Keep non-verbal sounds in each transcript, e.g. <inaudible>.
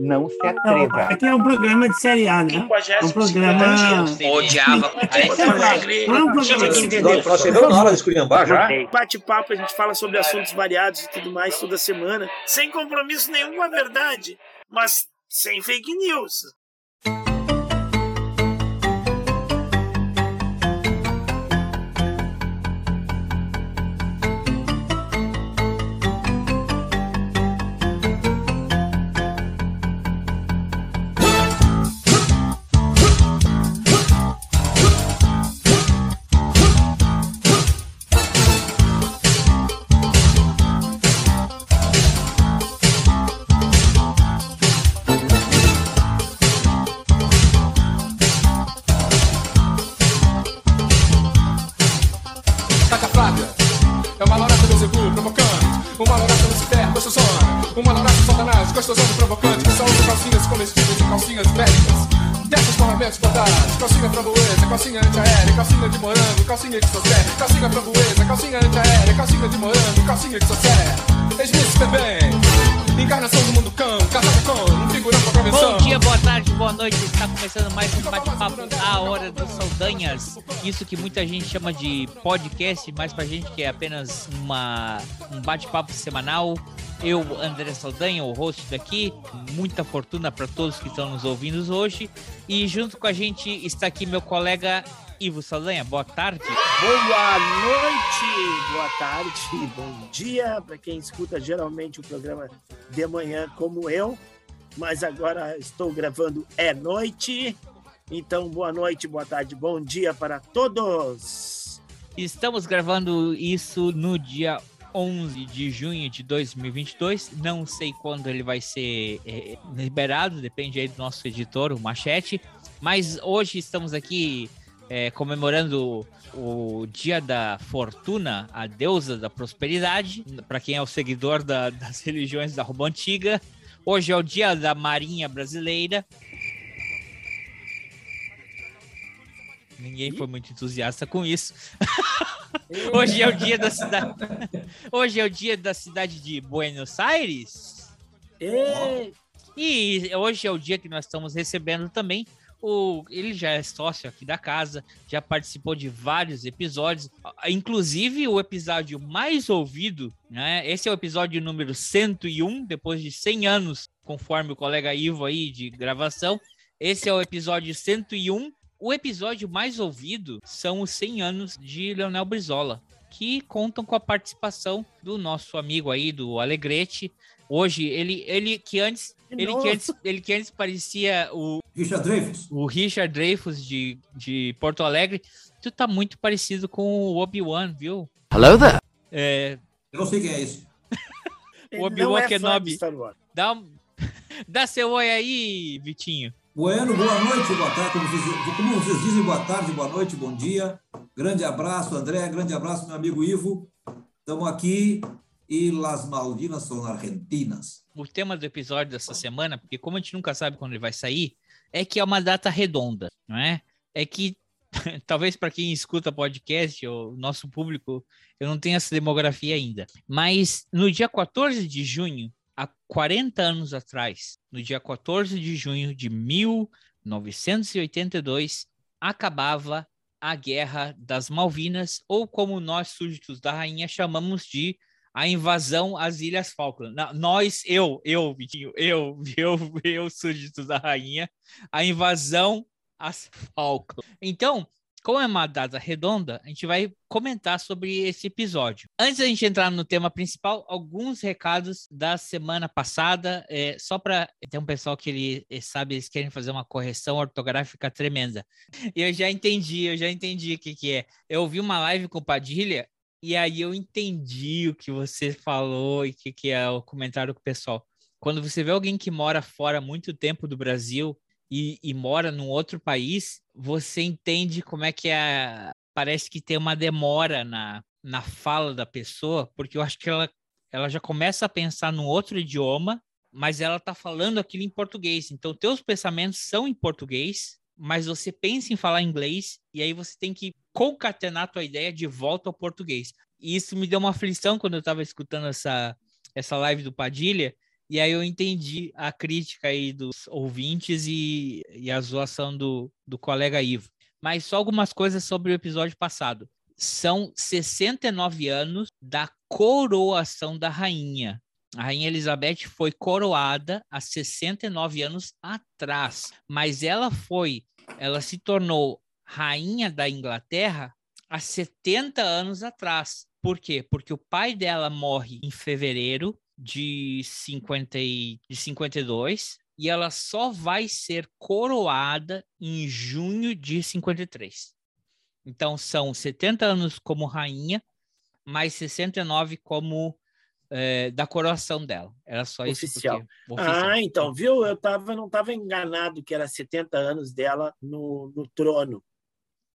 Não se atreva. Aqui é um programa de série A, né? É um programa. Odiava. Nós chegamos na hora de esculhambar já. Bate-papo, a gente fala sobre assuntos variados e tudo mais toda semana, sem compromisso nenhum com a verdade, mas sem fake news. Isso que muita gente chama de podcast, mas pra gente que é apenas uma, um bate-papo semanal. Eu, André Saldanha, o host daqui. Muita fortuna para todos que estão nos ouvindo hoje. E junto com a gente está aqui meu colega Ivo Saldanha. Boa tarde. Boa noite, boa tarde, bom dia para quem escuta geralmente o programa de manhã como eu, mas agora estou gravando é noite. Então, boa noite, boa tarde, bom dia para todos. Estamos gravando isso no dia 11 de junho de 2022. Não sei quando ele vai ser é, liberado, depende aí do nosso editor, o Machete. Mas hoje estamos aqui é, comemorando o Dia da Fortuna, a deusa da prosperidade, para quem é o seguidor da- das <laughs> religiões da Roma Antiga. Hoje é o Dia da Marinha Brasileira. Ninguém foi muito entusiasta com isso. <laughs> Hoje é o dia da cidade. <laughs> Hoje é o dia da cidade de Buenos Aires. E E hoje é o dia que nós estamos recebendo também o. Ele já é sócio aqui da casa, já participou de vários episódios, inclusive o episódio mais ouvido, né? Esse é o episódio número 101, depois de 100 anos, conforme o colega Ivo aí de gravação. Esse é o episódio 101. O episódio mais ouvido são os 100 anos de Leonel Brizola, que contam com a participação do nosso amigo aí, do Alegrete. Hoje, ele, ele que antes ele que, antes, ele que antes parecia o, Richard Dreyfuss. o Richard Dreyfuss de, de Porto Alegre, tu tá muito parecido com o Obi-Wan, viu? Hello there. É, Eu não sei quem é esse. ele Obi-Wan é Kenobi. Wars. dá, um- <laughs> dá seu oi aí, Vitinho. Bueno, boa noite, boa tarde. Como vocês, como vocês dizem, boa tarde, boa noite, bom dia. Grande abraço, André. Grande abraço, meu amigo Ivo. Estamos aqui e las Malvinas são argentinas. O tema do episódio dessa semana, porque como a gente nunca sabe quando ele vai sair, é que é uma data redonda, não é? É que <laughs> talvez para quem escuta podcast ou nosso público, eu não tenho essa demografia ainda. Mas no dia 14 de junho, há 40 anos atrás, no dia 14 de junho de 1982, acabava a Guerra das Malvinas, ou como nós, súditos da rainha, chamamos de a invasão às Ilhas Falkland. Nós, eu, eu, Vitinho, eu, <laughs> eu, eu, súditos da rainha, a invasão às Falkland. Então, como é uma data redonda, a gente vai comentar sobre esse episódio. Antes da gente entrar no tema principal, alguns recados da semana passada, é, só para tem um pessoal que ele eh, sabe eles querem fazer uma correção ortográfica tremenda. E eu já entendi, eu já entendi o que que é. Eu ouvi uma live com o Padilha e aí eu entendi o que você falou e o que que é o comentário com o pessoal. Quando você vê alguém que mora fora muito tempo do Brasil e, e mora num outro país, você entende como é que é. Parece que tem uma demora na, na fala da pessoa, porque eu acho que ela, ela já começa a pensar num outro idioma, mas ela tá falando aquilo em português. Então, teus pensamentos são em português, mas você pensa em falar inglês, e aí você tem que concatenar a tua ideia de volta ao português. E isso me deu uma aflição quando eu estava escutando essa, essa live do Padilha, E aí eu entendi a crítica aí dos ouvintes e, e a zoação do, do colega Ivo. Mas só algumas coisas sobre o episódio passado. São 69 anos da coroação da rainha. A rainha Elizabeth foi coroada há 69 anos atrás, mas ela foi, ela se tornou rainha da Inglaterra há 70 anos atrás. Por quê? Porque o pai dela morre em fevereiro de, 50 e, de 52 e ela só vai ser coroada em junho de 53. Então são 70 anos como rainha, mais 69 como é, da coroação dela. Era só isso. Oficial. Porque, oficial. Ah, então, viu? Eu tava, não estava enganado que era 70 anos dela no, no trono.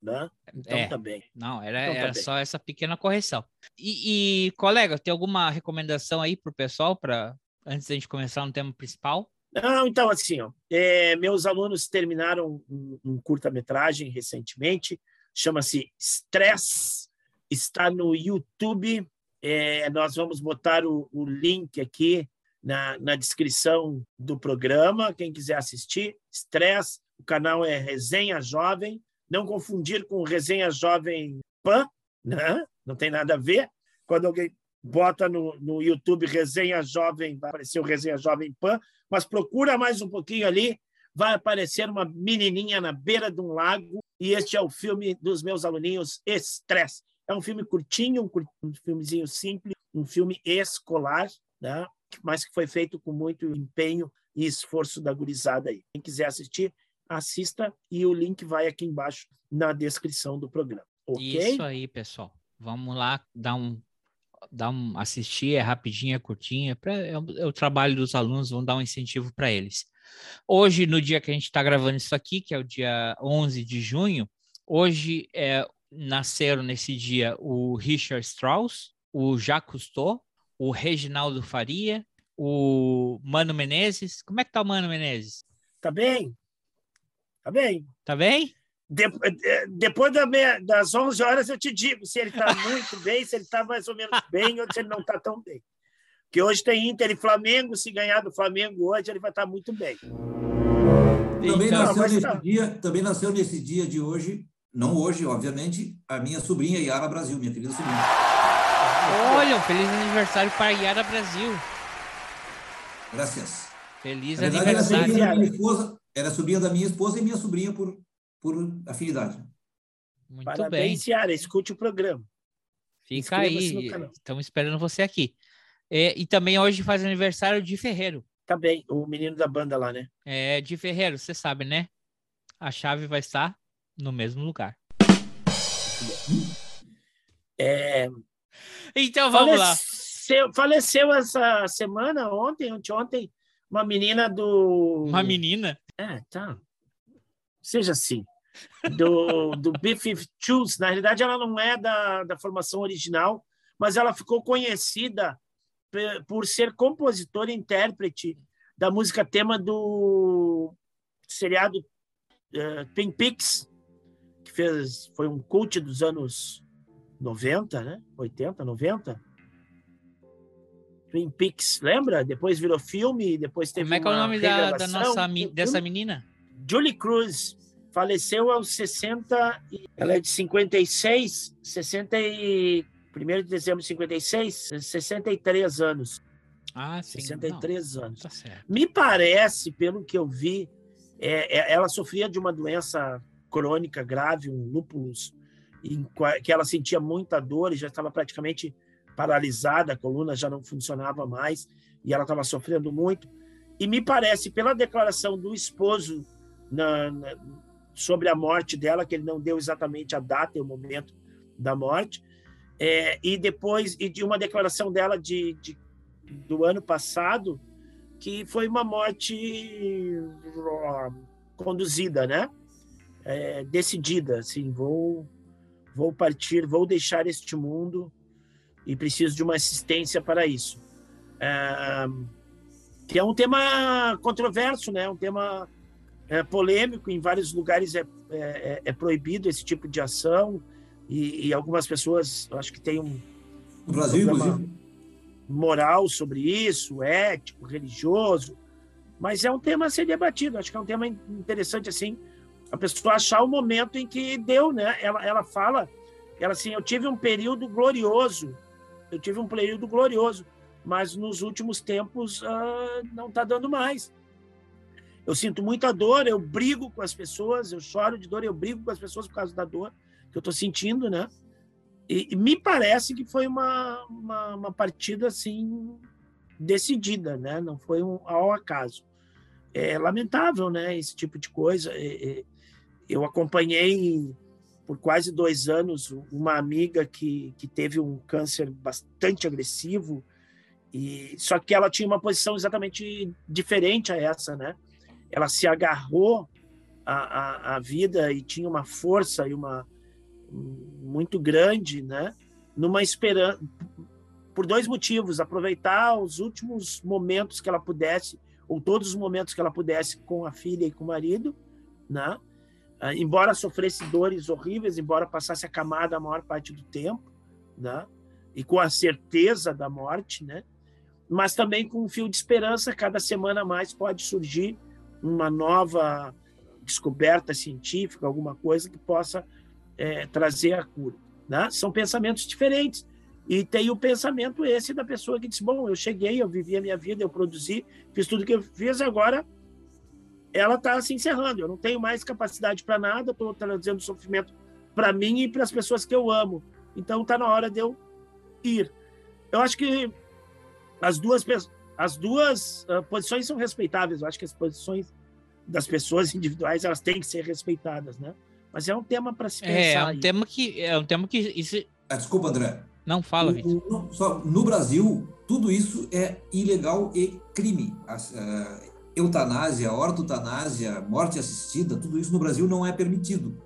Né? Então é, tá bem. Não, era, então, tá era só essa pequena correção. E, e, colega, tem alguma recomendação aí para o pessoal para antes da gente começar no tema principal? Não, então assim, ó, é, meus alunos terminaram um, um curta-metragem recentemente, chama-se Stress, está no YouTube. É, nós vamos botar o, o link aqui na, na, descrição do programa. Quem quiser assistir, Stress, o canal é Resenha Jovem não confundir com resenha jovem pan, né? não tem nada a ver. Quando alguém bota no, no YouTube resenha jovem, vai aparecer o resenha jovem pan, mas procura mais um pouquinho ali, vai aparecer uma menininha na beira de um lago, e este é o filme dos meus aluninhos, Estresse. É um filme curtinho, um, um filmezinho simples, um filme escolar, né? mas que foi feito com muito empenho e esforço da gurizada aí. Quem quiser assistir, assista e o link vai aqui embaixo na descrição do programa. Okay? Isso aí, pessoal. Vamos lá dar um, dar um assistir, é rapidinho, é curtinho, é, pra, é, o, é o trabalho dos alunos, vão dar um incentivo para eles. Hoje, no dia que a gente está gravando isso aqui, que é o dia 11 de junho, hoje é, nasceram nesse dia o Richard Strauss, o Jacques Cousteau, o Reginaldo Faria, o Mano Menezes. Como é que tá o Mano Menezes? Tá bem, Tá bem? Tá bem? De, de, depois da meia, das 11 horas eu te digo se ele está <laughs> muito bem, se ele está mais ou menos bem ou se ele não está tão bem. Porque hoje tem Inter e Flamengo, se ganhar do Flamengo hoje, ele vai estar tá muito bem. Também, então, nasceu nesse tá... dia, também nasceu nesse dia de hoje, não hoje, obviamente, a minha sobrinha Yara Brasil, minha querida sobrinha. Olha, um feliz aniversário para Yara Brasil. Graças. Feliz verdade, aniversário. Minha esposa, era sobrinha da minha esposa e minha sobrinha por, por afinidade. Muito Parabéns, bem. Yara, escute o programa. Fica aí, estamos esperando você aqui. E, e, também hoje faz aniversário de Ferreiro. Tá bem, o menino da banda lá, né? É, de Ferreiro, você sabe, né? A chave vai estar no mesmo lugar. É... Então vamos faleceu, lá. Faleceu essa semana, ontem, ontem, uma menina do. Uma menina? É, tá. Seja assim. Do, do <laughs> B-52s. Na realidade, ela não é da, da formação original, mas ela ficou conhecida por ser compositora e intérprete da música tema do seriado uh, Twin Peaks, que fez, foi um cult dos anos 90, né? 80, 90. Twin Peaks, lembra? Depois virou filme, depois teve Como é que é o nome da, da nossa, dessa menina? Julie Cruz. Faleceu aos 60, ela é de 56, 60 e... 1 de dezembro de 56, 63 anos. Ah, sim. 63 Não, anos. Tá certo. Me parece, pelo que eu vi, é, é, ela sofria de uma doença crônica grave, um lúpus, em, que ela sentia muita dor e já estava praticamente paralisada, a coluna já não funcionava mais e ela estava sofrendo muito. E me parece, pela declaração do esposo na, na, sobre a morte dela, que ele não deu exatamente a data e o momento da morte, é, e depois e de uma declaração dela de, de, do ano passado, que foi uma morte conduzida, né? É, decidida, assim, vou vou partir, vou deixar este mundo e preciso de uma assistência para isso. É, que é um tema controverso, né? um tema é, polêmico, em vários lugares é, é, é, é proibido esse tipo de ação, e, e, algumas pessoas, acho que tem um. No Brasil, moral sobre isso, ético, religioso, mas é um tema a ser debatido. Acho que é um tema interessante assim, a pessoa achar o momento em que deu, né? Ela, ela fala, ela assim, eu tive um período glorioso, eu tive um período glorioso, mas nos últimos tempos uh, não está dando mais. Eu sinto muita dor, eu brigo com as pessoas, eu choro de dor, eu brigo com as pessoas por causa da dor que eu estou sentindo, né? E, e, me parece que foi uma, uma, uma, partida assim decidida, né? Não foi um ao acaso. É lamentável, né? Esse tipo de coisa. É, é, eu acompanhei por quase dois anos uma amiga que, que teve um câncer bastante agressivo e só que ela tinha uma posição exatamente diferente a essa, né? Ela se agarrou à, à, à vida e tinha uma força e uma muito grande, né? Numa esperança por dois motivos: aproveitar os últimos momentos que ela pudesse, ou todos os momentos que ela pudesse com a filha e com o marido, né? Ah, embora sofresse dores horríveis, embora passasse acamada a maior parte do tempo, né? E com a certeza da morte, né? Mas também com um fio de esperança, cada semana mais pode surgir uma nova descoberta científica, alguma coisa que possa é, trazer a cura. Né? São pensamentos diferentes. E tem o pensamento esse da pessoa que diz: Bom, eu cheguei, eu vivi a minha vida, eu produzi, fiz tudo que eu fiz, agora ela está se encerrando. Eu não tenho mais capacidade para nada, estou trazendo sofrimento para mim e para as pessoas que eu amo. Então está na hora de eu ir. Eu acho que as duas, as duas uh, posições são respeitáveis. Eu acho que as posições das pessoas individuais elas têm que ser respeitadas, né? Mas é um tema para se pensar. É, é um aí. tema que é um tema que isso... Ah, desculpa, André. Não fala, no, no, só, no Brasil, tudo isso é ilegal e crime. A, a, eutanásia, ortotanásia, morte assistida, tudo isso no Brasil não é permitido.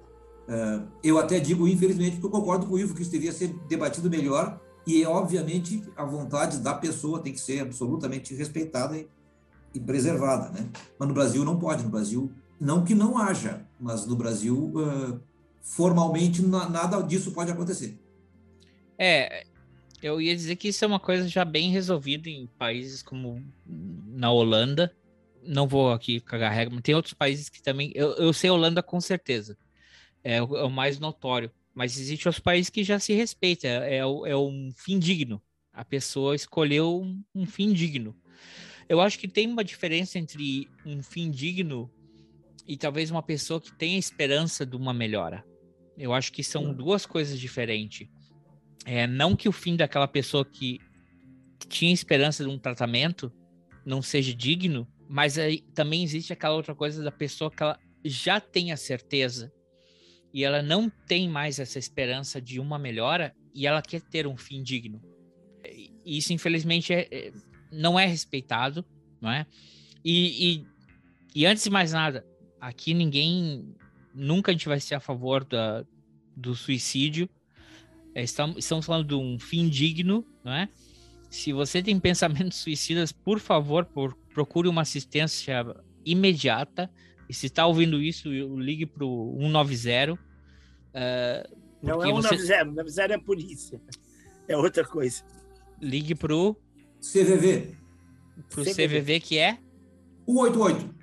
Uh, eu até digo, infelizmente, que eu concordo com o Ivo, que isso deveria ser debatido melhor e, obviamente, a vontade da pessoa tem que ser absolutamente respeitada e, preservada, né? Mas no Brasil não pode. No Brasil, não que não haja, mas no Brasil, uh, formalmente, nada disso pode acontecer. É, eu ia dizer que isso é uma coisa já bem resolvida em países como na Holanda. Não vou aqui cagar regra, mas tem outros países que também. Eu, eu sei Holanda com certeza. É o, é o mais notório. Mas existem outros países que já se respeita. É, é, é um fim digno. A pessoa escolheu um, um fim digno. Eu acho que tem uma diferença entre um fim digno e talvez uma pessoa que tenha esperança de uma melhora. Eu acho que são duas coisas diferentes. É, não que o fim daquela pessoa que tinha esperança de um tratamento não seja digno, mas aí também existe aquela outra coisa da pessoa que ela já tem a certeza e ela não tem mais essa esperança de uma melhora e ela quer ter um fim digno. Isso, infelizmente, é, é, não é respeitado, não é? E, e, e antes de mais nada, aqui ninguém, nunca a gente vai ser a favor da, do suicídio. É, estamos, estamos falando de um fim digno, não é? Se você tem <laughs> pensamentos suicidas, por favor, por, procure uma assistência imediata. E se está ouvindo isso, ligue para o 190. Uh, não é 190, você... 190 é a polícia. É outra coisa. Ligue para o CVV. Para o CVV. CVV que é? 188.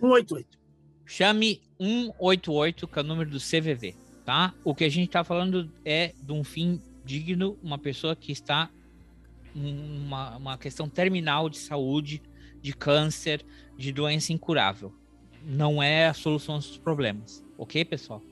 188. Chame 188, que é o número do CVV, tá? O que a gente está falando é de um fim digno, uma pessoa que está uma, uma questão terminal de saúde, de câncer, de doença incurável. Não é a solução dos problemas, ok, pessoal?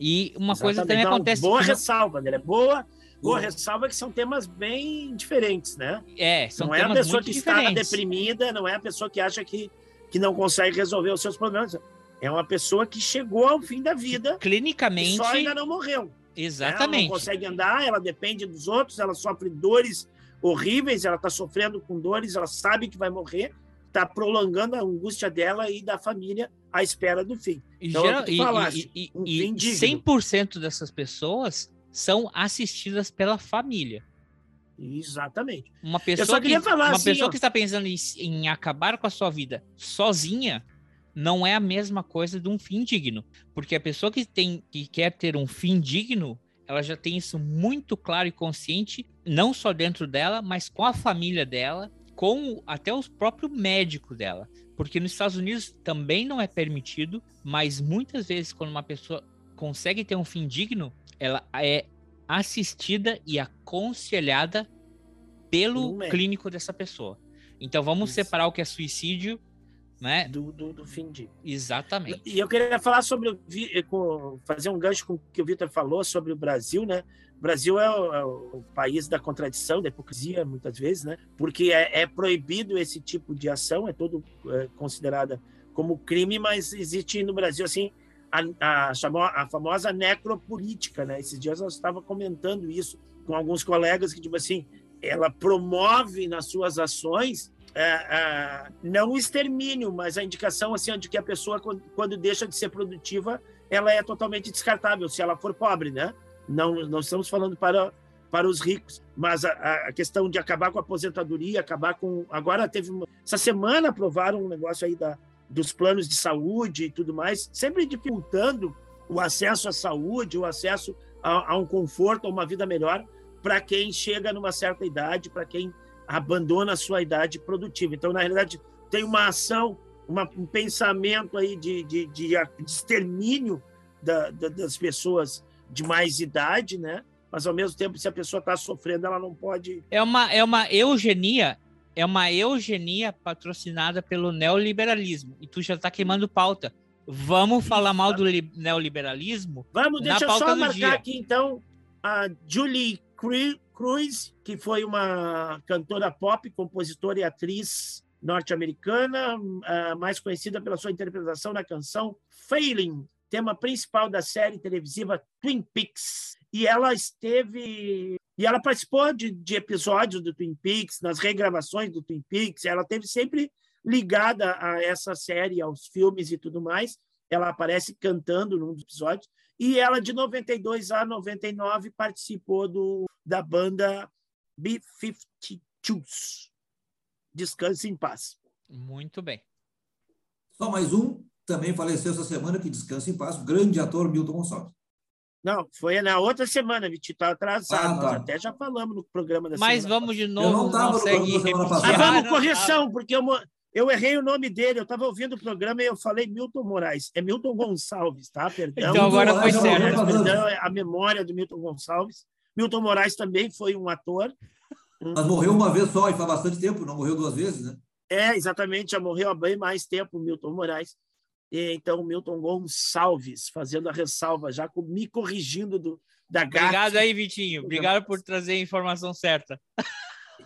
E uma Exatamente. coisa também Não, acontece. Boa ressalva, André. Boa, boa ressalva que são temas bem diferentes, né? É, são não temas é a pessoa que diferentes. está deprimida, não é a pessoa que acha que, que não consegue resolver os seus problemas. É uma pessoa que chegou ao fim da vida. Clinicamente. só ainda não morreu. Exatamente. Ela não consegue andar, ela depende dos outros, ela sofre dores horríveis, ela está sofrendo com dores, ela sabe que vai morrer, está prolongando a angústia dela e da família à espera do fim. Então, Geral, e, falasse, e, um e, e 100% dessas pessoas são assistidas pela família. Exatamente. Uma pessoa, que, falar, uma assim, pessoa que está pensando em, em acabar com a sua vida sozinha, não é a mesma coisa de um fim digno. Porque a pessoa que tem que quer ter um fim digno, ela já tem isso muito claro e consciente, não só dentro dela, mas com a família dela, com até os próprios médicos dela. Porque nos Estados Unidos também não é permitido, mas muitas vezes quando uma pessoa consegue ter um fim digno, ela é assistida e aconselhada pelo clínico dessa pessoa. Então vamos Isso. separar o que é suicídio, né? Do, do, do fim de. Exatamente. E eu queria falar sobre o, fazer um gancho com o que o Vitor falou sobre o Brasil, né? O Brasil é o, é o, país da contradição, da hipocrisia, muitas vezes, né? Porque é, é proibido esse tipo de ação, é todo é, considerada como crime, mas existe no Brasil assim a, a, a famosa necropolítica, né? Esses dias eu estava comentando isso com alguns colegas que, tipo assim, ela promove nas suas ações é, é, não o extermínio, mas a indicação assim de que a pessoa quando, quando, deixa de ser produtiva, ela é totalmente descartável se ela for pobre, né? Não, não estamos falando para para os ricos, mas a, a questão de acabar com a aposentadoria, acabar com agora teve uma, essa semana aprovaram um negócio aí da dos planos de saúde e tudo mais, sempre dificultando o acesso à saúde, o acesso a, a um conforto, a uma vida melhor para quem chega numa certa idade, para quem abandona a sua idade produtiva. Então, na realidade, tem uma ação, uma, um pensamento aí de, de, de, extermínio da, da, das pessoas de mais idade, né? Mas ao mesmo tempo, se a pessoa está sofrendo, ela não pode. É uma, é uma eugenia é uma eugenia patrocinada pelo neoliberalismo. E tu já está queimando pauta. Vamos falar mal do neoliberalismo? Vamos, deixa eu só marcar dia. aqui então a Julie Cruz, que foi uma cantora pop, compositora e atriz norte-americana, mais conhecida pela sua interpretação da canção Failing, tema principal da série televisiva Twin Peaks. E ela esteve e ela participou de, de episódios do Twin Peaks, nas regravações do Twin Peaks. Ela teve sempre ligada a essa série, aos filmes e tudo mais. Ela aparece cantando num dos episódios. E ela, de 92 a 99, participou do, da banda B-52s. Descanse em paz. Muito bem. Só mais um, também faleceu essa semana, que descansa em paz, o grande ator Milton Gonçalves. Não, foi na outra semana, Vitinho, tá atrasado. Ah, tá. até já falamos no programa da Mas vamos de novo. Eu não estava no programa semana passada. Ah, vamos, correção, porque eu, eu errei o nome dele. Eu estava ouvindo o programa e eu falei Milton Moraes. É Milton Gonçalves, tá? Perdão. Então agora foi certo. Perdão, é a memória do Milton Gonçalves. Milton Moraes também foi um ator. Mas morreu uma vez só e faz bastante tempo, não morreu duas vezes, né? É, exatamente, já morreu há bem mais tempo, Milton Moraes. E, então, Milton Gonçalves, fazendo a ressalva, já me corrigindo do, da gata. Obrigado aí, Vitinho. Obrigado por trazer a informação certa.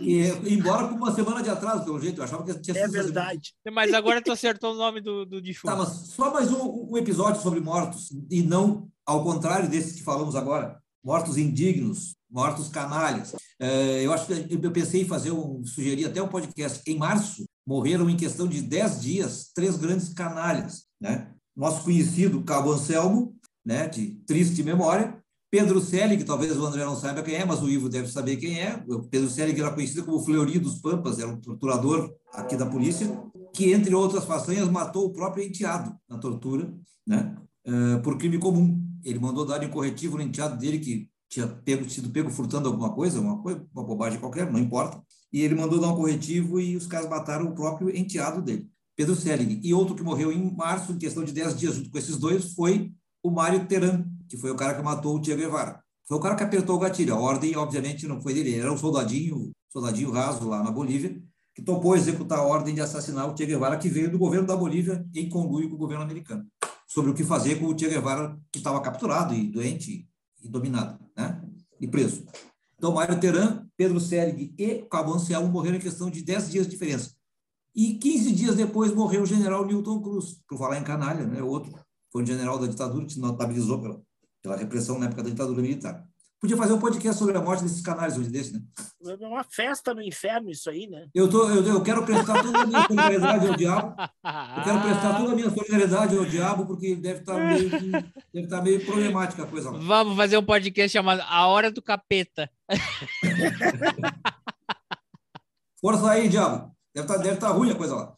E, embora com uma semana de atraso, pelo jeito, eu achava que tinha sido. É verdade. Mas agora tu acertou o nome do, do defunto. Tá, só mais um, um, episódio sobre mortos, e não ao contrário desses que falamos agora. Mortos indignos, mortos canalhas. É, eu acho que eu pensei em fazer um, sugerir até um podcast. Em março, morreram em questão de 10 dias três grandes canalhas né? Nosso conhecido Cabo Anselmo, né, de triste memória, Pedro que talvez o André não saiba quem é, mas o Ivo deve saber quem é. O Pedro que era conhecido como Fleury dos Pampas, era um torturador aqui da polícia, que, entre outras façanhas, matou o próprio enteado na tortura, né? Uh, por crime comum. Ele mandou dar um corretivo no enteado dele, que tinha pego, sido pego furtando alguma coisa, uma, coisa, uma bobagem qualquer, não importa. E ele mandou dar um corretivo e os caras mataram o próprio enteado dele. Pedro Selig. E outro que morreu em março, em questão de 10 dias, junto com esses dois, foi o Mário Teran, que foi o cara que matou o Che Guevara. Foi o cara que apertou o gatilho. A ordem, obviamente, não foi dele. Ele era um soldadinho, soldadinho raso lá na Bolívia, que topou executar a ordem de assassinar o Che Guevara, que veio do governo da Bolívia em conluio com o governo americano, sobre o que fazer com o Che Guevara, que estava capturado e doente e dominado, né? E preso. Então, Mário Teran, Pedro Selig e Cabo Anselmo morreram em questão de 10 dias de diferença. E 15 dias depois morreu o general Newton Cruz, por falar em canalha, né? outro, foi um general da ditadura que se notabilizou pela, pela repressão na época da ditadura militar. Podia fazer um podcast sobre a morte desses canais hoje desse, né? É uma festa no inferno isso aí, né? Eu, tô, eu, eu quero prestar toda a minha solidariedade ao diabo. Eu quero prestar toda a minha solidariedade ao diabo, porque deve estar tá meio, deve estar tá meio problemática a coisa lá. Vamos fazer um podcast chamado A Hora do Capeta. Força aí, diabo. Deve estar tá, deve tá ruim a coisa lá.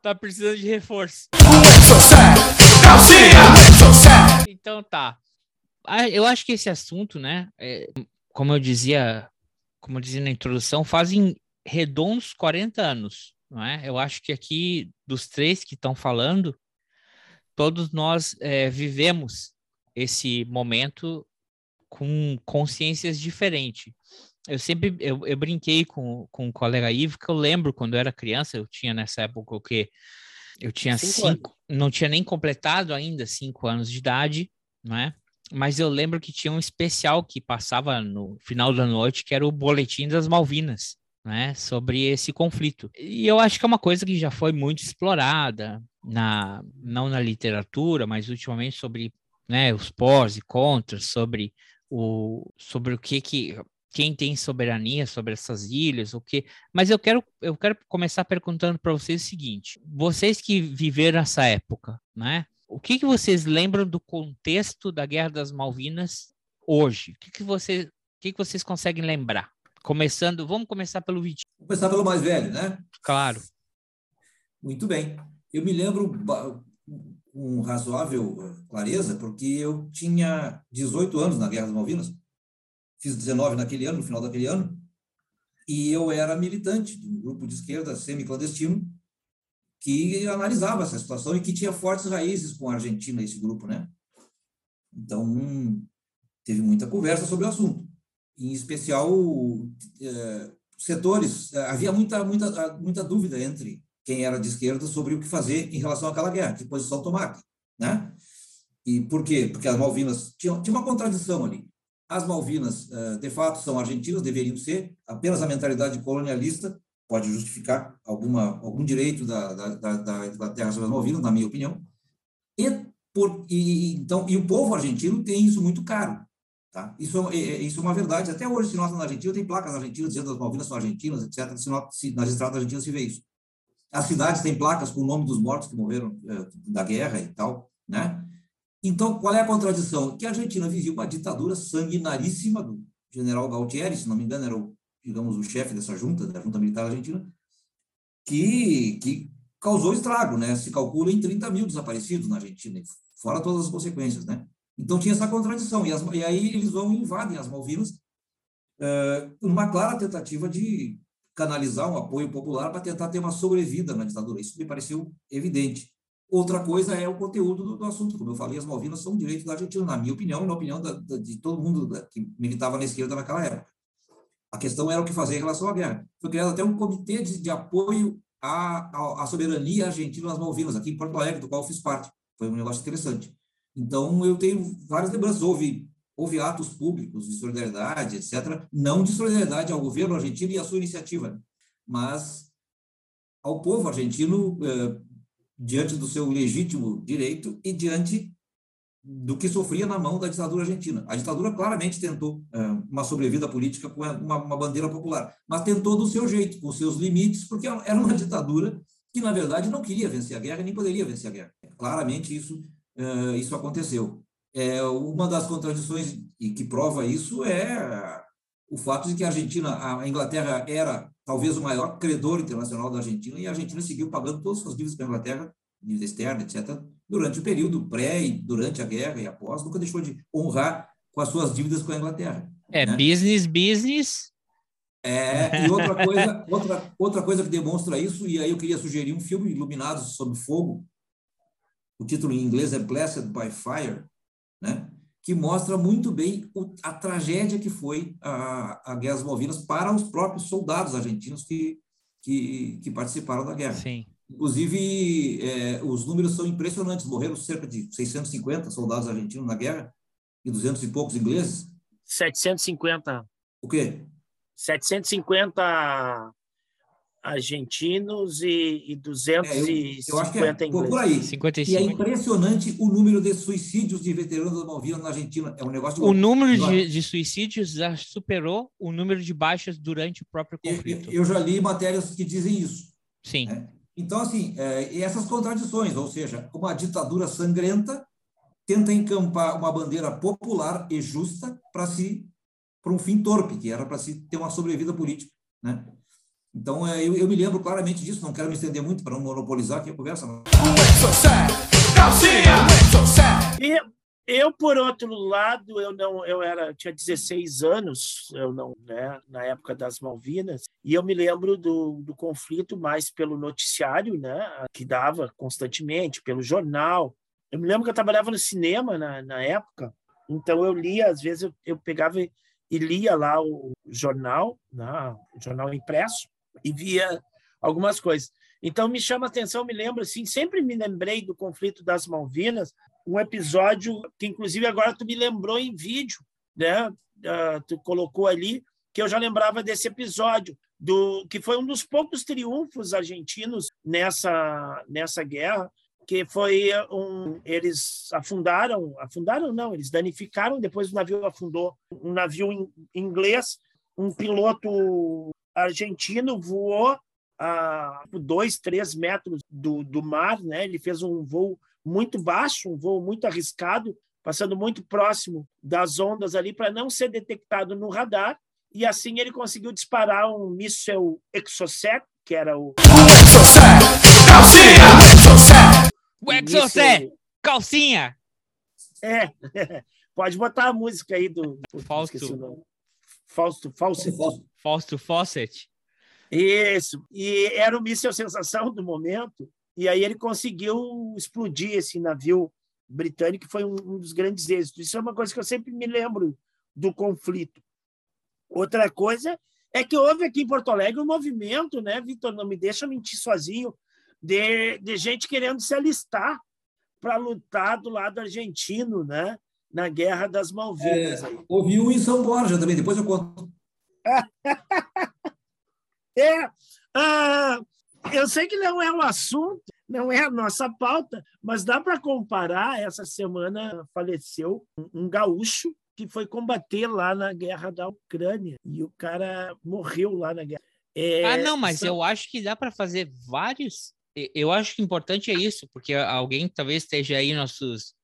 Tá precisando de reforço. Então tá. eu acho que esse assunto, né, é, como eu dizia, como eu dizia na introdução, fazem redondos 40 anos, não é? Eu acho que aqui, dos três que estão falando, todos nós é, vivemos esse momento com consciências diferentes. Eu sempre eu, eu, brinquei com, com um colega Ivo que eu lembro quando eu era criança, eu tinha nessa época o que eu tinha cinco, cinco não tinha nem completado ainda cinco anos de idade, não é? Mas eu lembro que tinha um especial que passava no final da noite, que era o Boletim das Malvinas, né, sobre esse conflito. E eu acho que é uma coisa que já foi muito explorada, na, não na literatura, mas ultimamente sobre né, os pós e contras, sobre o, sobre o que, que quem tem soberania sobre essas ilhas, o que. Mas eu quero, eu quero começar perguntando para vocês o seguinte: vocês que viveram essa época, né? O que, que vocês lembram do contexto da Guerra das Malvinas hoje? O que, que, você, o que, que vocês conseguem lembrar? Começando, vamos começar pelo Vitinho. Começar pelo mais velho, né? Claro. Muito bem. Eu me lembro com razoável clareza, porque eu tinha 18 anos na Guerra das Malvinas, fiz 19 naquele ano, no final daquele ano, e eu era militante de um grupo de esquerda semi-clandestino que analisava essa situação e que tinha fortes raízes com a Argentina, esse grupo, né? Então, teve muita conversa sobre o assunto. Em especial, é, setores, eh, havia muita, muita, muita dúvida entre quem era de esquerda sobre o que fazer em relação àquela guerra, que posição tomar, né? E por quê? Porque as Malvinas tinha, tinha uma contradição ali. As Malvinas, eh, de fato, são argentinas, deveriam ser. Apenas a mentalidade colonialista pode justificar alguma, algum direito da, da, da Inglaterra sobre as Malvinas, na minha opinião. E, por, e, então, e o povo argentino tem isso muito caro. Tá? Isso, é, é, isso é uma verdade. Até hoje, se nota na Argentina, tem placas argentinas dizendo que as Malvinas são argentinas, etc. Se nota, se, nas estradas argentinas se vê isso. As cidades têm placas com o nome dos mortos que morreram é, da guerra e tal, né? Então, qual é a contradição? Que a Argentina vivia uma ditadura sanguinaríssima do general Galtieri, se não me engano, era o, digamos, o chefe dessa junta, da junta militar argentina, que, que causou estrago, né? Se calcula em 30 mil desaparecidos na Argentina, fora todas as consequências, né? Então tinha essa contradição, e, as, e aí eles vão e invadem as Malvinas, uh, uma clara tentativa de canalizar um apoio popular para tentar ter uma sobrevida na ditadura. Isso me pareceu evidente. Outra coisa é o conteúdo do, do, assunto. Como eu falei, as Malvinas são um direito da Argentina, na minha opinião na opinião da, da, de todo mundo da, que militava na esquerda naquela época. A questão era o que fazer em relação à guerra. Foi criado até um comitê de, de apoio à, à, à, soberania argentina nas Malvinas, aqui em Porto Alegre, do qual eu fiz parte. Foi um negócio interessante. Então, eu tenho várias lembranças. Houve, houve atos públicos de solidariedade, etc., não de solidariedade ao governo argentino e à sua iniciativa, mas ao povo argentino eh, diante do seu legítimo direito e diante do que sofria na mão da ditadura argentina. A ditadura claramente tentou é, uma sobrevida política com uma, uma, bandeira popular, mas tentou do seu jeito, com seus limites, porque era uma ditadura que, na verdade, não queria vencer a guerra, nem poderia vencer a guerra. Claramente isso, é, isso aconteceu. É, uma das contradições e que prova isso é o fato de que a Argentina, a Inglaterra era talvez o maior credor internacional da Argentina, e a Argentina seguiu pagando todas as suas dívidas com a Inglaterra, dívida externa, etc., durante o período pré e durante a guerra e após, nunca deixou de honrar com as suas dívidas com a Inglaterra. É, né? business, business. É, e outra coisa, outra, outra coisa que demonstra isso, e aí eu queria sugerir um filme, Iluminados sob Fogo, o título em inglês é Blessed by Fire, né? Que mostra muito bem o, a tragédia que foi a, a Guerra das Malvinas para os próprios soldados argentinos que, que, que participaram da guerra. Sim. Inclusive, é, os números são impressionantes. Morreram cerca de 650 soldados argentinos na guerra e 200 e poucos ingleses. 750. O quê? 750 argentinos e, e 250 é, eu, eu acho que é, ingleses. Por aí. 55. E é impressionante o número de suicídios de veteranos da Malvinas na Argentina. É um negócio... O número de, de, suicídios já superou o número de baixas durante o próprio conflito. Eu, eu já li matérias que dizem isso. Sim. Né? Então, assim, é, essas contradições, ou seja, uma ditadura sangrenta tenta encampar uma bandeira popular e justa para si para um fim torpe, que era para se ter uma sobrevida política, né? Então, é, eu, eu, me lembro claramente disso, não quero me estender muito para não monopolizar aqui a conversa. E Eu, por outro lado, eu não, eu era, tinha 16 anos, eu não, né, na época das Malvinas, e eu me lembro do, do conflito mais pelo noticiário, né, que dava constantemente, pelo jornal. Eu me lembro que eu trabalhava no cinema na, na época, então eu lia, às vezes eu, eu pegava e, e lia lá o jornal, né, o jornal impresso, e via algumas coisas. Então me chama a atenção, me lembro assim, sempre me lembrei do conflito das Malvinas, um episódio que inclusive agora tu me lembrou em vídeo, né? Uh, tu colocou ali que eu já lembrava desse episódio do que foi um dos poucos triunfos argentinos nessa nessa guerra, que foi um eles afundaram, afundaram não, eles danificaram depois o navio afundou, um navio inglês, um piloto argentino voou a dois, três metros do, do mar, né? Ele fez um voo muito baixo, um voo muito arriscado, passando muito próximo das ondas ali para não ser detectado no radar. E assim ele conseguiu disparar um míssil Exocet, que era o. Calcinha! O Exocet! Calcinha! É, <laughs> pode botar a música aí do. Fausto. Fausto, Fausto. Fausto Fawcett. Isso. E era o míssil sensação do momento. E aí ele conseguiu explodir esse navio britânico, que foi um, um dos grandes êxitos. Isso é uma coisa que eu sempre me lembro do conflito. Outra coisa é que houve aqui em Porto Alegre um movimento, né, Vitor? Não me deixa mentir sozinho, de, de gente querendo se alistar para lutar do lado argentino, né? Na Guerra das Malvinas. É, houve um em São Borja também, depois eu conto. <laughs> É, ah, eu sei que não é o assunto, não é a nossa pauta, mas dá para comparar. Essa semana faleceu um gaúcho que foi combater lá na guerra da Ucrânia e o cara morreu lá na guerra. É, ah, não, mas eu acho que dá para fazer vários. Eu acho que importante é isso, porque alguém talvez esteja aí nossos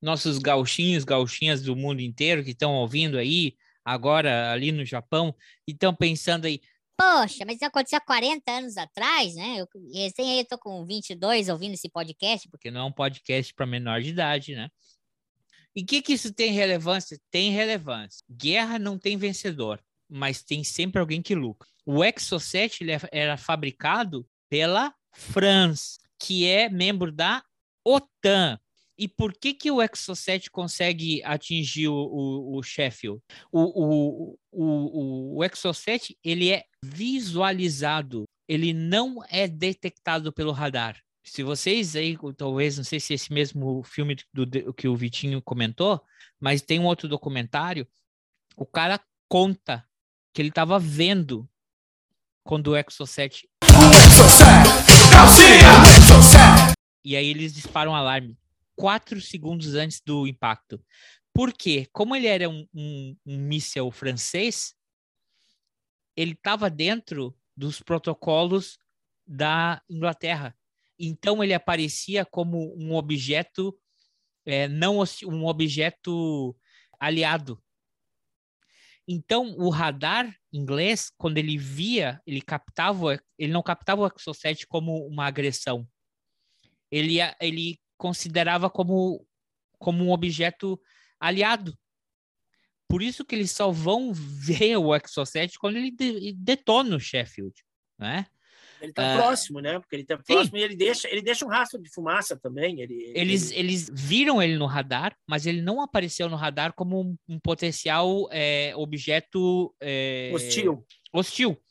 nossos gauchinhos, gauchinhas do mundo inteiro que estão ouvindo aí agora ali no Japão e estão pensando aí, Poxa, mas isso aconteceu há 40 anos atrás, né? Eu, recém aí eu tô com 22 ouvindo esse podcast. Porque não é um podcast para menor de idade, né? E o que, que isso tem relevância? Tem relevância. Guerra não tem vencedor, mas tem sempre alguém que luta. O Exocet é, era fabricado pela France, que é membro da OTAN. E por que, que o Exocet consegue atingir o, o, o Sheffield? O, o, o, o Exocet ele é visualizado, ele não é detectado pelo radar. Se vocês aí, talvez, não sei se esse mesmo filme do, do que o Vitinho comentou, mas tem um outro documentário, o cara conta que ele estava vendo quando o Exocet. E aí eles disparam um alarme quatro segundos antes do impacto. Por quê? Como ele era um, um, um míssel francês, ele estava dentro dos protocolos da Inglaterra. Então ele aparecia como um objeto é, não um objeto aliado. Então o radar inglês, quando ele via, ele captava, ele não captava o Exocet como uma agressão. Ele, ele considerava como, como um objeto aliado. Por isso que eles só vão ver o Exocet quando ele de, detona o Sheffield, né? Ele está uh, próximo, né? Porque ele está próximo sim. e ele deixa, ele deixa um rastro de fumaça também. Ele, eles, ele... eles viram ele no radar, mas ele não apareceu no radar como um, um potencial é, objeto é, hostil. hostil.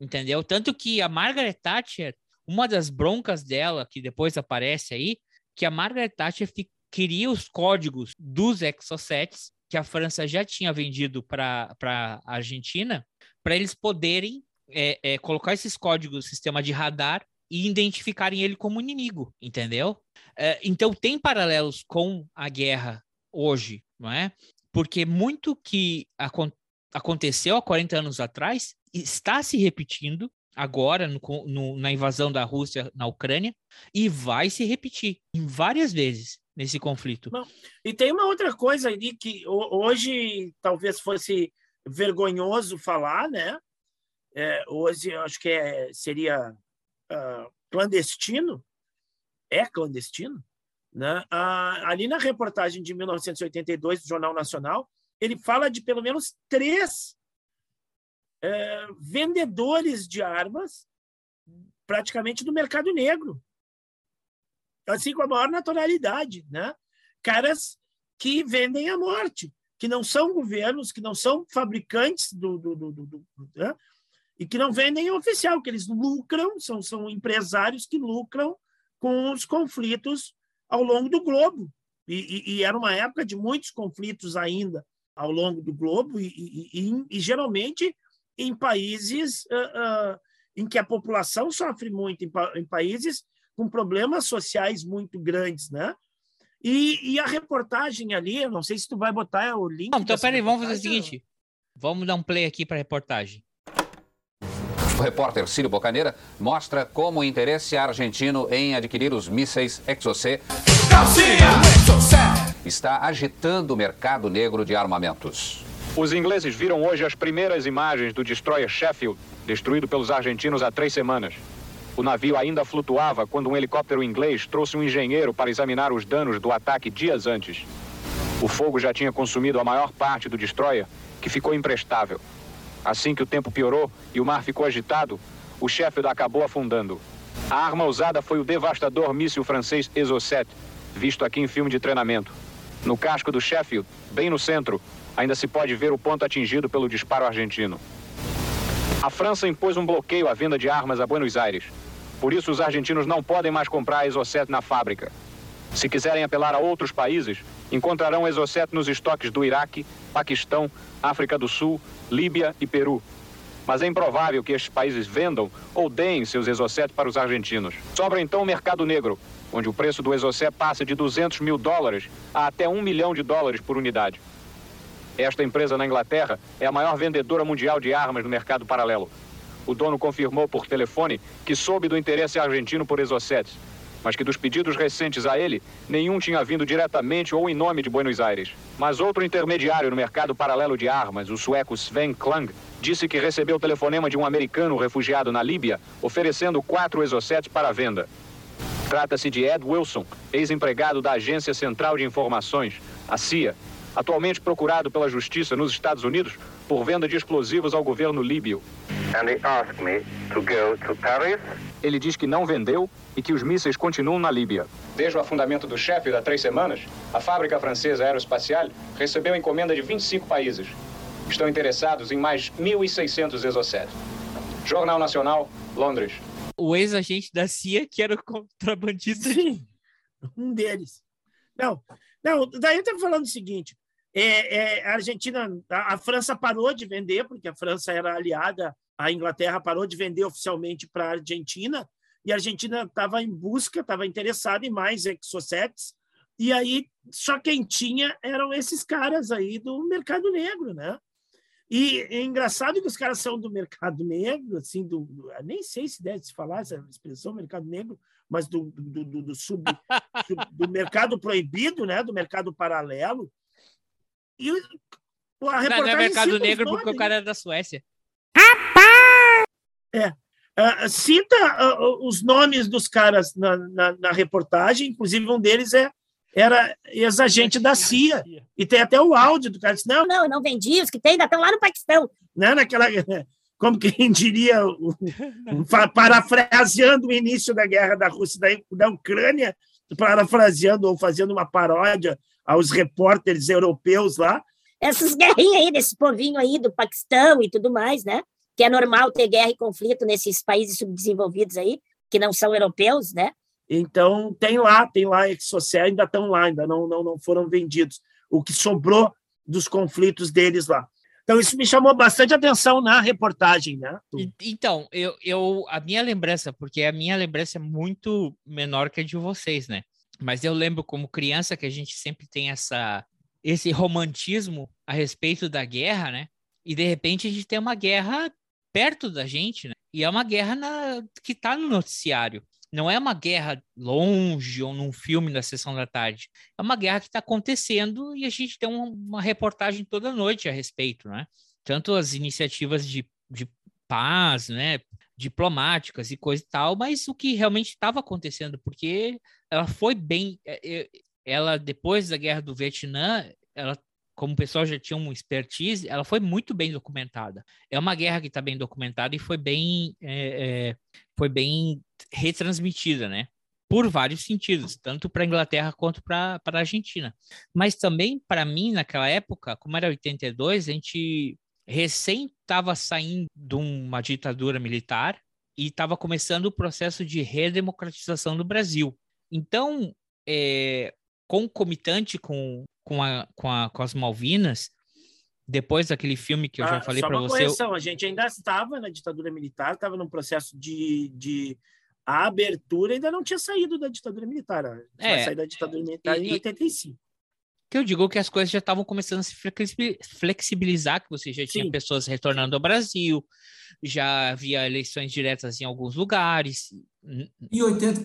Entendeu? Tanto que a Margaret Thatcher, uma das broncas dela, que depois aparece aí, que a Margaret Thatcher queria os códigos dos Exocets que a França já tinha vendido para a Argentina, para eles poderem é, é, colocar esses códigos no sistema de radar e identificarem ele como inimigo, entendeu? É, então tem paralelos com a guerra hoje, não é? Porque muito que acon aconteceu há 40 anos atrás está se repetindo agora no, no, na invasão da Rússia na Ucrânia e vai se repetir em várias vezes nesse conflito. Não. E tem uma outra coisa ali que hoje talvez fosse vergonhoso falar, né? É, hoje acho que é, seria uh, clandestino. É clandestino? Né? Ah, ali na reportagem de 1982 do Jornal Nacional, ele fala de pelo menos três é, vendedores de armas, praticamente do mercado negro, assim com a maior naturalidade, né? Caras que vendem a morte, que não são governos, que não são fabricantes do, do, do, do né? e que não vendem oficial, que eles lucram, são, são empresários que lucram com os conflitos ao longo do globo. E, e, e era uma época de muitos conflitos ainda ao longo do globo, e, e geralmente em países uh, uh, em que a população sofre muito, em, pa em, países com problemas sociais muito grandes, né? E, a reportagem ali, eu não sei se tu vai botar o link. Não, então, peraí, vamos fazer o seguinte. Vamos dar um play aqui para a reportagem. O repórter Círio Bocaneira mostra como o interesse argentino em adquirir os mísseis Exocet está agitando o mercado negro de armamentos. Os ingleses viram hoje as primeiras imagens do destroyer Sheffield, destruído pelos argentinos há três semanas. O navio ainda flutuava quando um helicóptero inglês trouxe um engenheiro para examinar os danos do ataque dias antes. O fogo já tinha consumido a maior parte do destroyer, que ficou imprestável. Assim que o tempo piorou e o mar ficou agitado, o Sheffield acabou afundando. A arma usada foi o devastador míssil francês Exocet, visto aqui em filme de treinamento. No casco do Sheffield, bem no centro, ainda se pode ver o ponto atingido pelo disparo argentino. A França impôs um bloqueio à venda de armas a Buenos Aires. Por isso, os argentinos não podem mais comprar Exocet na fábrica. Se quiserem apelar a outros países, encontrarão Exocet nos estoques do Iraque, Paquistão, África do Sul, Líbia e Peru. Mas é improvável que estes países vendam ou deem seus Exocet para os argentinos. Sobra então o mercado negro, onde o preço do Exocet passa de 200 mil dólares a até 1 milhão de dólares por unidade. Esta empresa na Inglaterra é a maior vendedora mundial de armas no mercado paralelo. O dono confirmou por telefone que soube do interesse argentino por Exocets mas que dos pedidos recentes a ele, nenhum tinha vindo diretamente ou em nome de Buenos Aires. Mas outro intermediário no mercado paralelo de armas, o sueco Sven Klang, disse que recebeu o telefonema de um americano refugiado na Líbia, oferecendo quatro exocets para venda. Trata-se de Ed Wilson, ex-empregado da Agência Central de Informações, a CIA, atualmente procurado pela Justiça nos Estados Unidos por venda de explosivos ao governo líbio. Ele diz que não vendeu e que os mísseis continuam na Líbia. Desde o afundamento do Sheffield há três semanas, a fábrica francesa aeroespacial recebeu encomenda de 25 países. Estão interessados em mais 1.600 exocets. Jornal Nacional, Londres. O ex-agente da CIA, que era o contrabandista. Sim, um deles. Não, não daí eu estou falando o seguinte: é, é, a Argentina, a, a, França parou de vender, porque a França era aliada à Inglaterra, parou de vender oficialmente para a Argentina, e a Argentina estava em busca, estava interessada em mais exocets, e aí só quem tinha eram esses caras aí do mercado negro, né? E é engraçado que os caras são do mercado negro, assim, do, do nem sei se deve se falar essa expressão mercado negro, mas do, do, do, do sub, do mercado proibido, né? Do mercado paralelo. E a reportagem não, não é mercado negro porque o cara é da Suécia. É. Uh, cita uh, os nomes dos caras na, na, na, reportagem, inclusive um deles é era ex-agente da CIA. E tem até o áudio do cara. Disse, não, não, não vendi, os que tem ainda estão lá no Paquistão. Né, naquela, <laughs> como quem diria, o, <laughs> parafraseando o início da guerra da Rússia e da, da Ucrânia, parafraseando ou fazendo uma paródia aos repórteres europeus lá. Essas <laughs> guerrinhas aí desse povinho aí do Paquistão e tudo mais, né? Que é normal ter guerra e conflito nesses países subdesenvolvidos aí, que não são europeus, né? Então, tem lá, tem lá, social ainda estão lá, ainda não, não, não foram vendidos. O que sobrou dos conflitos deles lá. Então, isso me chamou bastante atenção na reportagem, né? Então, eu, eu, a minha lembrança, porque a minha lembrança é muito menor que a de vocês, né? Mas eu lembro como criança que a gente sempre tem essa esse romantismo a respeito da guerra, né? E de repente a gente tem uma guerra perto da gente, né? E é uma guerra na, que está no noticiário. Não é uma guerra longe ou num filme da sessão da tarde. É uma guerra que está acontecendo e a gente tem uma, uma, reportagem toda noite a respeito, né? Tanto as iniciativas de, de paz, né? diplomáticas e coisa e tal, mas o que realmente estava acontecendo, porque ela foi bem, é, é, ela depois da guerra do Vietnã, ela como o pessoal já tinha uma expertise, ela foi muito bem documentada. É uma guerra que está bem documentada e foi bem, é, é, foi bem retransmitida, né? Por vários sentidos, tanto para a Inglaterra quanto para a Argentina. Mas também, para mim, naquela época, como era 82, a gente recém estava saindo de uma ditadura militar e estava começando o processo de redemocratização do Brasil. Então, é, concomitante com, com, a, com, a, com as Malvinas, depois daquele filme que eu ah, já falei para você. Correção, a gente ainda estava na ditadura militar, estava num processo de, de a abertura, ainda não tinha saído da ditadura militar. É, vai sair da ditadura militar e, em 85 que eu digo que as coisas já estavam começando a se flexibilizar, que você já tinha Sim. pessoas retornando ao Brasil, já havia eleições diretas em alguns lugares. Em, 80,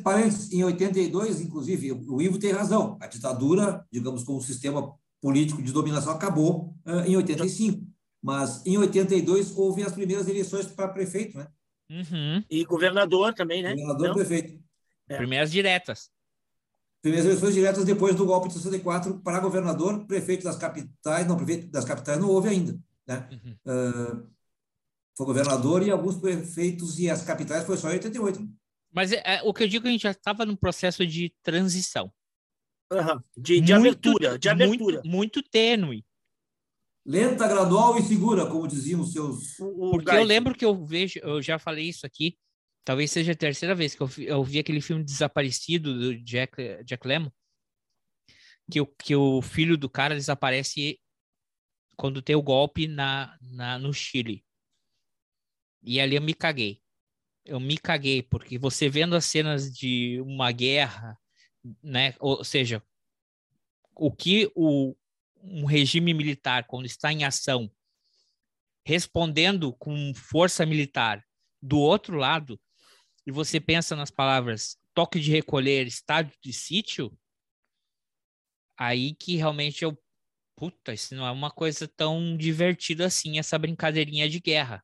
em 82, inclusive, o Ivo tem razão. A ditadura, digamos, como sistema político de dominação, acabou uh, em 85. Mas em 82 houve as primeiras eleições para prefeito, né? Uhum. E governador também, né? Governador e prefeito. É. Primeiras diretas primeiras eleições diretas depois do golpe de 64 para governador, prefeito das capitais, não, prefeito das capitais não houve ainda, né? Uhum. Uh, foi governador e alguns prefeitos e as capitais foi só em 88. Mas é, é, o que eu digo, é a gente já estava num processo de transição. Uhum. De, de muito, abertura, de abertura. Muito, muito tênue. Lenta, gradual e segura, como diziam os seus. Porque eu lembro que eu vejo, eu já falei isso aqui, Talvez seja a terceira vez que eu, eu vi aquele filme Desaparecido do Jack, Jack Lemmon, que o, que o filho do cara desaparece quando tem o golpe na, na, no Chile. E ali eu me caguei. Eu me caguei, porque você vendo as cenas de uma guerra, né? Ou seja, o que o, um regime militar, quando está em ação, respondendo com força militar do outro lado, e você pensa nas palavras toque de recolher, estádio de sítio, aí que realmente eu. Puta, isso não é uma coisa tão divertida assim, essa brincadeirinha de guerra.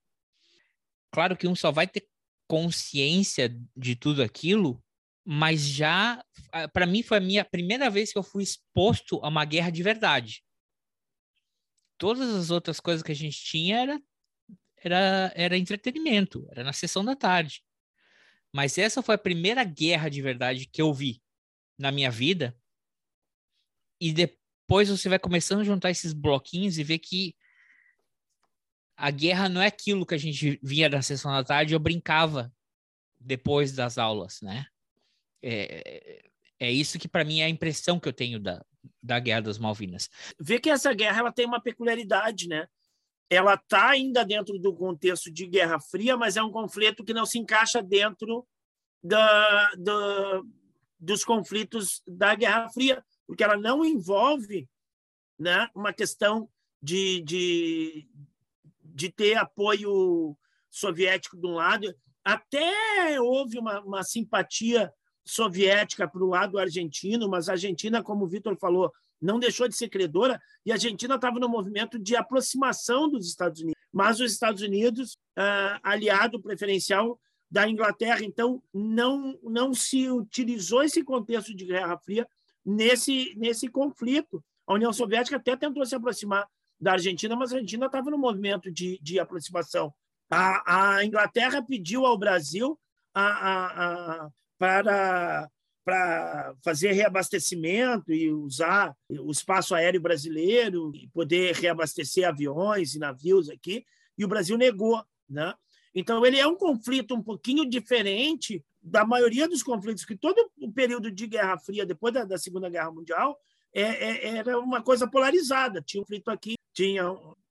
Claro que um só vai ter consciência de tudo aquilo, mas já, para mim, foi a minha primeira vez que eu fui exposto a uma guerra de verdade. Todas as outras coisas que a gente tinha era, era, era entretenimento, era na sessão da tarde. Mas essa foi a primeira guerra de verdade que eu vi na minha vida. E depois você vai começando a juntar esses bloquinhos e ver que a guerra não é aquilo que a gente via na sessão da tarde, eu brincava depois das aulas, né? É, é isso que para mim é a impressão que eu tenho da, da Guerra das Malvinas. Vê que essa guerra ela tem uma peculiaridade, né? ela está ainda dentro do contexto de Guerra Fria, mas é um conflito que não se encaixa dentro da, da, dos conflitos da Guerra Fria, porque ela não envolve né, uma questão de, de, de ter apoio soviético de um lado. Até houve uma, uma simpatia soviética para o lado argentino, mas a Argentina, como o Vitor falou, não deixou de ser credora e a Argentina estava no movimento de aproximação dos Estados Unidos. Mas os Estados Unidos, uh, aliado preferencial da Inglaterra, então não não se utilizou esse contexto de Guerra Fria nesse nesse conflito. A União Soviética até tentou se aproximar da Argentina, mas a Argentina estava no movimento de, de aproximação. A, a Inglaterra pediu ao Brasil a, a, a, para para fazer reabastecimento e usar o espaço aéreo brasileiro e poder reabastecer aviões e navios aqui, e o Brasil negou. Né? Então, ele é um conflito um pouquinho diferente da maioria dos conflitos, que todo o período de Guerra Fria, depois da, da Segunda Guerra Mundial, é, é, era uma coisa polarizada. Tinha um conflito aqui, tinha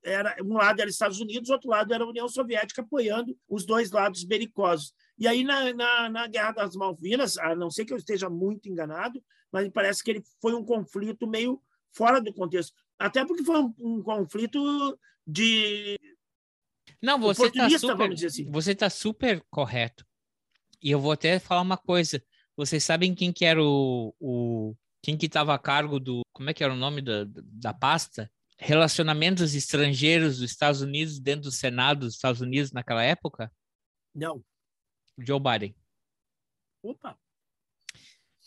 era um lado era Estados Unidos, outro lado era a União Soviética apoiando os dois lados belicosos. E aí, na, na, na, Guerra das Malvinas, a não ser que eu esteja muito enganado, mas me parece que ele foi um conflito meio fora do contexto. Até porque foi um, um conflito de. Não, você está super, assim. você tá super correto. E eu vou até falar uma coisa. Vocês sabem quem que era o, o quem que estava a cargo do, como é que era o nome da, da pasta? Relacionamentos estrangeiros dos Estados Unidos dentro do Senado dos Estados Unidos naquela época? Não. Joe Biden. Opa!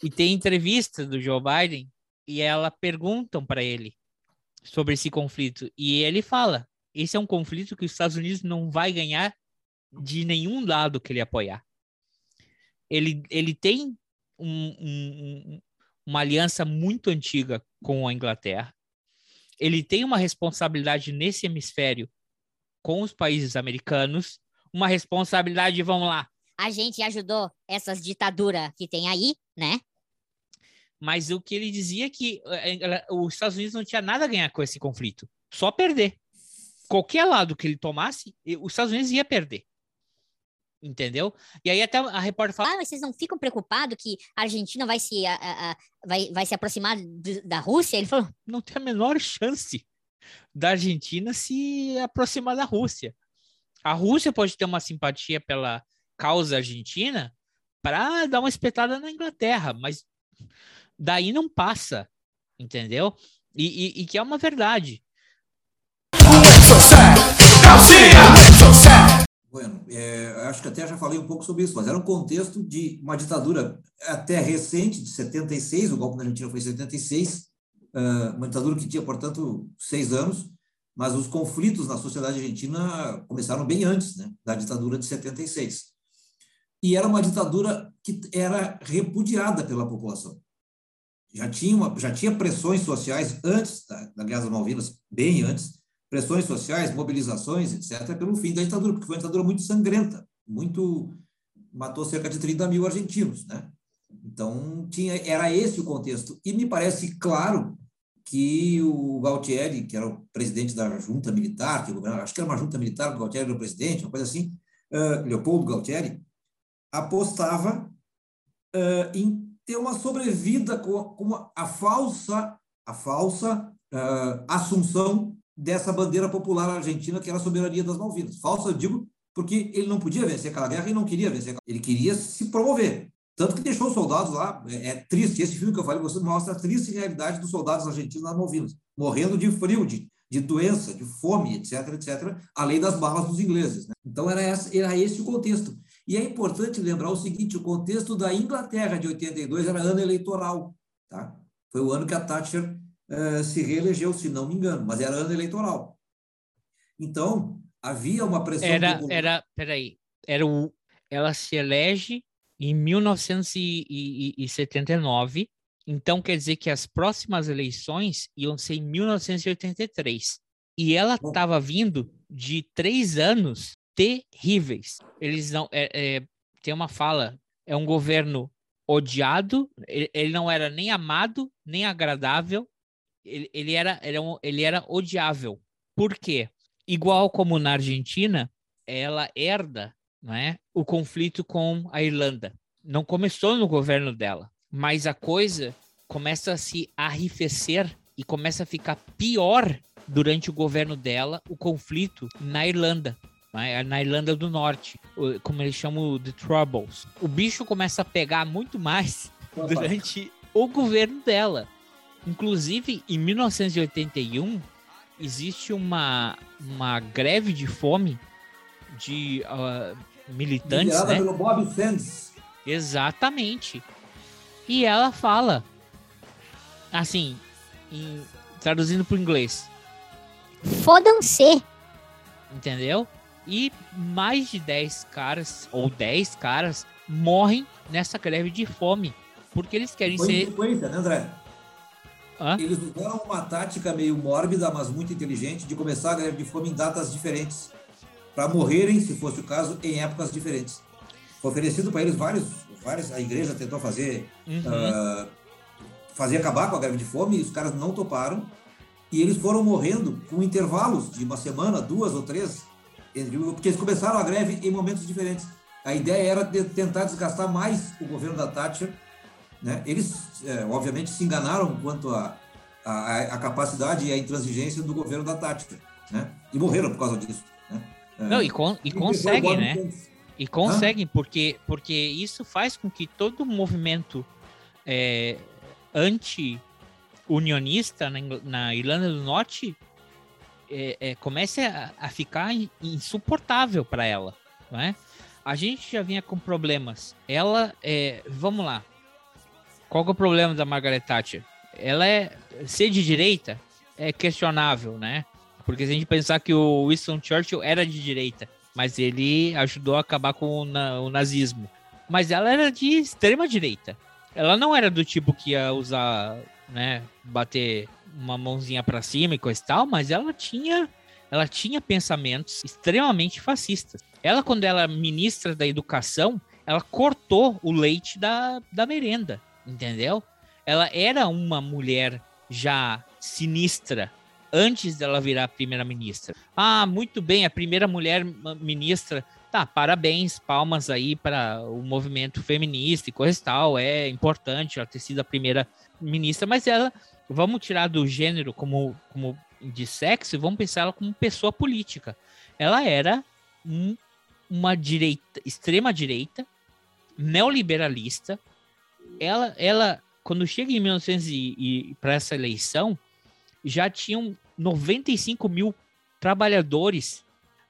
E tem entrevista do Joe Biden e ela perguntam para ele sobre esse conflito e ele fala: esse é um conflito que os Estados Unidos não vai ganhar de nenhum lado que ele apoiar. Ele, ele tem um, um, uma aliança muito antiga com a Inglaterra. Ele tem uma responsabilidade nesse hemisfério com os países americanos, uma responsabilidade, vamos lá. A gente ajudou essas ditaduras que tem aí, né? Mas o que ele dizia é que eh, os Estados Unidos não tinha nada a ganhar com esse conflito, só perder. Qualquer lado que ele tomasse, os Estados Unidos ia perder entendeu? E aí até a repórter fala... Ah, mas vocês não ficam preocupados que a Argentina vai se, a, a, vai, vai se aproximar da Rússia? Ele falou... Não tem a menor chance da Argentina se aproximar da Rússia. A Rússia pode ter uma simpatia pela causa argentina para dar uma espetada na Inglaterra, mas daí não passa, entendeu? E, e, e que é uma verdade. So sad, so sad. Bueno, é, acho que até já falei um pouco sobre isso, mas era um contexto de uma ditadura até recente, de 76, o golpe na Argentina foi em 76, uh, uma ditadura que tinha, portanto, seis anos, mas os conflitos na sociedade argentina começaram bem antes né, da ditadura de 76. E era uma ditadura que era repudiada pela população. Já tinha, uma, já tinha pressões sociais antes da, da Guerra das Malvinas, bem antes, pressões sociais, mobilizações, etc., pelo fim da ditadura, porque foi uma ditadura muito sangrenta, muito matou cerca de 30 mil argentinos, né? Então tinha era esse o contexto e me parece claro que o Galtieri, que era o presidente da junta militar, que acho que era uma junta militar, o Galtieri era o presidente, uma coisa assim, uh, Leopoldo Galtieri, apostava uh, em ter uma sobrevida com, com a falsa a falsa uh, assunção dessa bandeira popular argentina que era a soberania das Malvinas. Falsa, eu digo, porque ele não podia vencer aquela guerra e não queria vencer. Ele queria se promover. Tanto que deixou os soldados lá. É, é triste. Esse filme que eu falei você mostra a triste realidade dos soldados argentinos nas Malvinas, morrendo de frio, de, de doença, de fome, etc, etc, além das balas dos ingleses. Né? Então era, essa, era esse o contexto. E é importante lembrar o seguinte: o contexto da Inglaterra de 82 era ano eleitoral. Tá? Foi o ano que a Thatcher uh, se reelegeu, se não me engano, mas era ano eleitoral. Então, havia uma pressão. Era, era peraí, era o, ela se elege em 1979, então quer dizer que as próximas eleições iam ser em 1983. E ela estava vindo de três anos terríveis. Eles não. É, é, tem uma fala, é um governo odiado, ele, ele não era nem amado, nem agradável, ele, ele, era, ele, era, ele era odiável. Por quê? Igual como na Argentina, ela herda né, o conflito com a Irlanda. Não começou no governo dela, mas a coisa começa a se arrefecer e começa a ficar pior durante o governo dela, o conflito na Irlanda, né, na Irlanda do Norte, como eles chamam de Troubles. O bicho começa a pegar muito mais durante o governo dela. Inclusive, em 1981, existe uma, uma greve de fome de uh, militantes, Liderada né? pelo Bob Sands. Exatamente. E ela fala, assim, em, traduzindo para o inglês. Fodam-se. Entendeu? E mais de 10 caras, ou 10 caras, morrem nessa greve de fome. Porque eles querem Foi ser. Né, André? Hã? Eles usaram uma tática meio mórbida, mas muito inteligente, de começar a greve de fome em datas diferentes, para morrerem, se fosse o caso, em épocas diferentes. Foi oferecido para eles vários, vários, a igreja tentou fazer, uhum. uh, fazer acabar com a greve de fome, e os caras não toparam, e eles foram morrendo com intervalos de uma semana, duas ou três, porque eles começaram a greve em momentos diferentes. A ideia era de tentar desgastar mais o governo da Thatcher né? Eles, é, obviamente, se enganaram quanto à a, a, a, capacidade e a intransigência do governo da tática, né? e morreram por causa disso. Né? É, Não, e, con e conseguem, né? E conseguem, porque, porque isso faz com que todo o movimento é, anti-unionista na, na, Irlanda do Norte é, é, comece a, a, ficar insuportável para ela. Não é? a gente já vinha com problemas. Ela é. Vamos lá. Qual é o problema da Margaret Thatcher? Ela é. Ser de direita é questionável, né? Porque se a gente pensar que o Winston Churchill era de direita, mas ele ajudou a acabar com o, na, o nazismo. Mas ela era de extrema direita. Ela não era do tipo que ia usar, né, bater uma mãozinha para cima e coisa e tal, mas ela tinha, ela tinha pensamentos extremamente fascistas. Ela, quando ela ministra da educação, ela cortou o leite da, da merenda, entendeu? Ela era uma mulher já sinistra antes dela virar primeira-ministra. Ah, muito bem, a primeira mulher ministra. Tá, parabéns, palmas aí para o movimento feminista e coisa e tal. É importante ela ter sido a primeira ministra, mas ela, vamos tirar do gênero como, como de sexo e vamos pensar ela como pessoa política. Ela era um, uma direita, extrema direita, neoliberalista. Ela, ela quando chega em 1900 e, e para essa eleição, já tinham 95 mil trabalhadores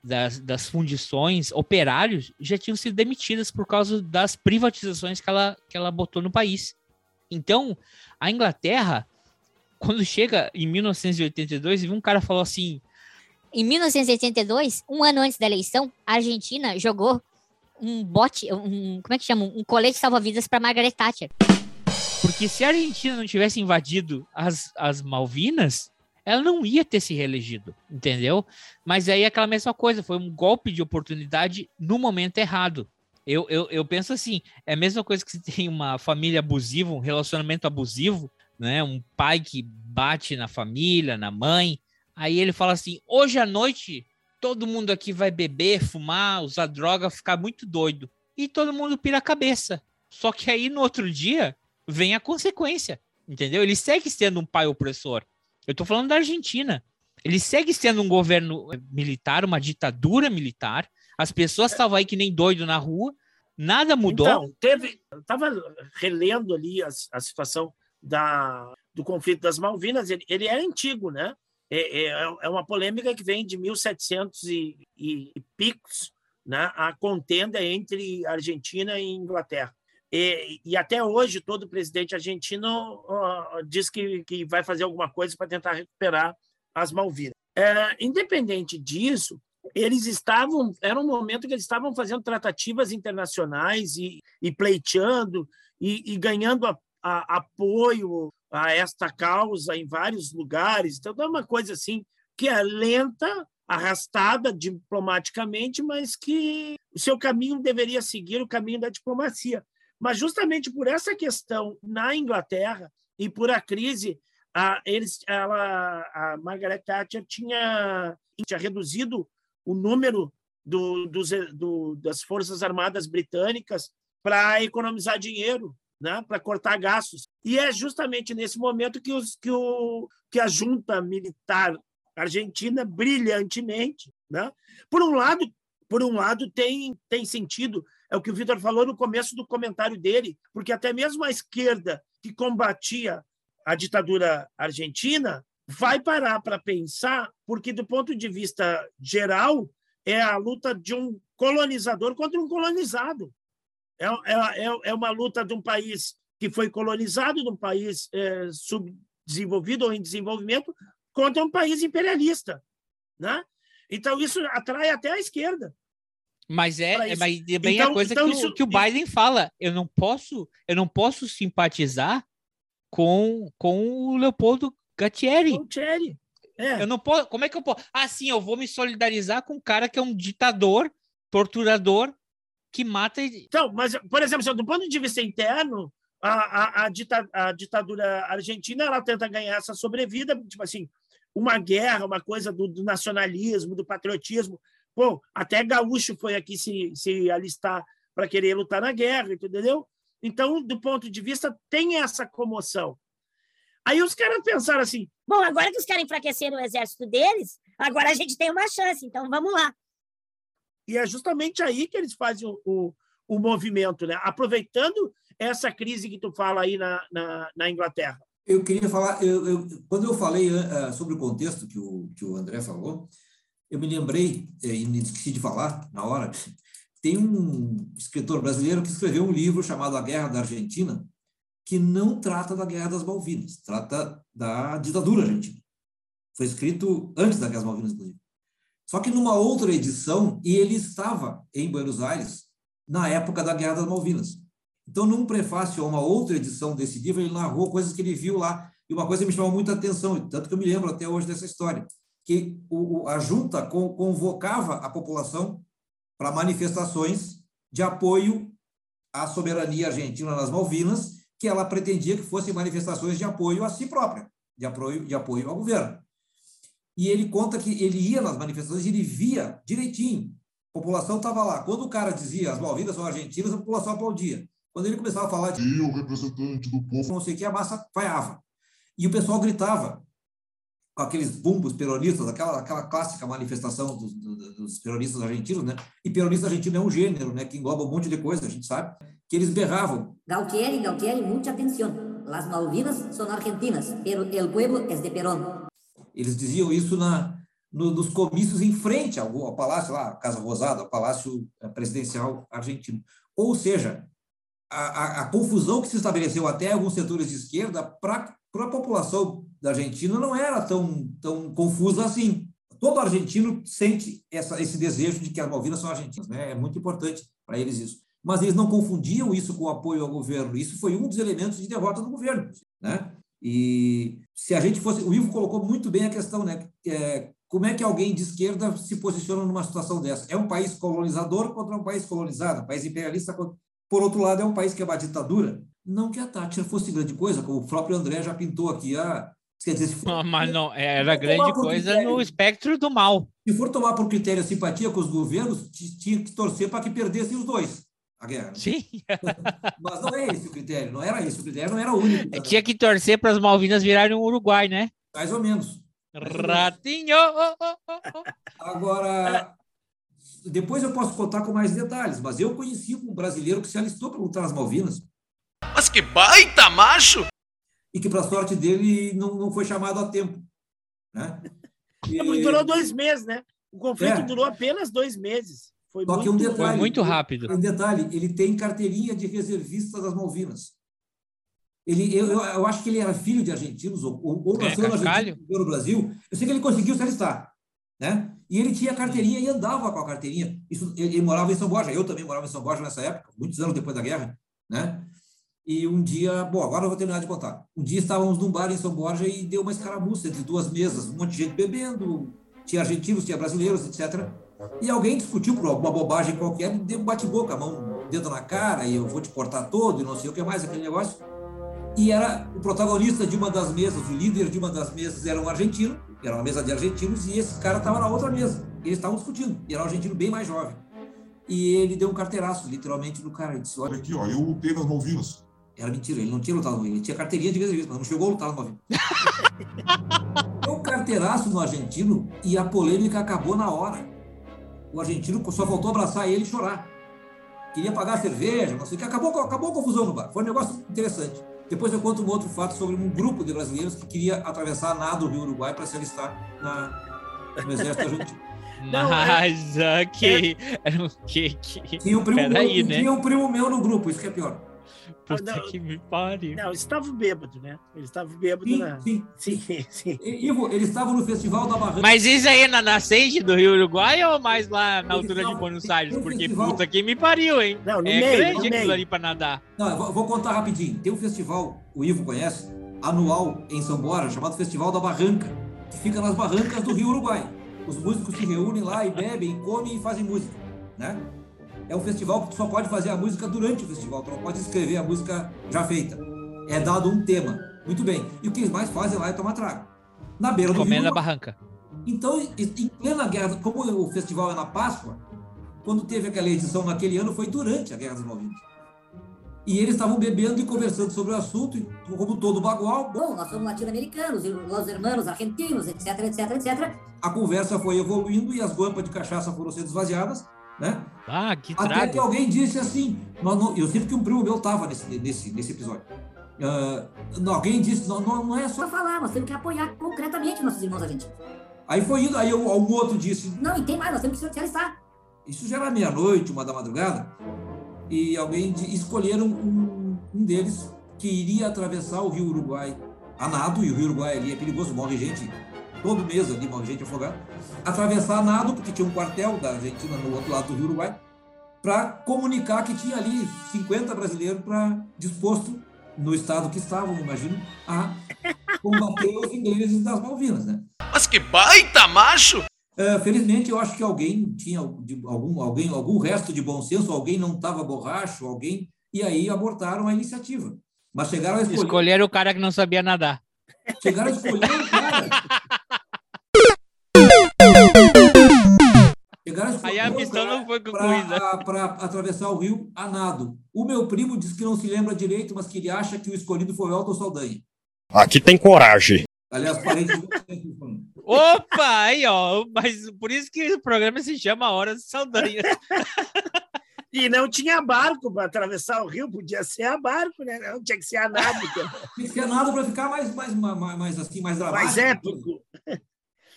das, das fundições, operários, já tinham sido demitidos por causa das privatizações que ela, que ela botou no país. Então, a Inglaterra, quando chega em 1982, um cara falou assim. Em 1982, um ano antes da eleição, a Argentina jogou um bote, um, como é que chama? Um colete salva-vidas para Margaret Thatcher. Porque se a Argentina não tivesse invadido as, as Malvinas, ela não ia ter se reelegido, entendeu? Mas aí é aquela mesma coisa, foi um golpe de oportunidade no momento errado. Eu, eu, eu penso assim, é a mesma coisa que se tem uma família abusiva, um relacionamento abusivo, né? Um pai que bate na família, na mãe. Aí ele fala assim: hoje à noite todo mundo aqui vai beber, fumar, usar droga, ficar muito doido. E todo mundo pira a cabeça. Só que aí no outro dia vem a consequência, entendeu? Ele segue sendo um pai opressor. Eu tô falando da Argentina. Ele segue sendo um governo militar, uma ditadura militar. As pessoas estavam aí que nem doido na rua. Nada mudou. Então, teve. Eu estava relendo ali a, a situação da, do conflito das Malvinas. Ele, ele é antigo, né? É, é, é, uma polêmica que vem de 1700 e, e, e picos, né? A contenda entre Argentina e Inglaterra. E, e, até hoje, todo presidente argentino uh, diz que, que vai fazer alguma coisa para tentar recuperar as Malvinas. É, independente disso, eles estavam, era um momento que eles estavam fazendo tratativas internacionais e, e pleiteando e, e ganhando a, a, apoio a esta causa em vários lugares. Então, é uma coisa assim que é lenta, arrastada diplomaticamente, mas que o seu caminho deveria seguir o caminho da diplomacia. Mas justamente por essa questão na Inglaterra e por a crise, a, eles, ela, a Margaret Thatcher tinha, tinha reduzido o número do, dos, do, das Forças Armadas Britânicas para economizar dinheiro, né, para cortar gastos. E é justamente nesse momento que, os, que, o, que a junta militar argentina brilhantemente, né? Por um lado, por um lado tem tem sentido é o que o Vitor falou no começo do comentário dele, porque até mesmo a esquerda que combatia a ditadura argentina vai parar para pensar, porque do ponto de vista geral é a luta de um colonizador contra um colonizado. É, é, é, é uma luta de um país que foi colonizado, de um país é, subdesenvolvido ou em desenvolvimento, contra um país imperialista. Né? Então, isso atrai até a esquerda. Mas é, é, mas é bem então, a coisa então que, isso, o, que o Biden fala. Eu não posso, eu não posso simpatizar com, com o Leopoldo Gattieri. Gattieri. É. Eu não posso. Como é que eu posso? Ah, sim, eu vou me solidarizar com um cara que é um ditador, torturador, que mata. Então, mas, por exemplo, do ponto de vista interno, a, a, a, dita, a ditadura argentina ela tenta ganhar essa sobrevida, tipo assim, uma guerra, uma coisa do, do nacionalismo, do patriotismo. Pô, até gaúcho foi aqui se, se alistar para querer lutar na guerra, entendeu? Então, do ponto de vista, tem essa comoção. Aí os caras pensaram assim: bom, agora que os caras enfraqueceram o exército deles, agora a gente tem uma chance, então vamos lá. E é justamente aí que eles fazem o, o, o movimento, né? aproveitando essa crise que tu fala aí na, na, na Inglaterra. Eu queria falar, eu, eu, quando eu falei uh, sobre o contexto que o, que o André falou, eu me lembrei, eh, e esqueci de falar na hora, <laughs> tem um escritor brasileiro que escreveu um livro chamado A Guerra da Argentina, que não trata da Guerra das Malvinas, trata da ditadura argentina. Foi escrito antes da Guerra das Malvinas, inclusive. Só que numa outra edição, e ele estava em Buenos Aires na época da Guerra das Malvinas. Então, num prefácio a uma outra edição desse livro, ele narrou coisas que ele viu lá. E uma coisa me chamou muita atenção, tanto que eu me lembro até hoje dessa história, que o, a junta convocava a população para manifestações de apoio à soberania argentina nas Malvinas, que ela pretendia que fossem manifestações de apoio a si própria, de apoio, de apoio ao governo. E ele conta que ele ia nas manifestações e ele via direitinho. A população estava lá. Quando o cara dizia as Malvinas são argentinas, a população aplaudia. Quando ele começava a falar de eu, representante do povo, não sei o que, a massa vaiava. E o pessoal gritava com aqueles bumbos peronistas, aquela, aquela clássica manifestação dos, dos, peronistas argentinos, né? E peronista argentino é um gênero, né? Que engloba um monte de coisa, a gente sabe. Que eles berravam. Galtieri, Galtieri, muita atenção. Las Malvinas são argentinas, pero el pueblo es de Perón. Eles diziam isso na, no, nos comícios em frente ao, ao palácio lá, Casa Rosada, ao palácio eh, presidencial argentino. Ou seja, a, a, a confusão que se estabeleceu até alguns setores de esquerda para a população da Argentina não era tão, tão confusa assim. Todo argentino sente essa, esse desejo de que as Malvinas são argentinas, né? é muito importante para eles isso. Mas eles não confundiam isso com o apoio ao governo. Isso foi um dos elementos de derrota do governo. Né? E se a gente fosse. O Ivo colocou muito bem a questão, né? É, como é que alguém de esquerda se posiciona numa situação dessa? É um país colonizador contra um país colonizado, um país imperialista. Por outro lado, é um país que é uma ditadura. Não que a Thatcher fosse grande coisa, como o próprio André já pintou aqui. A, quer dizer, for, não, mas não, era grande coisa critério, no espectro do mal. Se for tomar por critério simpatia com os governos, tinha que torcer para que perdessem os dois a guerra. Sim. <laughs> Mas não é esse o critério, não era esse o critério, não era o único. É, tinha que torcer para as Malvinas virarem um Uruguai, né? Mais ou menos. Ratinho! Agora, depois eu posso contar com mais detalhes, mas eu conheci um brasileiro que se alistou para lutar nas Malvinas. Mas que baita macho! E que, para sorte dele, não, não foi chamado a tempo. Né? E... Durou dois meses, né? O conflito é. durou apenas dois meses. Foi Só muito, um detalhe, foi muito rápido. Um detalhe, ele tem carteirinha de reservista das Malvinas. Ele, eu, eu, eu acho que ele era filho de argentinos, ou, ou nasceu é, Argentina, no Brasil. Eu sei que ele conseguiu se alistar. Né? E ele tinha carteirinha e andava com a carteirinha. Isso, ele, ele, morava em São Borja. Eu também morava em São Borja nessa época, muitos anos depois da guerra. Né? E um dia, bom, agora eu vou terminar de contar. Um dia estávamos num bar em São Borja e deu uma escaramuça entre duas mesas, um monte de gente bebendo, tinha argentinos, tinha brasileiros, etc. E alguém discutiu por alguma bobagem qualquer, deu um bate-boca, mão, dedo na cara, e eu vou te cortar todo, e não sei o que mais, aquele negócio. E era o protagonista de uma das mesas, o líder de uma das mesas era um argentino, era uma mesa de argentinos, e esse cara estava na outra mesa. Eles estavam discutindo, e era um argentino bem mais jovem. E ele deu um carteiraço, literalmente, no cara. Ele disse: Olha aqui, ó, eu lutei nas Malvinas. Era mentira, ele não tinha lutado no ele tinha carteirinha de reservista, mas não chegou a lutar no Malvinas. <laughs> deu um carteiraço no argentino e a polêmica acabou na hora o argentino só faltou abraçar ele e chorar. Queria pagar a cerveja, não sei o que. Acabou, acabou a confusão no bar. Foi um negócio interessante. Depois eu conto um outro fato sobre um grupo de brasileiros que queria atravessar a nado o Rio Uruguai para se alistar na, no exército argentino. <laughs> Mas, ok. Era <laughs> o que que... Tinha um primo, meu, né? tinha um primo meu no grupo, isso que é pior. Puta não, que me pariu. Não, estava bêbado, né? Ele estava bêbado sim, na... Sim, <laughs> sim. sim. Ivo, eles estavam no Festival da Barranca. Mas isso aí é na nascente do Rio Uruguai ou mais lá na altura de Buenos Aires? Porque festival... puta que me pariu, hein? Não, no é meio, grande aquilo ali para nadar. Não, eu vou, vou contar rapidinho. Tem um festival, o Ivo conhece, anual em São Borja, chamado Festival da Barranca, que fica nas barrancas do Rio Uruguai. Os músicos se reúnem lá e bebem, comem e fazem música, né? É um festival que tu só pode fazer a música durante o festival, tu não pode escrever a música já feita. É dado um tema. Muito bem. E o que eles mais fazem lá é tomar trago. Na beira do Comendo rio. a barranca. Então, em plena guerra, como o festival é na Páscoa, quando teve aquela edição naquele ano, foi durante a Guerra dos Malvinas. E eles estavam bebendo e conversando sobre o assunto, como todo bagual. Bom, nós somos latino-americanos, os irmãos argentinos, etc, etc, etc. A conversa foi evoluindo e as guampas de cachaça foram sendo esvaziadas né? Ah, que Até trago. que alguém disse assim, não, eu sinto que um primo meu estava nesse, nesse, nesse episódio. Uh, alguém disse, não, não, não é só falar, nós temos que apoiar concretamente nossos irmãos argentinos. Aí foi indo, aí um outro disse... Não, e tem mais, nós temos que se alistar. isso já era meia-noite, uma da madrugada, e alguém de, escolheram um, um deles que iria atravessar o rio Uruguai a nado, e o rio Uruguai ali é perigoso, morre gente todo mês ali, gente afogada, atravessar a nado, porque tinha um quartel da Argentina no outro lado do rio Uruguai, para comunicar que tinha ali 50 brasileiros para disposto no estado que estavam, imagino, a combater os ingleses das Malvinas, né? Mas que baita macho! Uh, felizmente, eu acho que alguém tinha algum, alguém, algum resto de bom senso, alguém não estava borracho, alguém, e aí abortaram a iniciativa. Mas chegaram a escolher... Escolheram o cara que não sabia nadar. Chegaram a escolher o cara. <laughs> aí a missão não foi concluída. Para atravessar o rio a nado. O meu primo disse que não se lembra direito, mas que ele acha que o escolhido foi o Elton Saldanha. Aqui tem coragem. Aliás, parentes Opa, aí ó, mas por isso que o programa se chama Hora de Saldanha. E não tinha barco para atravessar o rio, podia ser a barco, né? Não tinha que ser a nado. Tinha que ser a nado para ficar mais, mais, mais, mais, assim, mais dramático. Mais épico.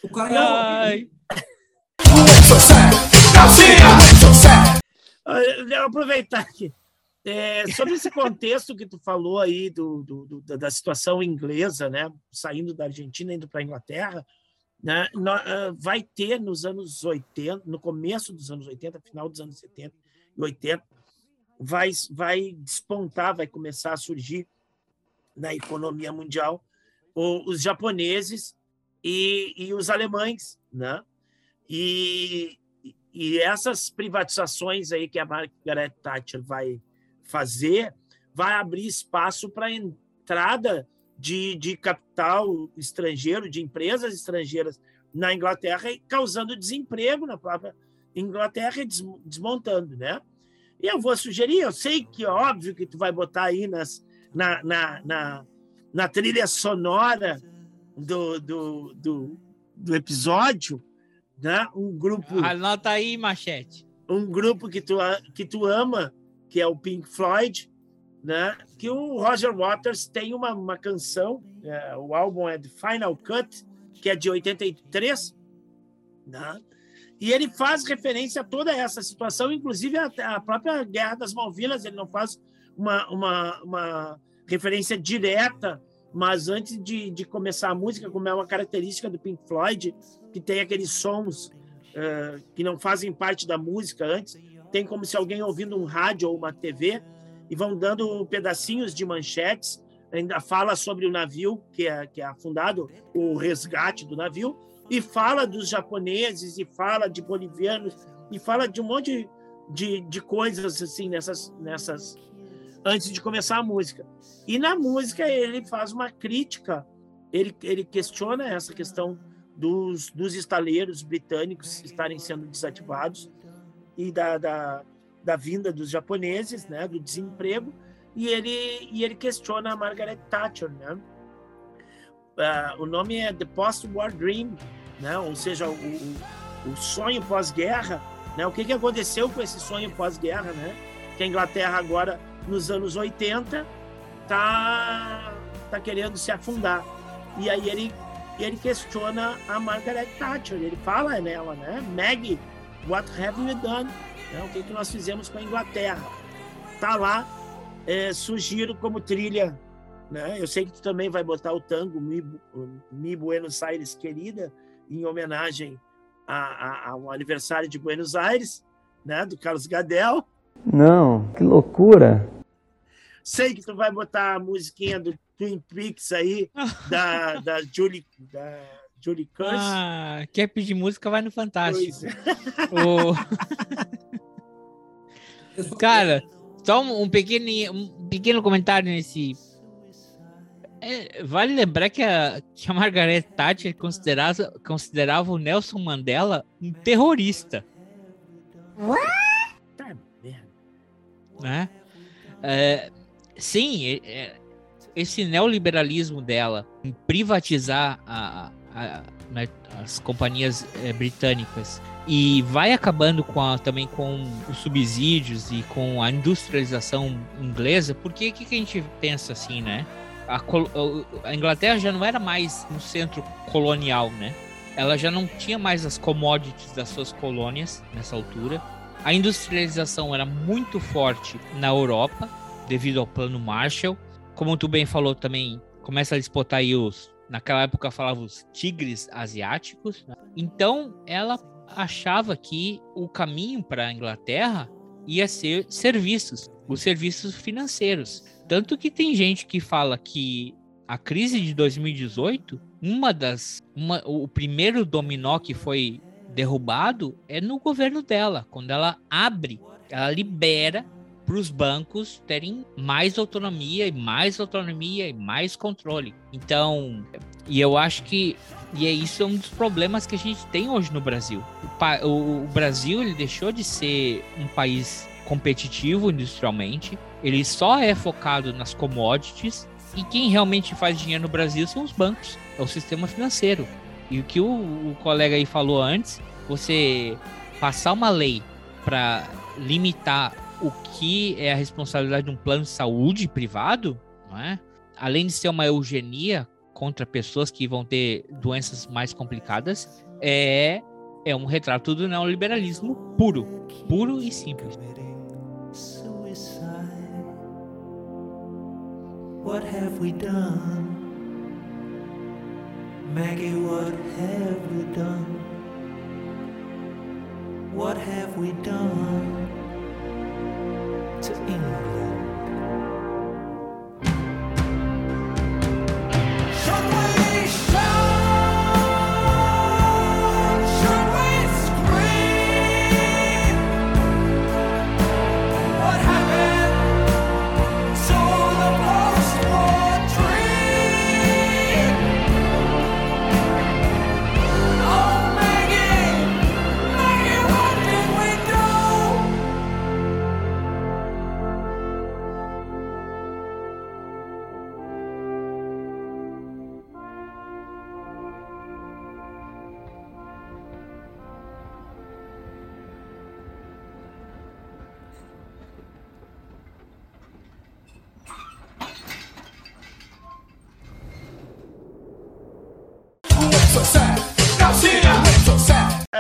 O cara ia Ai. Eu aproveitar aqui. É, sobre esse contexto que tu falou aí do, do, do, da situação inglesa, né, saindo da Argentina indo para a Inglaterra, né, ah, vai ter nos anos 80, no começo dos anos 80, final dos anos 70 e 80, vai, vai despontar, vai começar a surgir na economia mundial os japoneses e, e os alemães, né? E, e essas privatizações aí que a Margaret Thatcher vai fazer, vai abrir espaço para entrada de, de capital estrangeiro, de empresas estrangeiras na Inglaterra, causando desemprego na própria Inglaterra e desmontando, né? E eu vou sugerir, eu sei que é óbvio que tu vai botar aí nas, na, na, na, na trilha sonora do, do, do, do episódio, né? um grupo. Anota aí, Machete. Um grupo que tu, que tu ama, que é o Pink Floyd, né? que o Roger Waters tem uma, uma canção, é, o álbum é The Final Cut, que é de 83, né? e ele faz referência a toda essa situação, inclusive a, a própria Guerra das Malvinas, ele não faz uma, uma, uma referência direta mas antes de, de começar a música, como é uma característica do Pink Floyd, que tem aqueles sons uh, que não fazem parte da música antes, tem como se alguém ouvindo um rádio ou uma TV e vão dando pedacinhos de manchetes, ainda fala sobre o navio que é, que é afundado, o resgate do navio, e fala dos japoneses, e fala de bolivianos, e fala de um monte de, de, coisas assim nessas, nessas antes de começar a música. E na música ele faz uma crítica, ele, ele questiona essa questão dos, dos estaleiros britânicos estarem sendo desativados e da, da, da vinda dos japoneses, né, do desemprego, e ele, e ele questiona a Margaret Thatcher. Né? Uh, o nome é The Post-War Dream, né? ou seja, o, o, o sonho pós-guerra. Né? O que, que aconteceu com esse sonho pós-guerra? Né? Que a Inglaterra agora nos anos 80, tá, tá querendo se afundar. E aí ele, ele questiona a Margaret Thatcher, ele fala nela, né? Maggie, what have we done? Né? O que, que nós fizemos com a Inglaterra? Tá lá, é, sugiro como trilha, né? Eu sei que tu também vai botar o tango Mi, Mi Buenos Aires Querida, em homenagem a, a, ao aniversário de Buenos Aires, né? Do Carlos Gadel. Não, que loucura! Sei que tu vai botar a musiquinha do Twin Peaks aí, <laughs> da, da Julie, da Julie Curse. Ah, quer pedir música, vai no Fantástico. É. o... <laughs> Cara, só um pequeno, um pequeno comentário nesse. É, vale lembrar que a, que a Margaret Thatcher considerava, considerava o Nelson Mandela um terrorista. What? Né? É, sim, é, esse neoliberalismo dela em privatizar a, a, né, as companhias é, britânicas e vai acabando com também com os subsídios e com a industrialização inglesa, porque o que, que a gente pensa assim, né? A, a Inglaterra já não era mais um centro colonial, né? Ela já não tinha mais as commodities das suas colônias nessa altura A industrialização era muito forte na Europa, devido ao plano Marshall. Como tu bem falou também, começa a disputar aí os. Naquela época falava os tigres asiáticos. Né? Então ela achava que o caminho para a Inglaterra ia ser serviços, os serviços financeiros. Tanto que tem gente que fala que a crise de 2018, uma das, uma, o primeiro dominó que foi derrubado é no governo dela, quando ela abre, ela libera para os bancos terem mais autonomia e mais autonomia e mais controle. Então, e eu acho que e é isso é um dos problemas que a gente tem hoje no Brasil. O, o, o Brasil ele deixou de ser um país competitivo industrialmente. Ele só é focado nas commodities e quem realmente faz dinheiro no Brasil são os bancos, é o sistema financeiro. E o que o, o colega aí falou antes, você passar uma lei para limitar o que é a responsabilidade de um plano de saúde privado, não é? além de ser uma eugenia contra pessoas que vão ter doenças mais complicadas, é, é um retrato do neoliberalismo puro, puro e simples. What have we done? Maggie, what have we done? What have we done to England?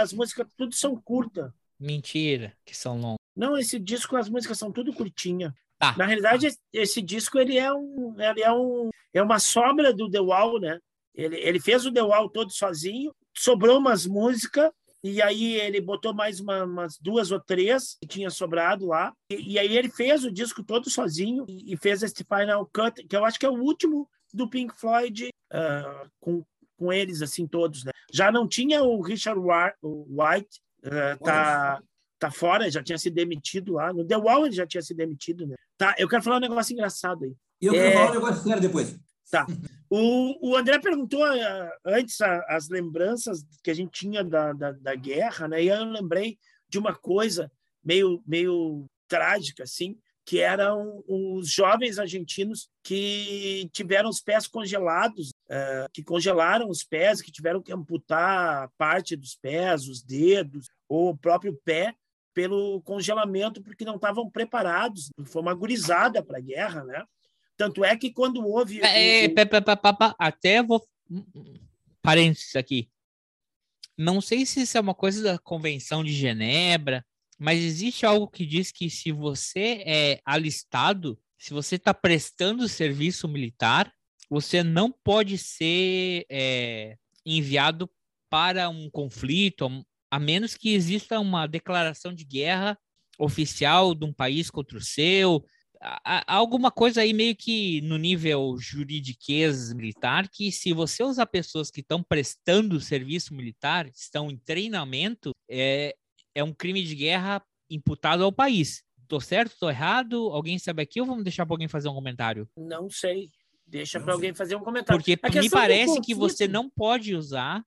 As músicas tudo são curtas. Mentira, que são longas. Não, esse disco, as músicas são tudo curtinha. Tá. Na realidade, esse disco ele é um, ele é um, é uma sobra do The Wall, né? Ele, ele fez o The Wall todo sozinho, sobrou umas músicas e aí ele botou mais uma, umas duas ou três que tinha sobrado lá. E, e, aí ele fez o disco todo sozinho e, e, fez este Final Cut, que eu acho que é o último do Pink Floyd uh, com, com eles, assim, todos, né? Já não tinha o Richard White, uh, tá, tá fora, já tinha sido demitido lá. No The Wall ele já tinha sido demitido, né? Tá, eu quero falar um negócio engraçado aí. E eu quero é... falar um negócio sério depois. Tá. O, o André perguntou uh, antes a, as lembranças que a gente tinha da, da, da, guerra, né? E eu lembrei de uma coisa meio, meio trágica, assim, que eram os jovens argentinos que tiveram os pés congelados, uh, que congelaram os pés, que tiveram que amputar parte dos pés, os dedos, ou o próprio pé, pelo congelamento, porque não estavam preparados. Foi uma gurizada para a guerra, né? Tanto é que quando houve. É, o... até vou. Parênteses aqui. Não sei se isso é uma coisa da Convenção de Genebra, mas existe algo que diz que se você é alistado, se você está prestando serviço militar, você não pode ser é, enviado para um conflito, a menos que exista uma declaração de guerra oficial de um país contra o seu, alguma coisa aí meio que no nível juridiquês militar, que se você usar pessoas que estão prestando serviço militar, estão em treinamento, é, é um crime de guerra imputado ao país. Tô certo? Tô errado? Alguém sabe aqui ou vamos deixar para alguém fazer um comentário? Não sei. Deixa para alguém fazer um comentário. Porque me parece que você não pode usar.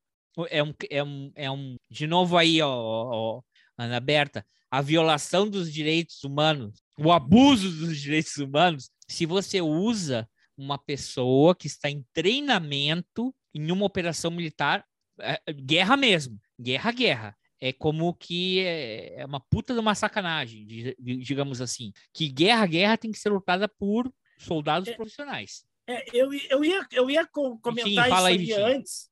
É um, é um, é um de novo aí, ó, ó, Ana Berta, a violação dos direitos humanos, o abuso dos direitos humanos, se você usa uma pessoa que está em treinamento em uma operação militar, é, guerra mesmo, guerra, guerra é como que é, é uma puta de uma sacanagem, digamos assim. Que guerra, guerra tem que ser lutada por soldados é, profissionais. É, eu, eu, ia, eu ia comentar Vitinho, isso aí, aí antes.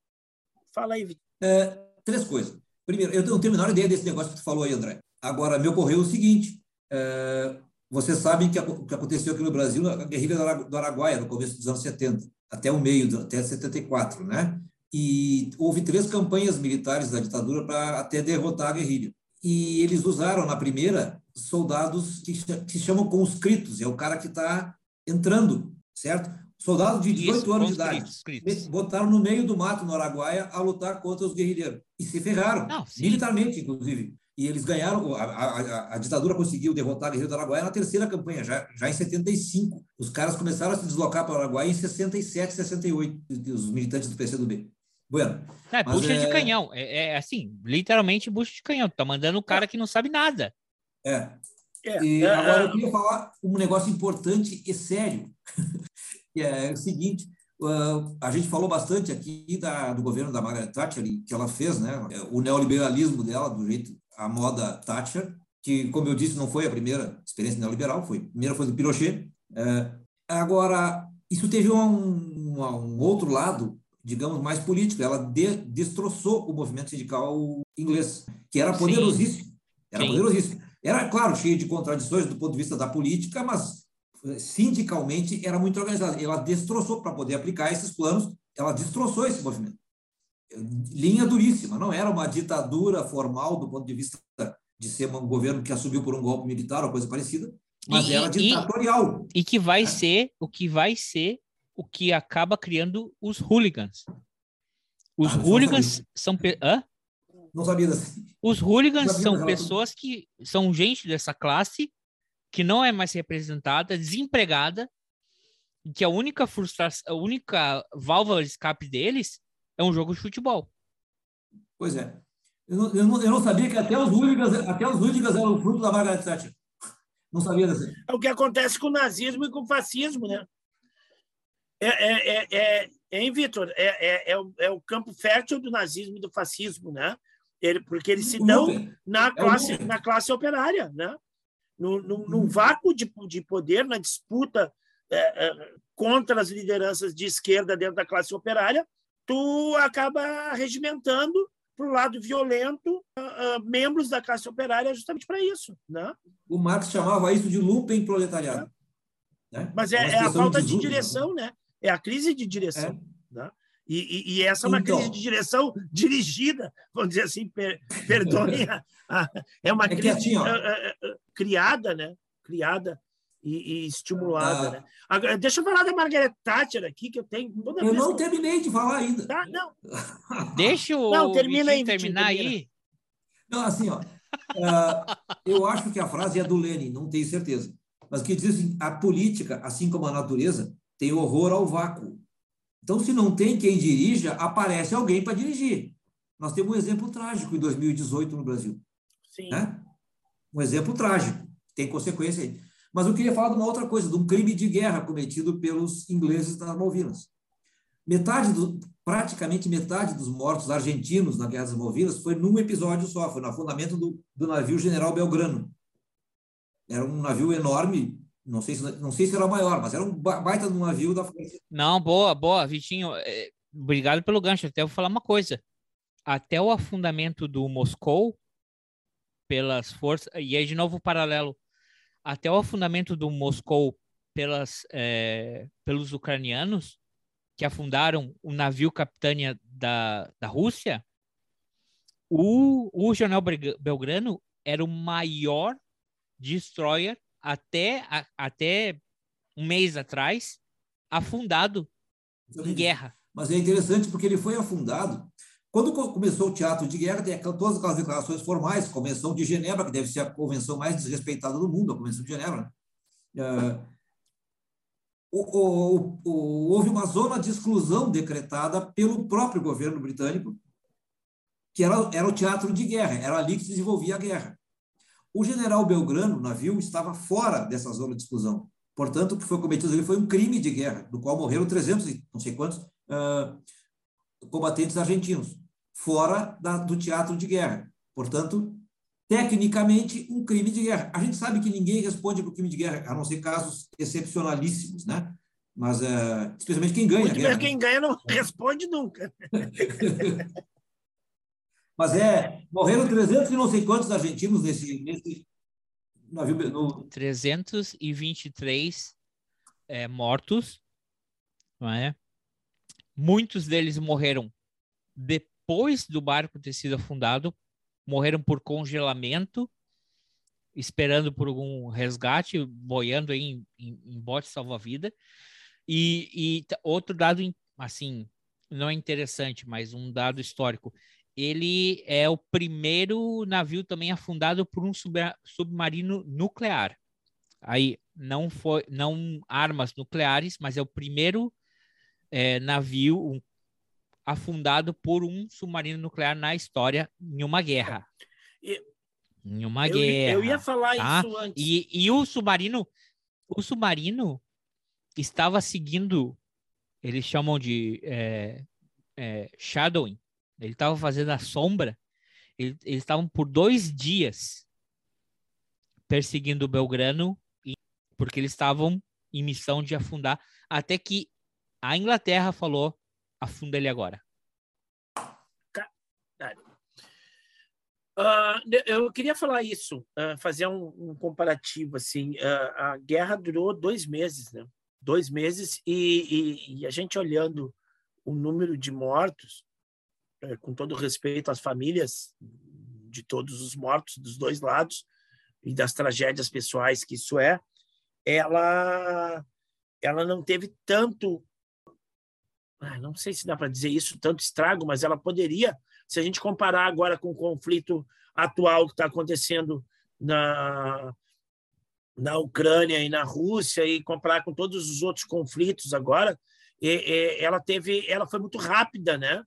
Fala aí, Vitinho. É, três coisas. Primeiro, eu não tenho a menor ideia desse negócio que tu falou aí, André. Agora, me ocorreu o seguinte: é, vocês sabem que o que aconteceu aqui no Brasil, a guerrilha do Araguaia, no começo dos anos 70, até o meio, até 74, né? E houve três campanhas militares da ditadura para até derrotar a guerrilha. E eles usaram, na primeira, soldados que, que chamam conscritos, é o cara que está entrando, certo? Soldados de 18 Isso, anos de idade. Botaram no meio do mato, no Araguaia, a lutar contra os guerrilheiros. E se ferraram, Não, militarmente, inclusive. E eles ganharam, a, a, a, ditadura conseguiu derrotar a guerrilha do Araguaia na terceira campanha, já, já em 75. Os caras começaram a se deslocar para o Araguaia em 67, 68, os militantes do PCdoB. Bueno, é, bucha é... de canhão. É, é, assim, literalmente bucha de canhão. Tá mandando um cara que não sabe nada. É. é e é, agora eu queria falar um negócio importante e sério. <laughs> que é o seguinte: a gente falou bastante aqui da, do governo da Margaret Thatcher, que ela fez, né? O neoliberalismo dela, do jeito, a moda Thatcher, que, como eu disse, não foi a primeira experiência neoliberal, foi, a primeira foi do Pinochet. Agora, isso teve um, um, um, outro lado, digamos, mais político. Ela de, destroçou o movimento sindical inglês, que era poderosíssimo. Era Sim. poderosíssimo. Era, claro, cheio de contradições do ponto de vista da política, mas sindicalmente era muito organizada. Ela destroçou, para poder aplicar esses planos, ela destroçou esse movimento. Linha duríssima, não era uma ditadura formal do ponto de vista de ser um governo que assumiu por um golpe militar ou coisa parecida, mas e, era ditatorial. E, e que vai é. ser o que vai ser o que acaba criando os hooligans. Os ah, hooligans são. Hã? Não sabia Os hooligans são pessoas que são gente dessa classe que não é mais representada, desempregada, e que a única frustração, a única válvula de escape deles é um jogo de futebol. Pois é. Eu não, eu não, eu não sabia que até os hooligans, até os hooligans eram fruto da Margaret Thatcher. Não sabia dessa. É o que acontece com o nazismo e com o fascismo, né? É, é, é, é, hein, Vitor? É, é, é, o, é o campo fértil do nazismo e do fascismo, né? Ele, porque eles se dão na classe, na classe operária, né? No, no, num uhum. vácuo de, de poder, na disputa é, é, contra as lideranças de esquerda dentro da classe operária, tu acaba regimentando para o lado violento uh, uh, membros da classe operária justamente para isso. Né? O Marx chamava isso de lumpen proletariado. É. Né? Mas é, é a falta de, de direção, né? É a crise de direção. É. Né? E, e, e, essa é uma então, crise de direção dirigida, vamos dizer assim, per, perdoem, a, a, é uma é crise assim, criada, né? Criada e, e estimulada, ah, né? Agora, deixa eu falar da Margaret Thatcher aqui, que eu tenho. Toda eu não que... terminei de falar ainda. Tá, não. <laughs> Deixa o não, termina aí, terminar aí. Não, assim, ó. Uh, eu acho que a frase é do Lenin, não tenho certeza. Mas que diz assim, a política, assim como a natureza, tem horror ao vácuo. Então, se não tem quem dirija, aparece alguém para dirigir. Nós temos um exemplo trágico em 2018 no Brasil. Sim. Né? Um exemplo trágico, tem consequência aí. Mas eu queria falar de uma outra coisa, de um crime de guerra cometido pelos ingleses das Malvinas. Metade do, praticamente metade dos mortos argentinos na Guerra das Malvinas foi num episódio só, foi no afundamento do, do navio General Belgrano. Era um navio enorme, não sei, se, não sei se era maior, mas era um baita de um navio da França. Não, boa, boa, Vitinho. É, obrigado pelo gancho. Até vou falar uma coisa. Até o afundamento do Moscou pelas forças. E aí, de novo, paralelo. Até o afundamento do Moscou pelas, é, pelos ucranianos, que afundaram o navio Capitânia da, da Rússia, o, o Jornal Belgrano era o maior destroyer até, a, até um mês atrás, afundado em guerra. Mas é interessante porque ele foi afundado. Quando começou o teatro de guerra, tem todas aquelas declarações formais, Convenção de Genebra, que deve ser a convenção mais desrespeitada do mundo, a Convenção de Genebra. Né? o, o, o, houve uma zona de exclusão decretada pelo próprio governo britânico, que era, era o teatro de guerra, era ali que se desenvolvia a guerra. O general Belgrano, o navio, estava fora dessa zona de exclusão. Portanto, o que foi cometido ali foi um crime de guerra, do qual morreram 300 e não sei quantos uh, combatentes argentinos, fora da, do teatro de guerra. Portanto, tecnicamente, um crime de guerra. A gente sabe que ninguém responde por crime de guerra, a não ser casos excepcionalíssimos, né? Mas, uh, especialmente quem ganha. Guerra, quem ganha não <laughs> responde nunca. <laughs> Mas é, morreram 300 e não sei quantos argentinos nesse, nesse navio. No... 323 é, mortos, não é? Muitos deles morreram depois do barco ter sido afundado, morreram por congelamento, esperando por algum resgate, boiando em, em, em bote salva-vida. E, e outro dado, assim, não é interessante, mas um dado histórico. Ele é o primeiro navio também afundado por um submarino nuclear. Aí não foi, não armas nucleares, mas é o primeiro é, navio um, afundado por um submarino nuclear na história em uma guerra. em uma eu, guerra. Eu ia falar tá? isso antes. E, e o submarino, o submarino estava seguindo, eles chamam de é, é, shadowing, ele estava fazendo a sombra, eles estavam por dois dias perseguindo o Belgrano, porque eles estavam em missão de afundar, até que a Inglaterra falou, afunda ele agora. Uh, eu queria falar isso, uh, fazer um, um, comparativo assim. Uh, a guerra durou dois meses, né? Dois meses e, e, e a gente olhando o número de mortos, é, com todo respeito às famílias de todos os mortos dos dois lados e das tragédias pessoais que isso é, ela ela não teve tanto ah, não sei se dá para dizer isso tanto estrago, mas ela poderia, se a gente comparar agora com o conflito atual que está acontecendo na na Ucrânia e na Rússia e comparar com todos os outros conflitos agora, e, e, ela teve, ela foi muito rápida, né?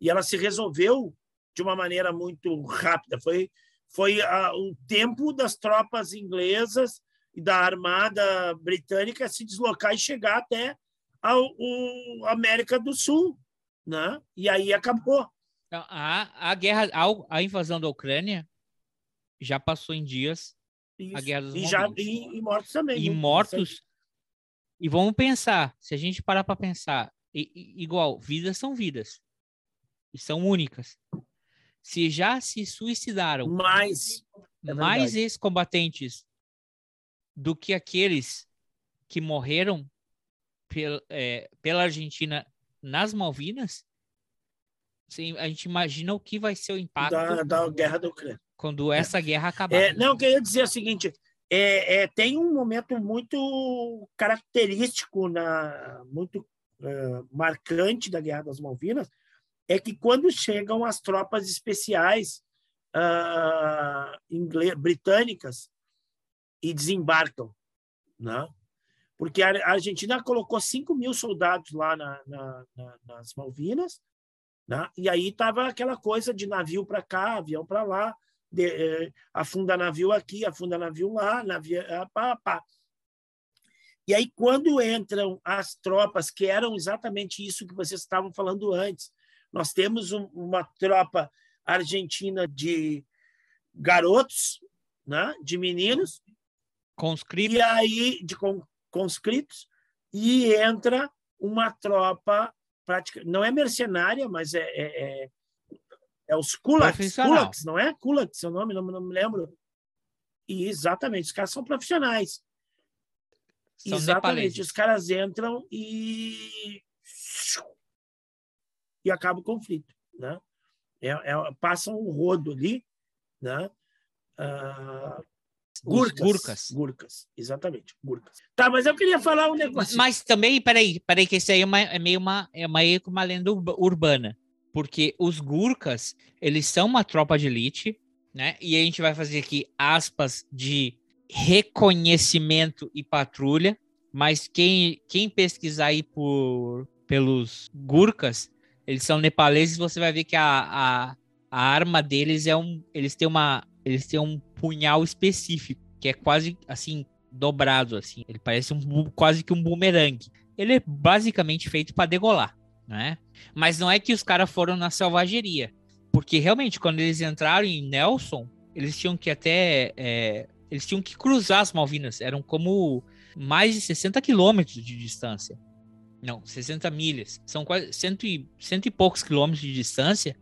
E ela se resolveu de uma maneira muito rápida. Foi foi a, o tempo das tropas inglesas e da armada britânica se deslocar e chegar até a, o América do Sul, né? E aí acabou. A, a guerra, a, a invasão da Ucrânia já passou em dias Isso. a guerra dos e, já, e, e mortos também. E né? mortos. E vamos pensar, se a gente parar para pensar, e, igual, vidas são vidas. E são únicas. Se já se suicidaram mais, é mais ex-combatentes do que aqueles que morreram pel, é, pela Argentina nas Malvinas, a gente imagina o que vai ser o impacto da, da guerra da Ucrânia. Quando essa é. guerra acabar. É, não, eu queria dizer o seguinte: é, é, tem um momento muito característico, na, muito uh, marcante da Guerra das Malvinas, é que quando chegam as tropas especiais uh, inglês, britânicas e desembarcam, né? porque a Argentina colocou 5 mil soldados lá na, na, na, nas Malvinas, né? e aí estava aquela coisa de navio para cá, avião para lá, de, eh, afunda navio aqui, afunda navio lá, navio, ah, pá, pá. E aí, quando entram as tropas, que eram exatamente isso que vocês estavam falando antes, nós temos um, uma tropa argentina de garotos, né? de meninos, conscritos. e aí de conscritos, e entra uma tropa prática, não é mercenária, mas é, é, é é os Kulaks, Kulaks, não é? Kulaks, seu nome, não, não me lembro. E, exatamente, os caras são profissionais. São exatamente, os caras entram e e acaba o conflito, né? É, é, passa um rodo ali, né? Gurkas, Gurkas. Gurkas, exatamente, Gurkas. Tá, mas eu queria falar um negócio. Mas, também, peraí, peraí, que isso aí é, uma, é meio uma, é meio uma lenda urbana porque os Gurkas, eles são uma tropa de elite, né? E a gente vai fazer aqui aspas de reconhecimento e patrulha, mas quem, quem pesquisar aí por, pelos Gurkas, eles são nepaleses, você vai ver que a, a, a arma deles é um, eles têm uma, eles têm um punhal específico, que é quase assim dobrado assim, ele parece um quase que um bumerangue. Ele é basicamente feito para degolar né? Mas não é que os caras foram na selvageria, porque realmente quando eles entraram em Nelson, eles tinham que até é, eles tinham que cruzar as Malvinas, eram como mais de 60 quilômetros de distância. Não, 60 milhas. São quase cento e, cento e poucos quilômetros de distância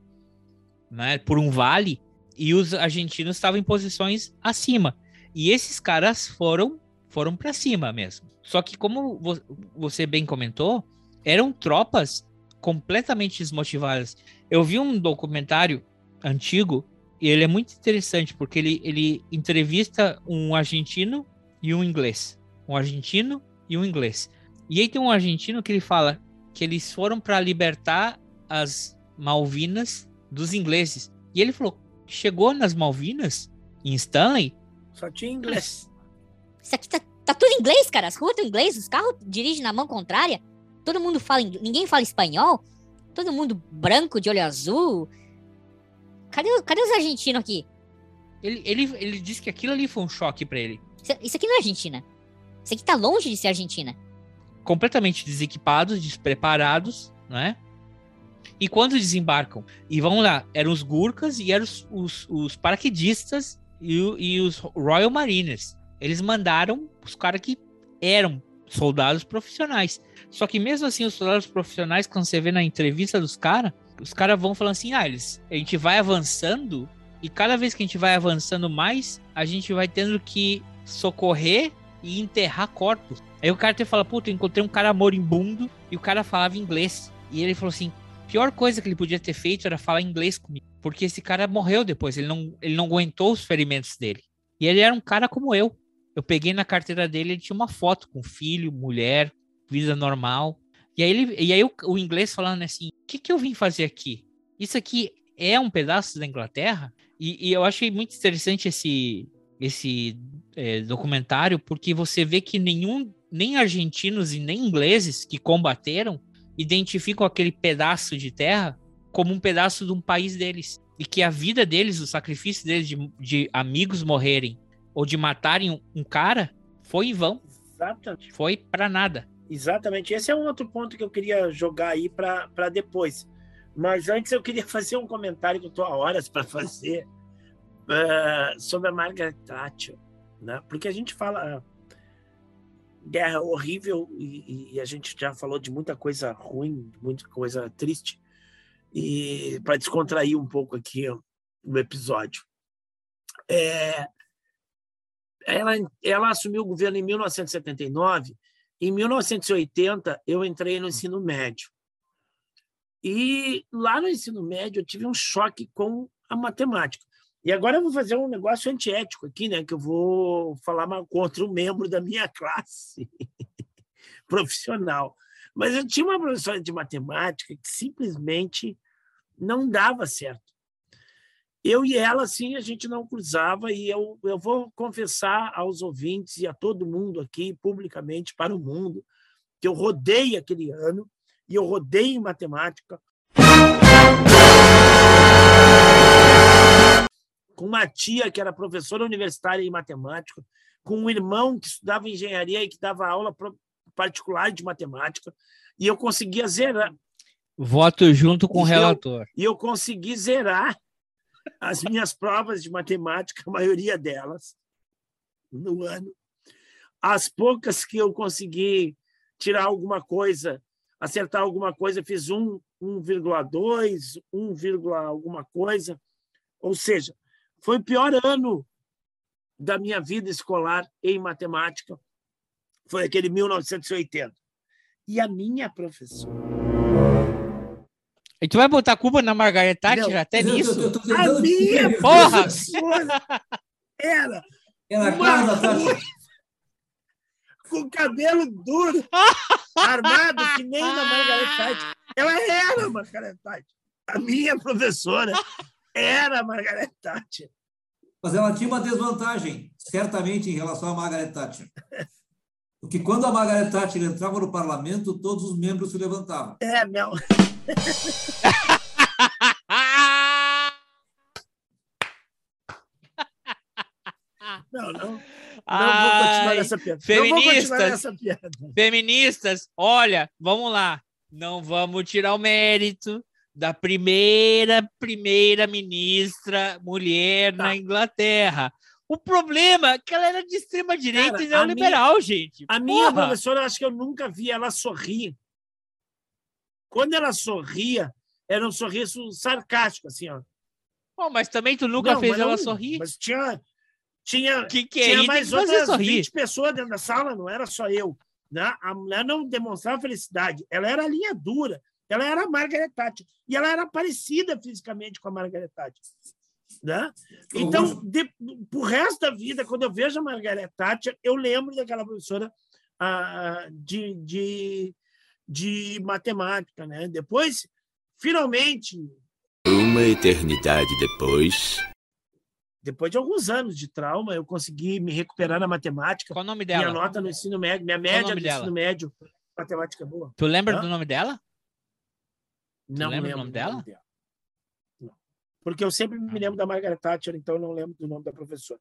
né, por um vale, e os argentinos estavam em posições acima. E esses caras foram foram para cima mesmo. Só que como você bem comentou, eram tropas completamente desmotivadas. Eu vi um documentário antigo e ele é muito interessante porque ele, ele entrevista um argentino e um inglês. Um argentino e um inglês. E aí tem um argentino que ele fala que eles foram para libertar as Malvinas dos ingleses. E ele falou: chegou nas Malvinas, em Stanley. Só tinha inglês. Isso aqui tá, tá tudo em inglês, cara. As ruas estão em inglês, os carros dirigem na mão contrária. Todo mundo fala, ninguém fala espanhol. Todo mundo branco, de olho azul. Cadê, cadê os argentinos aqui? Ele, ele, ele disse que aquilo ali foi um choque para ele. Isso aqui não é Argentina. Isso aqui tá longe de ser Argentina completamente desequipados, despreparados, né? E quando desembarcam, e vamos lá, eram os Gurkhas e eram os, os, os paraquedistas e, e, os Royal Marines. Eles mandaram os caras que eram soldados profissionais. Só que mesmo assim, os soldados profissionais, quando você vê na entrevista dos caras, os caras vão falando assim: ah, eles, a gente vai avançando, e cada vez que a gente vai avançando mais, a gente vai tendo que socorrer e enterrar corpos. Aí o cara te fala, puta, eu encontrei um cara moribundo e o cara falava inglês. E ele falou assim: pior coisa que ele podia ter feito era falar inglês comigo. Porque esse cara morreu depois, ele não, ele não aguentou os ferimentos dele. E ele era um cara como eu. Eu peguei na carteira dele, ele tinha uma foto com filho, mulher, vida normal. E aí, ele, e aí o, o inglês falando assim: o que, que eu vim fazer aqui? Isso aqui é um pedaço da Inglaterra? E, e eu achei muito interessante esse, esse é, documentário, porque você vê que nenhum, nem argentinos e nem ingleses que combateram identificam aquele pedaço de terra como um pedaço de um país deles. E que a vida deles, o sacrifício deles de, de amigos morrerem ou de matarem um, um cara foi em vão. Exatamente. Foi para nada. Exatamente. Esse é um outro ponto que eu queria jogar aí para depois. Mas antes eu queria <laughs> fazer um comentário que eu estou há horas para fazer uh, sobre a Margaret Thatcher, né? Porque a gente fala guerra horrível e, e, a gente já falou de muita coisa ruim, muita coisa triste. E para descontrair um pouco aqui o episódio, é, ela, ela assumiu o governo em 1979. Em 1980 eu entrei no ensino médio. E lá no ensino médio eu tive um choque com a matemática. E agora eu vou fazer um negócio antiético aqui, né? Que eu vou falar contra um membro da minha classe <laughs> profissional. Mas eu tinha uma professora de matemática que simplesmente não dava certo. Eu e ela, assim, a gente não cruzava, e eu, eu vou confessar aos ouvintes e a todo mundo aqui, publicamente, para o mundo, que eu rodei aquele ano, e eu rodei em matemática com uma tia que era professora universitária em matemática, com um irmão que estudava engenharia e que dava aula particular de matemática, e eu conseguia zerar. Voto junto com e o relator. Eu, e eu consegui zerar as minhas provas de matemática, a maioria delas, no ano. As poucas que eu consegui tirar alguma coisa, acertar alguma coisa, fiz um 1,2, 1, alguma coisa. Ou seja, foi o pior ano da minha vida escolar em matemática. Foi aquele 1980. E a minha professora. E tu vai botar a culpa na Margaret Thatcher até nisso? Eu, eu, eu a minha Porra! era era uma... com cabelo duro, <laughs> armado que nem da Margaret Thatcher. Ela era a Margaret Thatcher. A minha professora era a Margaret Thatcher. Mas ela tinha uma desvantagem, certamente, em relação à Margaret Thatcher. Porque quando a Margaret Thatcher entrava no parlamento, todos os membros se levantavam. É, meu. <laughs> Não, não. Não Ai, vou continuar essa piada. Feministas, piada. feministas, olha, vamos lá. Não vamos tirar o mérito da primeira primeira ministra mulher tá. na Inglaterra. O problema é que ela era de extrema direita Cara, e neoliberal, minha, gente. A Porra. minha professora, acho que eu nunca vi ela sorrir. Quando ela sorria, era um sorriso sarcástico, assim, ó. Bom, mas também tu nunca Não, fez ela não, sorrir. Mas tinha, tinha, Que que é tinha mais outras sorrir. 20 pessoas dentro da sala, não era só eu. Né? A mulher não demonstrava felicidade. Ela era a linha dura. Ela era a Margaret Thatcher. E ela era parecida fisicamente com a Margaret Thatcher. Né? Então, de, pro resto da vida, quando eu vejo a Margaret Thatcher, eu lembro daquela professora ah, de, de, de matemática. Né? Depois, finalmente, Uma eternidade depois. depois de alguns anos de trauma, eu consegui me recuperar na matemática. Qual o nome Minha dela? nota no ensino médio, minha média no dela? ensino médio, matemática boa. Tu lembra Hã? do nome dela? Não lembra lembro o nome dela? Não. Porque eu sempre me lembro da Margaret Thatcher, então eu não lembro do nome da professora.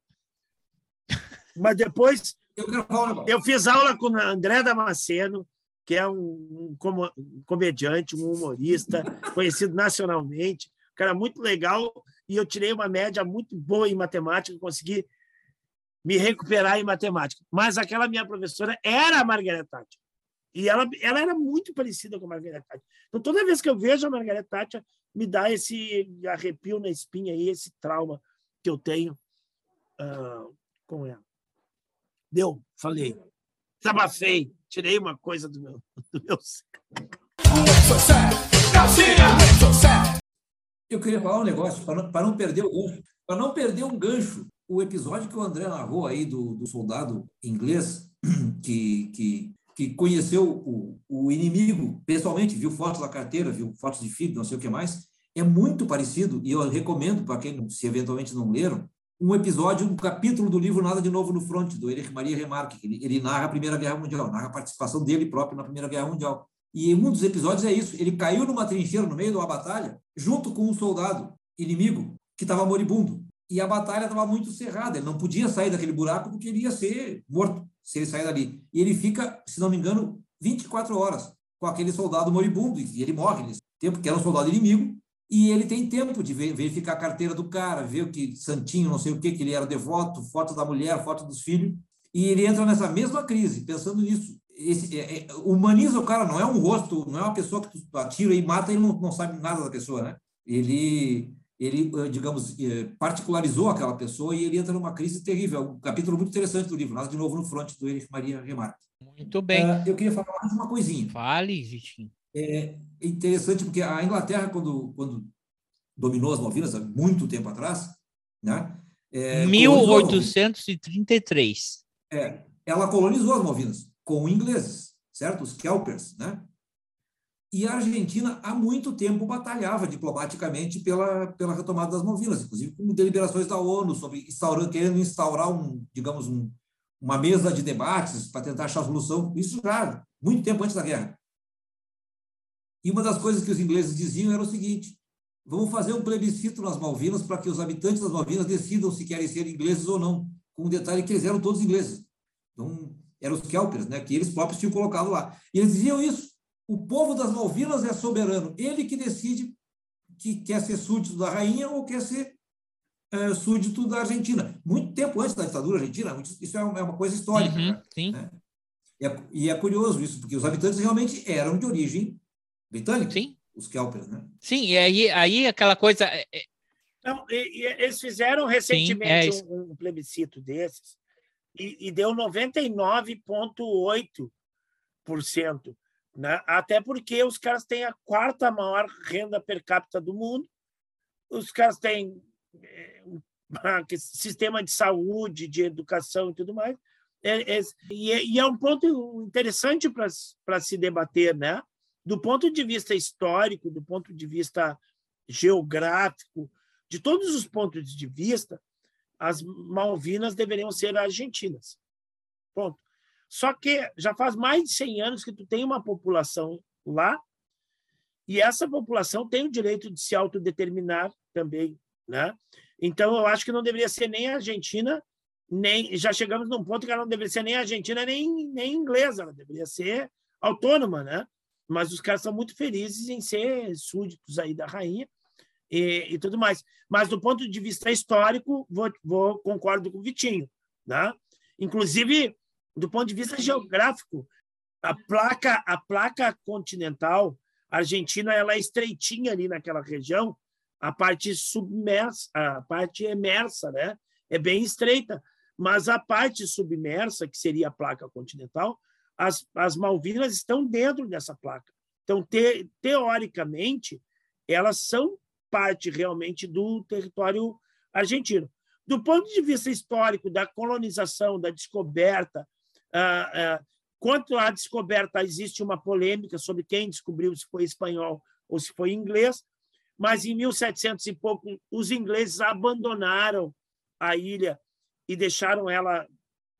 Mas depois <laughs> eu fiz aula com a André Damasceno, que é um, um como- um comediante, um humorista, <laughs> conhecido nacionalmente, um cara muito legal, e eu tirei uma média muito boa em matemática, consegui me recuperar em matemática. Mas aquela minha professora era a Margaret Thatcher. E ela, ela era muito parecida com a Margaret Thatcher. Então, toda vez que eu vejo a Margaret Thatcher, me dá esse arrepio na espinha aí, esse trauma que eu tenho ah, com ela. Deu, falei. Desabafei, tirei uma coisa do meu, do meu Eu queria falar um negócio, para não, para não perder o gancho. Para não perder um gancho, o episódio que o André narrou aí do, do soldado inglês que, que, que conheceu o, o inimigo pessoalmente, viu fotos da carteira, viu fotos de filho, não sei o que mais, é muito parecido, e eu recomendo para quem, se eventualmente não leram, um episódio, um capítulo do livro Nada de Novo no Front, do Erich Maria Remarque, que ele, ele narra a Primeira Guerra Mundial, narra a participação dele próprio na Primeira Guerra Mundial. E um dos episódios é isso, ele caiu numa trincheira no meio de uma batalha, junto com um soldado inimigo que estava moribundo. E a batalha estava muito cerrada, ele não podia sair daquele buraco porque ele ia ser morto se ele sair dali. E ele fica, se não me engano, 24 horas com aquele soldado moribundo, e ele morre nesse tempo, que era um soldado inimigo, e ele tem tempo de ver- verificar a carteira do cara, ver o que santinho, não sei o que, que ele era devoto, foto da mulher, foto dos filhos, e ele entra nessa mesma crise, pensando nisso. Esse, é- é- humaniza o cara, não é um rosto, não é uma pessoa que tu atira e mata e não, não sabe nada da pessoa, né? Ele, ele eh, digamos, eh, particularizou aquela pessoa e ele entra numa crise terrível. É um capítulo muito interessante do livro, nada de novo no front do Erich Maria Remarque. Muito bem. Ah, eu queria falar mais uma coisinha. Fale, Vitinho. É interessante porque a Inglaterra, quando, quando dominou as Malvinas, há muito tempo atrás, né? é, colonizou as Malvinas. 1833. É, ela colonizou as Malvinas com ingleses, certo? Os Kelpers, né? E a Argentina há muito tempo batalhava diplomaticamente pela, pela retomada das Malvinas, inclusive com deliberações da ONU sobre instaurando, querendo instaurar um, digamos, um, uma mesa de debates para tentar achar solução. Isso já muito tempo antes da guerra. E uma das coisas que os ingleses diziam era o seguinte: vamos fazer um plebiscito nas Malvinas para que os habitantes das Malvinas decidam se querem ser ingleses ou não. Com o detalhe que eles eram todos ingleses. Então, eram os Kelpers, né, que eles próprios tinham colocado lá. E eles diziam isso: o povo das Malvinas é soberano, ele que decide que quer ser súdito da rainha ou quer ser é, súdito da Argentina. Muito tempo antes da ditadura argentina, isso é uma, é uma coisa histórica. Uhum, né? sim. E é, e é curioso isso, porque os habitantes realmente eram de origem britânica, sim. os Kelpers, né? Sim, e aí, aí aquela coisa. é- é- Não, e- e eles fizeram recentemente é isso. um, um plebiscito desses e, e deu 99,8%. Né? Até porque os caras têm a quarta maior renda per capita do mundo, os caras têm eh, <laughs> sistema de saúde, de educação e tudo mais. É, é- e, é, é um ponto interessante para se debater, né? do ponto de vista histórico, do ponto de vista geográfico, de todos os pontos de vista, as Malvinas deveriam ser argentinas. Ponto. Só que já faz mais de 100 anos que tu tem uma população lá e essa população tem o direito de se autodeterminar também, né? Então eu acho que não deveria ser nem a Argentina, nem já chegamos num ponto que ela não deveria ser nem argentina nem nem inglesa, ela deveria ser autônoma, né? Mas os caras são muito felizes em ser súditos aí da rainha e, e tudo mais. Mas do ponto de vista histórico, vou, vou concordo com o Vitinho, né? Inclusive do ponto de vista geográfico, a placa a placa continental argentina ela é estreitinha ali naquela região. a parte submersa, a parte emersa, né? É bem estreita, mas a parte submersa, que seria a placa continental, as, as Malvinas estão dentro dessa placa. Então, te, teoricamente, elas são parte realmente do território argentino. Do ponto de vista histórico, da colonização, da descoberta, quanto à descoberta, existe uma polêmica sobre quem descobriu se foi espanhol ou se foi inglês, mas em 1700 e pouco, os ingleses abandonaram a ilha e deixaram ela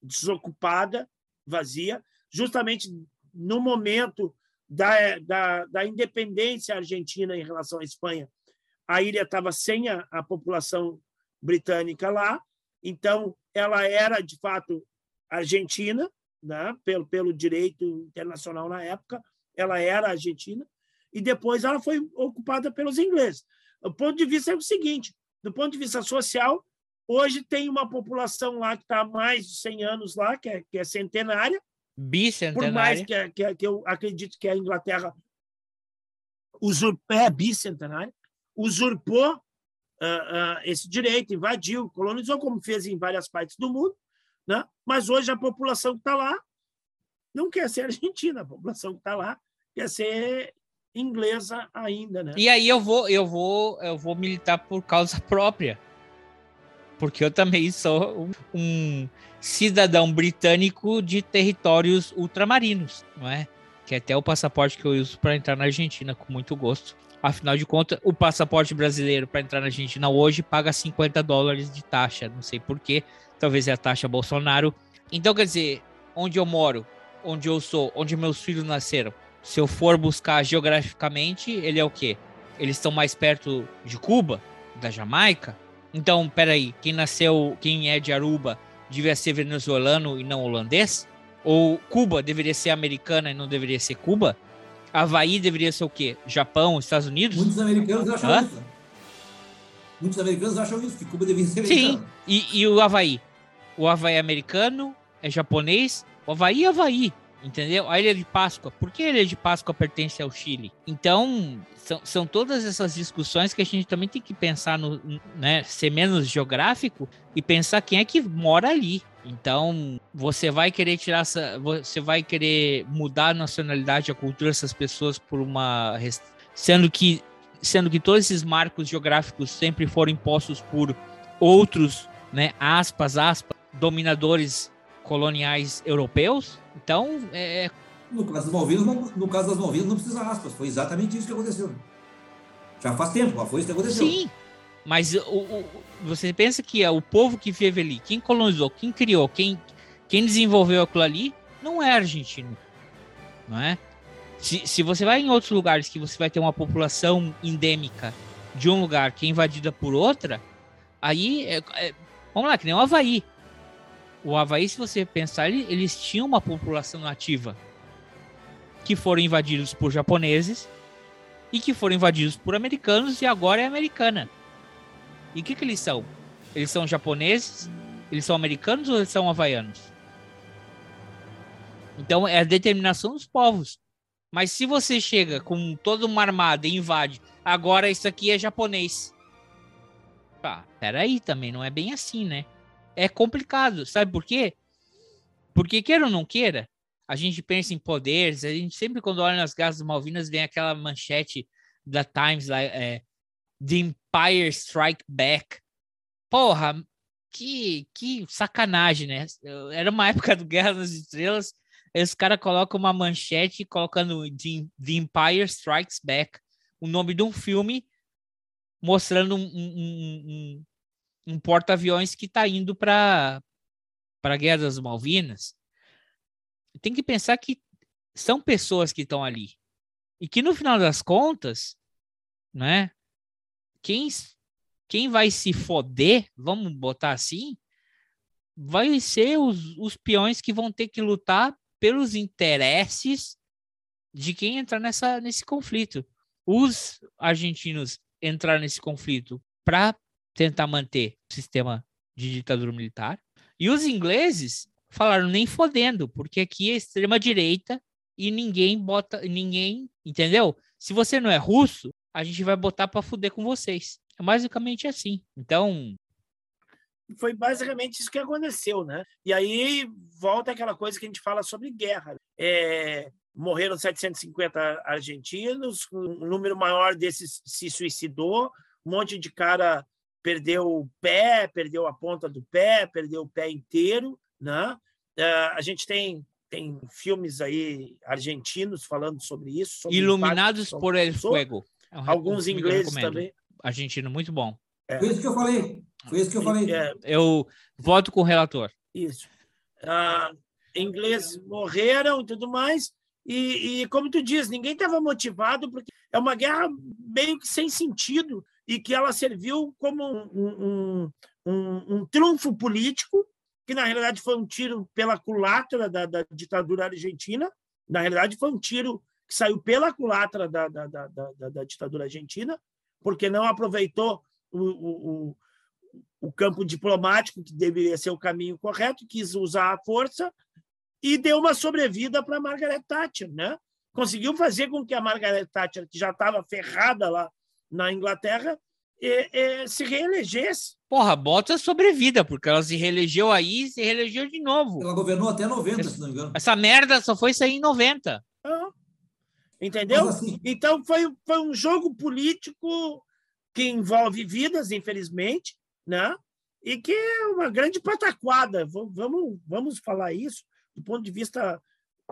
desocupada, vazia, justamente no momento da, da, da independência argentina em relação à Espanha. A ilha estava sem a, a população britânica lá, então ela era, de fato, argentina, né? pelo, pelo direito internacional na época, ela era argentina, e depois ela foi ocupada pelos ingleses. O ponto de vista é o seguinte: do ponto de vista social, hoje tem uma população lá que está há mais de 100 anos lá, que é, que é centenária. Bicentenária. Por mais que, que, que eu acredito que a Inglaterra usurpou, é bicentenária, usurpou uh, esse direito, invadiu, colonizou, como fez em várias partes do mundo, né? mas hoje a população que está lá não quer ser <laughs> argentina, a população que está lá quer ser inglesa ainda, né? E aí eu vou, eu vou, eu vou militar por causa <laughs> própria, porque eu também sou um, um cidadão britânico de territórios ultramarinos, não é? Que é até o passaporte que eu uso para entrar na Argentina com muito gosto. Afinal de contas, o passaporte brasileiro para entrar na Argentina hoje paga 50 dólares de taxa. Não sei porquê. Talvez é a taxa Bolsonaro. Então, quer dizer, onde eu moro, onde eu sou, onde meus filhos nasceram, se eu for buscar geograficamente, ele é o quê? Eles estão mais perto de Cuba, da Jamaica? Então, peraí, quem nasceu, quem é de Aruba, devia ser venezuelano e não holandês? Ou Cuba deveria ser americana e não deveria ser Cuba? Havaí deveria ser o quê? Japão, Estados Unidos? Muitos americanos acham Hã? isso. Muitos americanos acham isso, que Cuba deveria ser americana. Sim, e, e o Havaí? O Havaí é americano? É japonês? O Havaí é Havaí, entendeu? A Ilha de Páscoa, por que a Ilha de Páscoa pertence ao Chile? Então, são, são todas essas discussões que a gente também tem que pensar no, né, ser menos geográfico e pensar quem é que mora ali. Então, você vai querer tirar essa, você vai querer mudar a nacionalidade, a cultura dessas pessoas por uma sendo que sendo que todos esses marcos geográficos sempre foram impostos por outros, né, aspas, aspas, dominadores coloniais europeus. Então, é, é no caso das Malvinas, não, no caso das Malvinas não precisa aspas, foi exatamente isso que aconteceu. Já faz tempo, mas foi isso que aconteceu. Sim. Mas o, o, você pensa que é o povo que vive ali, quem colonizou, quem criou, quem, quem desenvolveu aquilo ali, não é argentino. Não é? Se, se você vai em outros lugares que você vai ter uma população endêmica de um lugar que é invadida por outra, aí é, é, vamos lá, que nem o Havaí. O Havaí, se você pensar, eles tinham uma população nativa que foram invadidos por japoneses e que foram invadidos por americanos e agora é americana. E o que, que eles são? Eles são japoneses? Eles são americanos ou eles são havaianos? Então é a determinação dos povos. Mas se você chega com toda uma armada e invade, agora isso aqui é japonês. Ah, peraí, também não é bem assim, né? É complicado, sabe por quê? Porque queira ou não queira, a gente pensa em poderes, a gente sempre quando olha nas Guerras Malvinas vem aquela manchete da Times lá, é, The Empire Strike Back. Porra, que, que sacanagem, né? Era uma época do Guerra nas Estrelas, esse cara coloca uma manchete colocando The, The Empire Strikes Back, o nome de um filme mostrando um, um, um, um porta-aviões que está indo para a Guerra das Malvinas. Tem que pensar que são pessoas que estão ali. E que no final das contas, né? quem, quem vai se foder, vamos botar assim, vai ser os, os peões que vão ter que lutar pelos interesses de quem entrar nessa, nesse conflito. Os argentinos entraram nesse conflito para tentar manter o sistema de ditadura militar. E os ingleses falaram nem fodendo, porque aqui é extrema direita e ninguém bota, ninguém, entendeu? Se você não é russo, a gente vai botar para fuder com vocês. É basicamente assim. Então. Foi basicamente isso que aconteceu, né? E aí volta aquela coisa que a gente fala sobre guerra. É, morreram 750 argentinos, um número maior desses se suicidou, um monte de cara perdeu o pé, perdeu a ponta do pé, perdeu o pé inteiro, né? a gente tem tem filmes aí argentinos falando sobre isso. Sobre Iluminados por El Fuego. É um Alguns ingleses também. Argentino, muito bom. É. Foi isso que eu falei. Foi isso que eu falei. É. Eu voto com o relator. Isso. Ah, ingleses morreram e tudo mais. E, e, como tu diz, ninguém estava motivado, porque é uma guerra meio que sem sentido e que ela serviu como um, um, um, um triunfo político que na realidade foi um tiro pela culatra da, da ditadura argentina. Na realidade, foi um tiro que saiu pela culatra da, da, da, da, ditadura argentina, porque não aproveitou o, o, o campo diplomático, que deveria ser o caminho correto, quis usar a força e deu uma sobrevida para Margaret Thatcher, né? Conseguiu fazer com que a Margaret Thatcher, que já estava ferrada lá na Inglaterra, e, e, se reelegesse. Porra, bota sobrevida, porque ela se reelegeu aí e se reelegeu de novo. Ela governou até 90, se não me engano. Essa merda só foi sair em 90. Ah, entendeu? Assim... Então foi, foi um jogo político que envolve vidas, infelizmente, né? E que é uma grande pataquada. Vamos, vamos falar isso do ponto de vista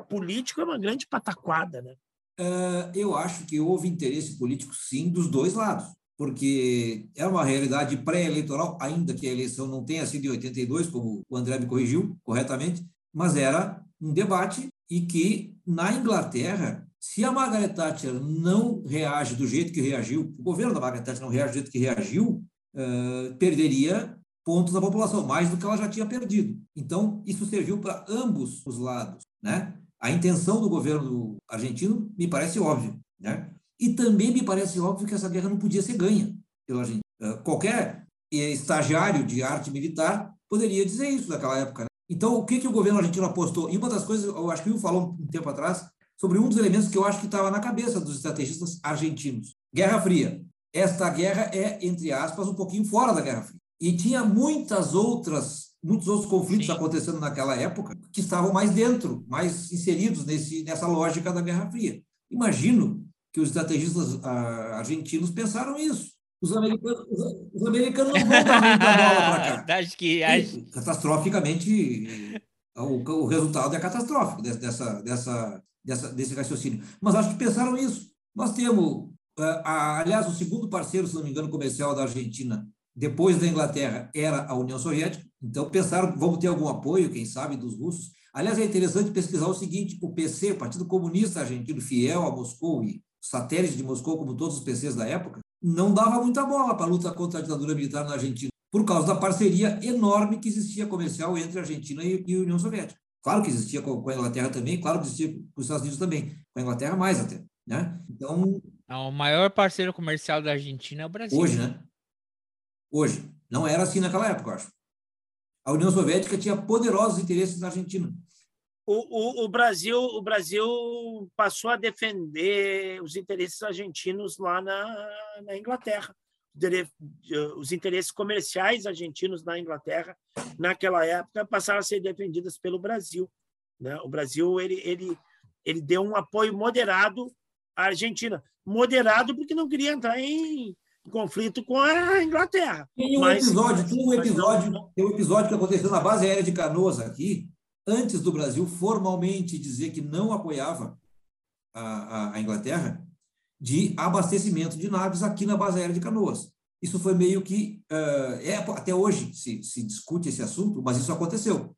político, é uma grande pataquada, né? Uh, eu acho que houve interesse político, sim, dos dois lados porque é uma realidade pré-eleitoral, ainda que a eleição não tenha sido em 82, como o André me corrigiu corretamente, mas era um debate e que, na Inglaterra, se a Margaret Thatcher não reage do jeito que reagiu, o governo da Margaret Thatcher não reage do jeito que reagiu, uh, perderia pontos da população, mais do que ela já tinha perdido. Então, isso serviu para ambos os lados. Né? A intenção do governo argentino me parece óbvia. Né? E também me parece óbvio que essa guerra não podia ser ganha pela gente. Ah, qualquer estagiário de arte militar poderia dizer isso naquela época. Né? Então, o que, que o governo argentino apostou? E uma das coisas, eu acho que o falou um tempo atrás, sobre um dos elementos que eu acho que estava na cabeça dos estrategistas argentinos. Guerra Fria. Esta guerra é, entre aspas, um pouquinho fora da Guerra Fria. E tinha muitas outras, muitos outros conflitos Sim. acontecendo naquela época que estavam mais dentro, mais inseridos nesse, nessa lógica da Guerra Fria. Imagino que os estrategistas ah, argentinos pensaram isso. Os americanos, os americanos não vão dar muita bola para cá. <laughs> Acho que. Acho... Catastroficamente, o, o, resultado é catastrófico dessa, dessa, dessa, desse raciocínio. Mas acho que pensaram isso. Nós temos, ah, aliás, o segundo parceiro, se não me engano, comercial da Argentina, depois da Inglaterra, era a União Soviética. Então pensaram, vamos ter algum apoio, quem sabe, dos russos. Aliás, é interessante pesquisar o seguinte: o PC, o Partido Comunista Argentino, fiel a Moscou e satélite de Moscou, como todos os PCs da época, não dava muita bola para a luta contra a ditadura militar na Argentina, por causa da parceria enorme que existia comercial entre a Argentina e, a União Soviética. Claro que existia com a Inglaterra também, claro que existia com os Estados Unidos também, com a Inglaterra mais até. Né? Então, o maior parceiro comercial da Argentina é o Brasil. Hoje, né? Hoje. Não era assim naquela época, eu acho. A União Soviética tinha poderosos interesses na Argentina o, o, o, Brasil, o Brasil passou a defender os interesses argentinos lá na, na Inglaterra. Os interesses comerciais argentinos na Inglaterra, naquela época, passaram a ser defendidos pelo Brasil. Né? O Brasil ele, ele, ele deu um apoio moderado à Argentina. Moderado porque não queria entrar em conflito com a Inglaterra. Tem um mas, episódio, tem um episódio, tem um episódio que aconteceu na base aérea de Canoas aqui, antes do Brasil formalmente dizer que não apoiava a, a, a, Inglaterra, de abastecimento de naves aqui na base aérea de Canoas. Isso foi meio que. Uh, é, até hoje se, se discute esse assunto, mas isso aconteceu.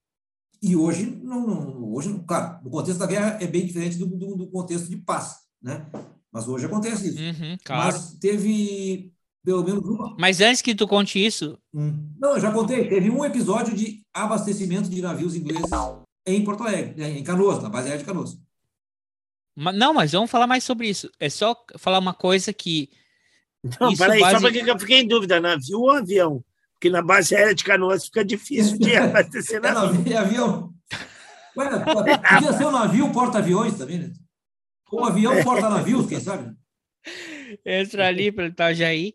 E hoje, não, não, hoje, claro, no contexto da guerra é bem diferente do, do, do contexto de paz, né? Mas hoje acontece isso. Uhum, claro. Mas teve pelo menos uma. Mas antes que tu conte isso. Hum. Não, eu já contei. Teve um episódio de abastecimento de navios ingleses em Porto Alegre, né, em Canoas, na base aérea de Canoas. Não, mas vamos falar mais sobre isso. É só falar uma coisa que. Não, peraí, base... só porque eu fiquei em dúvida: navio ou avião? Porque na base aérea de Canoas fica difícil de <laughs> abastecer é navio. É avião. Ué, podia ser um navio porta-aviões também, né? Ou um avião porta-navios, quem sabe? Entra ali pelo Itajaí,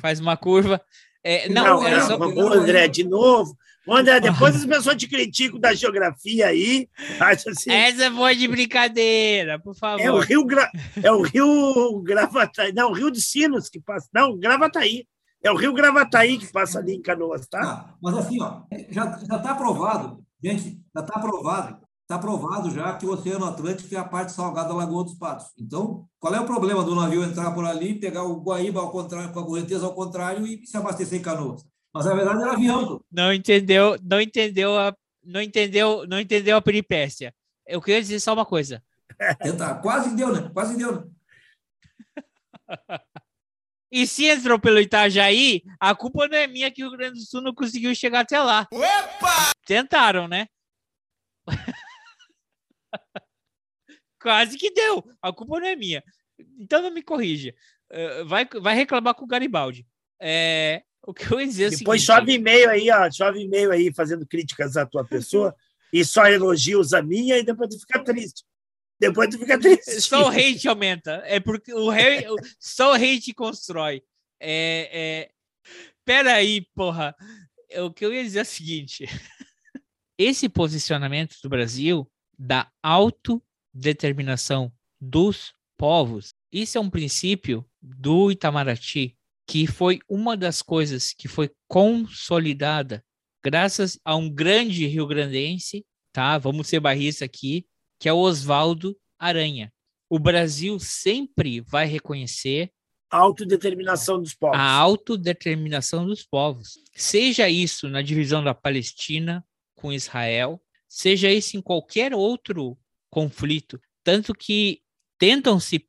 faz uma curva. É, não, Não, é, só- Ô, André, de novo. André, depois as pessoas te criticam da geografia aí. Assim, Essa foi de brincadeira, por favor. é o Rio Gra... é o Rio Gravataí, não, o Rio de Sinos que passa, não, Gravataí. É o Rio Gravataí que passa ali em Canoas, tá? Ah, mas assim, ó, já está aprovado, gente, já está aprovado, está aprovado já que o Oceano Atlântico é a parte salgada da Lagoa dos Patos. Então, qual é o problema do navio entrar por ali, pegar o Guaíba ao contrário, com a correnteza ao contrário e se abastecer em Canoas? Mas na verdade era avião. Não entendeu, não entendeu a, não entendeu, não entendeu a peripécia. Eu queria dizer só uma coisa. <laughs> Tentar. Quase deu, né? Quase deu. Né? <laughs> E se entrou pelo Itajaí, a culpa não é minha que o Rio Grande do Sul não conseguiu chegar até lá. Tentaram, né? <laughs> <laughs> Quase que deu. A culpa não é minha. Então não me corrija. Eh, vai, vai reclamar com o Garibaldi. É, o que eu ia dizer é Depois seguinte, chove e-mail aí, ó, chove e-mail aí fazendo críticas à tua pessoa <laughs> e só elogios a minha e depois tu fica triste. Depois tu fica triste. Só o hate aumenta. É porque o rei, só o hate constrói. É, é... Peraí, porra. O que eu ia dizer é o seguinte: <laughs> esse posicionamento do Brasil da autodeterminação dos povos, isso é um princípio do Itamaraty, que foi uma das coisas que foi consolidada graças a um grande rio-grandense, tá? Vamos ser barrista aqui, que é o Oswaldo Aranha. O Brasil sempre vai reconhecer a autodeterminação dos povos. A autodeterminação dos povos. Seja isso na divisão da Palestina com Israel, seja isso em qualquer outro conflito, tanto que tentam se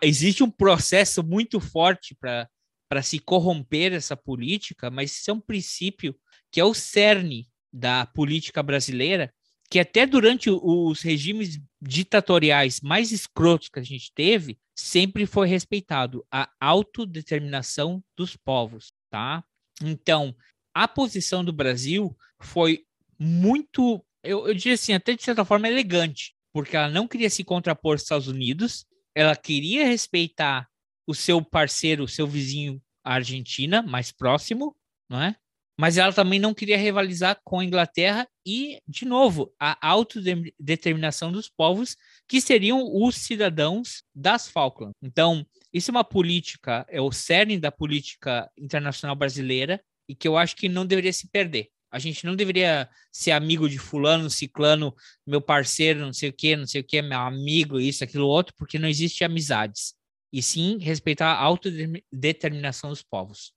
existe um processo muito forte para para se corromper essa política, mas isso é um princípio que é o cerne da política brasileira, que até durante os regimes ditatoriais mais escrotos que a gente teve, sempre foi respeitado a autodeterminação dos povos, tá? Então, a posição do Brasil foi muito, eu, eu diria assim, até de certa forma elegante, porque ela não queria se contrapor aos Estados Unidos, ela queria respeitar o seu parceiro, o seu vizinho, a Argentina, mais próximo, não é? Mas ela também não queria rivalizar com a Inglaterra e, de novo, a autodeterminação dos povos, que seriam os cidadãos das Falklands. Então, isso é uma política, é o cerne da política internacional brasileira e que eu acho que não deveria se perder. A gente não deveria ser amigo de fulano, ciclano, meu parceiro, não sei o que, não sei o que, meu amigo, isso, aquilo, outro, porque não existe amizades. E sim respeitar a autodeterminação dos povos.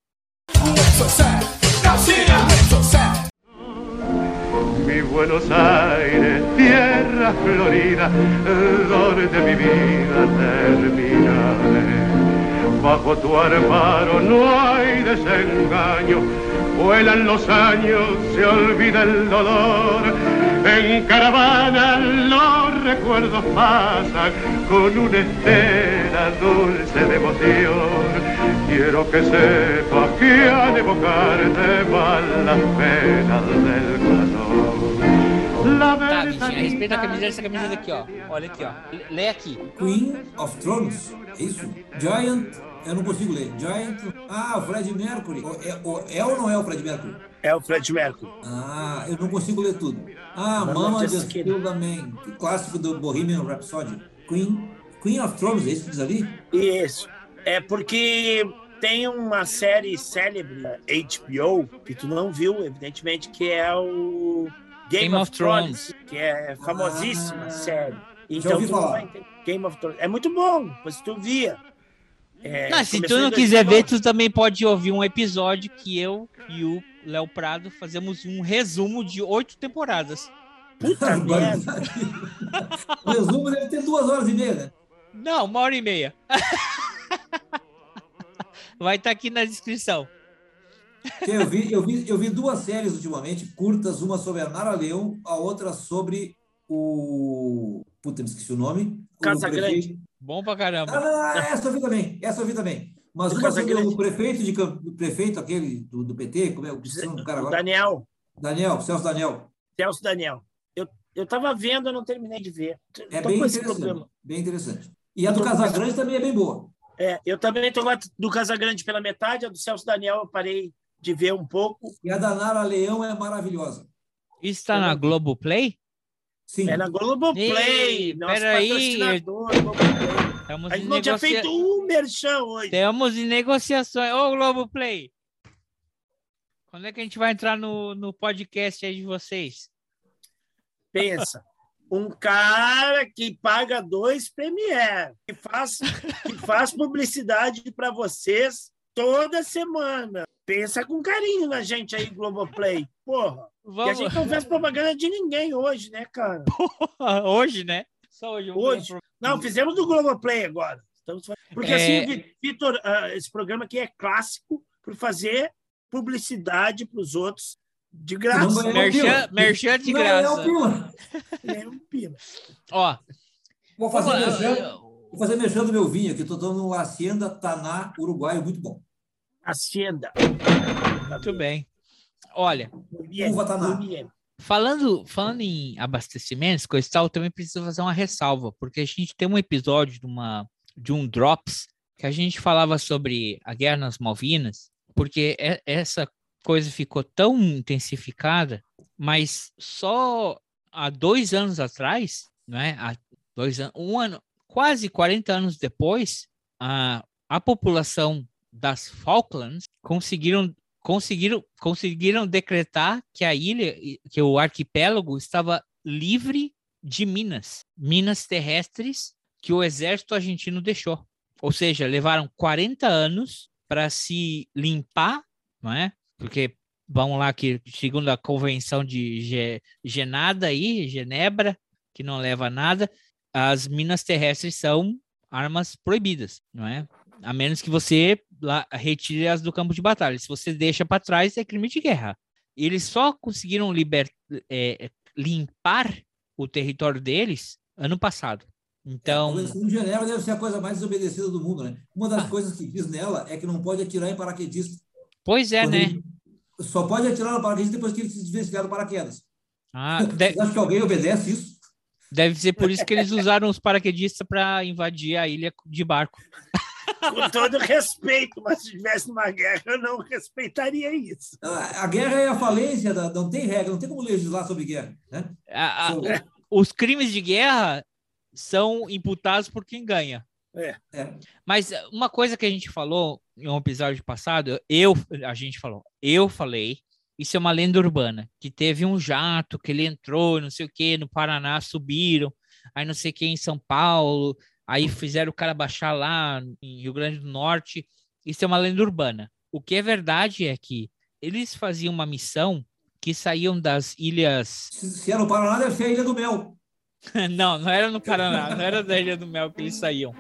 Mi Buenos Aires, tierra florida, vida. Bajo tu amparo no hay desengaño, vuelan los años, se olvida el dolor. En caravana los recuerdos pasan con una estela dulce de emoción. Quiero que sepas que al evocarte van las penas del corazón. La Tá, bichinha, a respeito da camiseta, essa camiseta aqui, ó. Olha aqui, ó. Lê aqui. Queen of Thrones, é isso? Giant, eu não consigo ler. Giant. Ah, o Fred Mercury. É, o- é ou não é o Fred Mercury? É o Fred Mercury. Ah, eu não consigo ler tudo. Ah, Mama Mama Just Man, o clássico do Bohemian Rhapsody. Queen, Queen of Thrones, é isso que diz ali? Isso. É porque tem uma série célebre HBO que tu não viu, evidentemente, que é o Game, Game of, of Thrones, Thrones. que é famosíssima Ah, série. já Então ouvi tu falar. vai. Game of Thrones. É muito bom, pois tu via. É, Não, se tu não quiser ver, 2009. tu também pode ouvir um episódio que eu e o Léo Prado fazemos um resumo de oito temporadas. Puta merda. <laughs> O resumo deve ter duas horas e meia, né? Não, uma hora e meia. <laughs> Vai estar aqui na descrição. Eu vi, eu, vi, eu vi duas séries ultimamente, curtas, uma sobre a Nara Leão, a outra sobre o. Puta, me esqueci o nome. O Casa prefeito- Grande. Bom pra caramba. Ah, essa eu vi também, essa eu vi também. Mas uma sobre o prefeito de o prefeito, aquele do, do PT, como é o nome do cara agora? Daniel. Daniel, Celso Daniel. Celso Daniel. Eu, eu tava vendo, eu não terminei de ver. É bem interessante. Bem interessante. E a do Casagrande também é bem boa. É, eu também estou do Casagrande pela metade, a do Celso Daniel eu parei de ver um pouco. E a da Nara Leão é maravilhosa. Isso está na Globoplay? Sim. É na Globoplay. Ei, nosso peraí. Estamos A gente não tinha negocia- feito um merchan hoje. Temos em negociações. Ô, Globoplay! Quando é que a gente vai entrar no, no podcast aí de vocês? Pensa. Um cara que paga dois Premiere, que faz, que faz publicidade para vocês toda semana. Pensa com carinho na gente aí, Globoplay. Porra. E a Vamos. gente não fez propaganda de ninguém hoje, né, cara? <laughs> hoje, né? Só hoje. Não, fizemos do Globoplay agora. Estamos Porque É. assim, Vi- Vitor, ah, esse programa aqui é clássico por fazer publicidade para os outros de graça. Não ganhou Merchan, de Não graça. ganhou pila. É um pila. Ó, Vou fazer lá, merchan, vou fazer merchan do meu vinho aqui. Estou tomando um Hacienda Taná uruguaio, muito bom. Hacienda. muito bem. Olha, Uva Taná. Falando, falando em abastecimentos, coisa e tal, eu também preciso fazer uma ressalva, porque a gente tem um episódio de, uma, de um Drops que a gente falava sobre a guerra nas Malvinas, porque é- essa coisa ficou tão intensificada, mas só há dois anos atrás, né, há dois anos, um ano, quase 40 anos depois, a, a população das Falklands conseguiram conseguiram conseguiram decretar que a ilha, que o arquipélago estava livre de minas, minas terrestres que o exército argentino deixou. Ou seja, levaram 40 anos para se limpar, não é? Porque vamos lá que segundo a convenção de Ge- Genada aí, Genebra, que não leva a nada, as minas terrestres são armas proibidas, não é? A menos que você lá, retire as do campo de batalha. Se você deixa para trás, é crime de guerra. Eles só conseguiram liber, é, limpar o território deles ano passado. A Então, Convenção de Genebra deve ser a coisa mais desobedecida do mundo, né? Uma das coisas que diz nela é que não pode atirar em paraquedista. pois é, Quando né? ele- Só pode atirar no paraquedista depois que ele se desvencilhar do paraquedas. Ah, <laughs> acha que alguém obedece isso? deve ser por isso que eles usaram os paraquedistas para invadir a ilha de barco. <laughs> Com todo respeito, mas se estivesse numa guerra, eu não respeitaria isso. A a guerra é a falência, da- não tem regra, não tem como legislar sobre guerra. Né? A- a- os crimes de guerra são imputados por quem ganha. É. É. Mas uma coisa que a gente falou em um episódio passado, eu, a gente falou, eu falei, isso é uma lenda urbana, que teve um jato que ele entrou, não sei o que, no Paraná, subiram, aí não sei o que em São Paulo, aí fizeram o cara baixar lá em Rio Grande do Norte. Isso é uma lenda urbana. O que é verdade é que eles faziam uma missão que saíam das ilhas Se, é no Paraná, deve ser a Ilha do Mel. <laughs> não, não era no Paraná, não era da Ilha do Mel que eles saíam.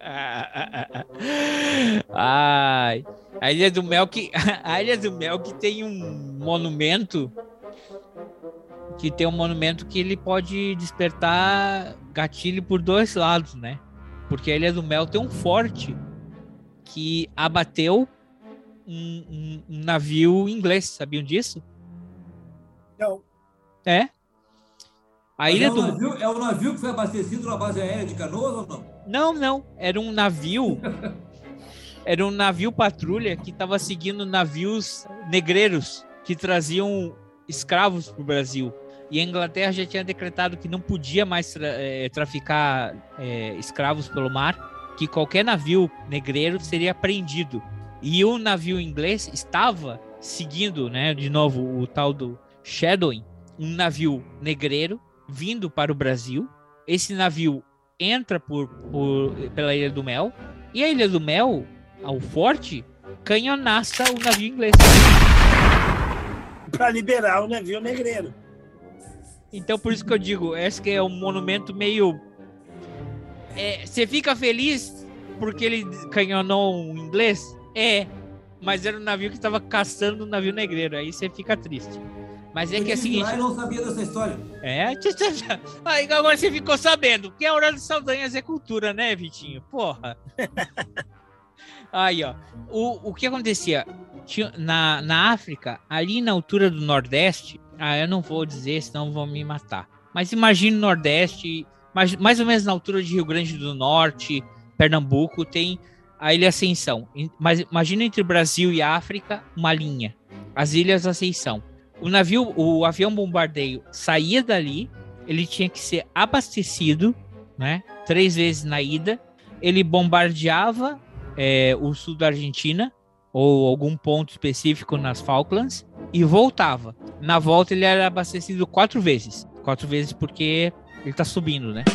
<laughs> Ai, a Ilha do Mel que <laughs> a Ilha do Mel que tem um monumento que tem um monumento que ele pode despertar gatilho por dois lados, né? Porque a Ilha do Mel tem um forte que abateu um, um- um navio inglês, sabiam disso? Não. É. A Mas Ilha é, o do navio, é o navio que foi abastecido na base aérea de Canoas ou não? Não, não. Era um navio. <laughs> Era um navio patrulha que estava seguindo navios negreiros que traziam escravos para o Brasil. E a Inglaterra já tinha decretado que não podia mais tra- eh, traficar eh, escravos pelo mar, que qualquer navio negreiro seria apreendido. E o navio inglês estava seguindo, né, de novo, o tal do shadowing, um navio negreiro vindo para o Brasil. Esse navio entra por, por- pela Ilha do Mel e a Ilha do Mel, ao forte, canhonaça o navio inglês. Para liberar o navio negreiro. Então por isso que eu digo, esse que é um monumento meio é, você fica feliz porque ele canhonou um inglês? É, mas era um navio que estava caçando um navio negreiro, aí você fica triste. Mas é Eu que é o seguinte, lá e não sabia dessa história. É. <laughs> Aí agora você ficou sabendo, porque a hora de Saldanhas é cultura, né, Vitinho? Porra. <laughs> Aí, ó. O, o que acontecia? Tinha- na, na África, ali na altura do Nordeste, ah, eu não vou dizer, senão vão me matar. Mas imagine o Nordeste, mais, mais ou menos na altura de Rio Grande do Norte, Pernambuco, tem a Ilha Ascensão. Mas imagina entre Brasil e África uma linha, as Ilhas Ascensão. O navio, o avião bombardeio saía dali, ele tinha que ser abastecido, né? Três vezes na ida. Ele bombardeava é, o sul da Argentina ou algum ponto específico nas Falklands e voltava. Na volta ele era abastecido quatro vezes, quatro vezes porque ele tá subindo, né? <laughs>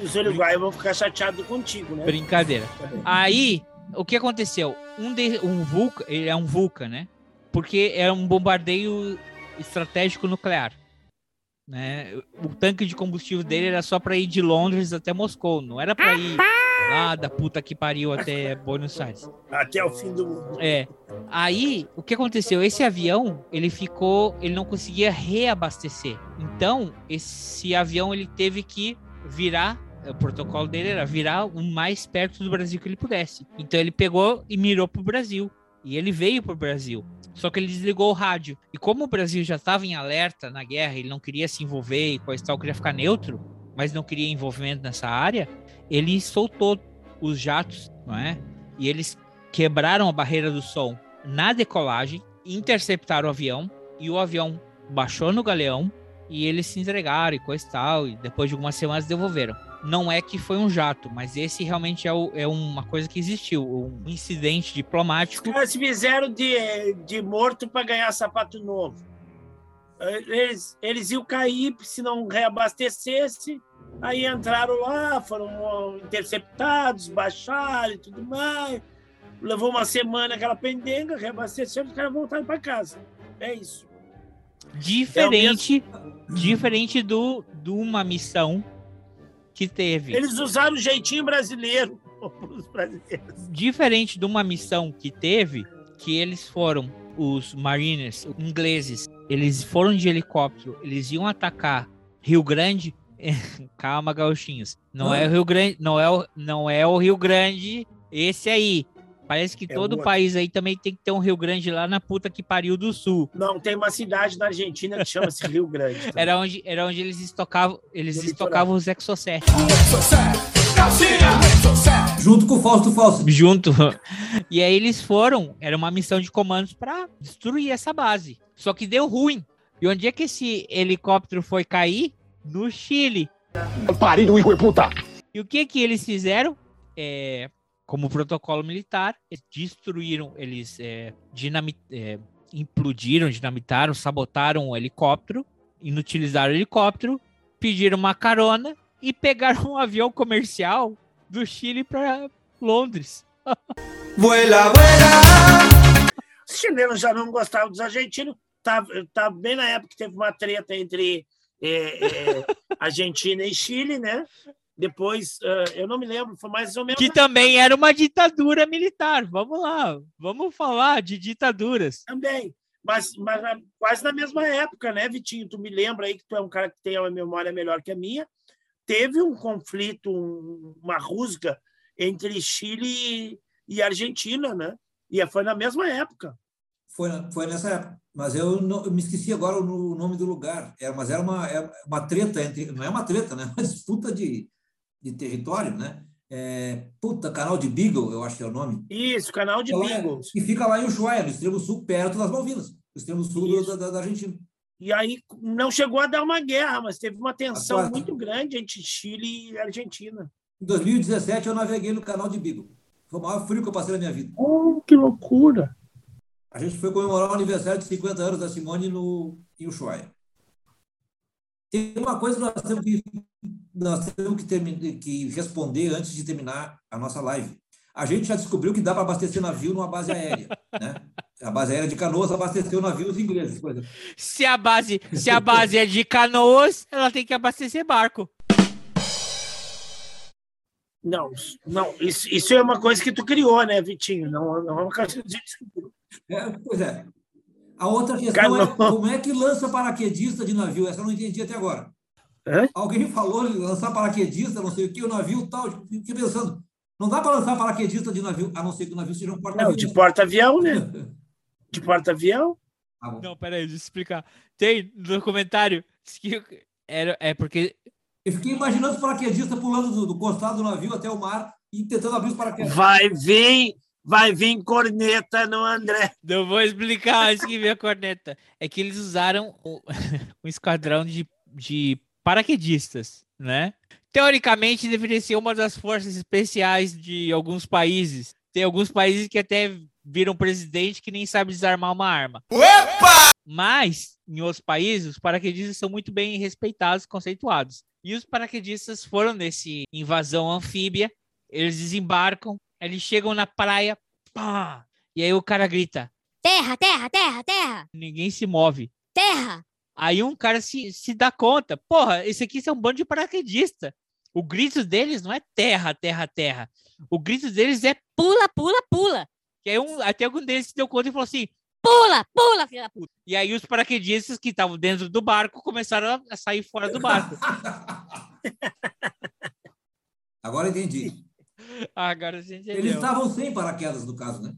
Os uruguaios vão ficar chateados contigo, né? Brincadeira. Aí, o que aconteceu? Um, de, um Vulca, ele é um Vulca, né? Porque é um bombardeio estratégico nuclear. Né? O tanque de combustível dele era só para ir de Londres até Moscou, não era para ir lá da puta que pariu até Buenos Aires. Até o fim do mundo. É. Aí, o que aconteceu? Esse avião, ele ficou, ele não conseguia reabastecer. Então, esse avião ele teve que virar o protocolo dele era virar o mais perto do Brasil que ele pudesse. Então ele pegou e mirou pro Brasil. E ele veio pro Brasil. Só que ele desligou o rádio. E como o Brasil já estava em alerta na guerra, ele não queria se envolver e coisa tal, queria ficar neutro, mas não queria envolvimento nessa área, ele soltou os jatos, não é? E eles quebraram a barreira do som na decolagem, interceptaram o avião e o avião baixou no galeão e eles se entregaram e coisa e tal, e depois de algumas semanas devolveram não é que foi um jato, mas esse realmente é, o, é uma coisa que existiu, um incidente diplomático. Se fizeram de, de morto para ganhar sapato novo. Eles, eles iam cair se não reabastecesse, aí entraram lá, foram interceptados, baixaram e tudo mais. Levou uma semana aquela pendenga, reabasteceram, os caras voltaram para casa. É isso. Diferente, é diferente do de uma missão que teve. Eles usaram o jeitinho brasileiro. <laughs> Diferente de uma missão que teve, que eles foram, os mariners ingleses, eles foram de helicóptero, eles iam atacar Rio Grande. <laughs> Calma, gauchinhos. Não, é o Rio Grande, não é o, não é o Rio Grande esse aí. Parece que é todo país aí também tem que ter um Rio Grande lá na puta que pariu do sul. Não, tem uma cidade na Argentina que chama-se Rio Grande. Também. Era onde, era onde eles estocavam, eles estocavam os Exocet. Junto com o Fausto Fausto. Junto. <laughs> E aí eles foram, era uma missão de comandos para destruir essa base. Só que deu ruim. E onde é que esse helicóptero foi cair? No Chile. Pariu, hijo de puta! E o que que eles fizeram? É, como protocolo militar, eles destruíram, eles é, dinamit, é, implodiram, dinamitaram, sabotaram o helicóptero, inutilizaram o helicóptero, pediram uma carona e pegaram um avião comercial do Chile para Londres. <laughs> Vuela, vuela! Os chilenos já não gostavam dos argentinos. Tá, tá bem na época que teve uma treta entre é, é, Argentina e Chile, né? Depois, uh, eu não me lembro, foi mais ou menos. Que também era uma ditadura militar. Vamos lá, vamos falar de ditaduras. Também, mas, mas quase na mesma época, né, Vitinho? Tu me lembra aí que tu é um cara que tem uma memória melhor que a minha. Teve um conflito, um, uma rusga entre Chile e Argentina, né? E foi na mesma época. Foi, foi nessa época. Mas eu, não, eu me esqueci agora o nome do lugar. Era, mas era uma, é uma treta entre. Não é uma treta, né? <laughs> Uma disputa de, de território, né? É, puta, canal de Beagle, eu acho que é o nome. Isso, canal de Beagle. E fica lá em Ushuaia, no extremo sul, perto das Malvinas, no extremo sul da, da, da, Argentina. E aí não chegou a dar uma guerra, mas teve uma tensão muito grande entre Chile e Argentina. Em 2017 eu naveguei no canal de Beagle. Foi o maior frio que eu passei na minha vida. Oh, que loucura! A gente foi comemorar o aniversário de 50 anos da Simone no, em Ushuaia. Tem uma coisa que nós temos que, nós temos que, terminar, que responder antes de terminar a nossa live. A gente já descobriu que dá para abastecer navio numa base aérea, né? A base aérea de Canoas abasteceu navios ingleses, por exemplo. Se a base, se a base é de Canoas, ela tem que abastecer barco. Não, não, isso, isso é uma coisa que tu criou, né, Vitinho? Não, não é uma coisa que descobriu. É, pois é. A outra questão é como é que lança paraquedista de navio? Essa eu não entendi até agora. É? Alguém falou lançar paraquedista, não sei o que, o navio tal. Fiquei pensando, não dá para lançar paraquedista de navio, a não ser que o navio seja um porta-avião. Não, de porta-avião, né? <laughs> De porta-avião? Ah, não, peraí, deixa eu explicar. Tem no documentário que era, é porque Eu fiquei imaginando os paraquedistas pulando do, do costado do navio até o mar e tentando abrir os paraquedas. Vai vir, vai vir corneta no André. Não vou explicar antes que vem a corneta. É que eles usaram um, <laughs> um esquadrão de, de paraquedistas, né? Teoricamente, deveria ser uma das forças especiais de alguns países. Tem alguns países que até viram presidente que nem sabe desarmar uma arma. Opa! Mas, em outros países, os paraquedistas são muito bem respeitados, conceituados. E os paraquedistas foram nesse invasão anfíbia, eles desembarcam, eles chegam na praia, pá, e aí o cara grita: Terra, terra, terra, terra! Ninguém se move. Terra! Aí um cara se, se dá conta: porra, esse aqui é um bando de paraquedista. O grito deles não é terra, terra, terra. O grito deles é pula, pula, pula. Que aí um, até algum deles se deu conta e falou assim: pula, pula, filha da puta. E aí os paraquedistas que estavam dentro do barco começaram a sair fora do barco. <laughs> Agora entendi. <laughs> Agora a gente Eles estavam sem paraquedas, no caso, né?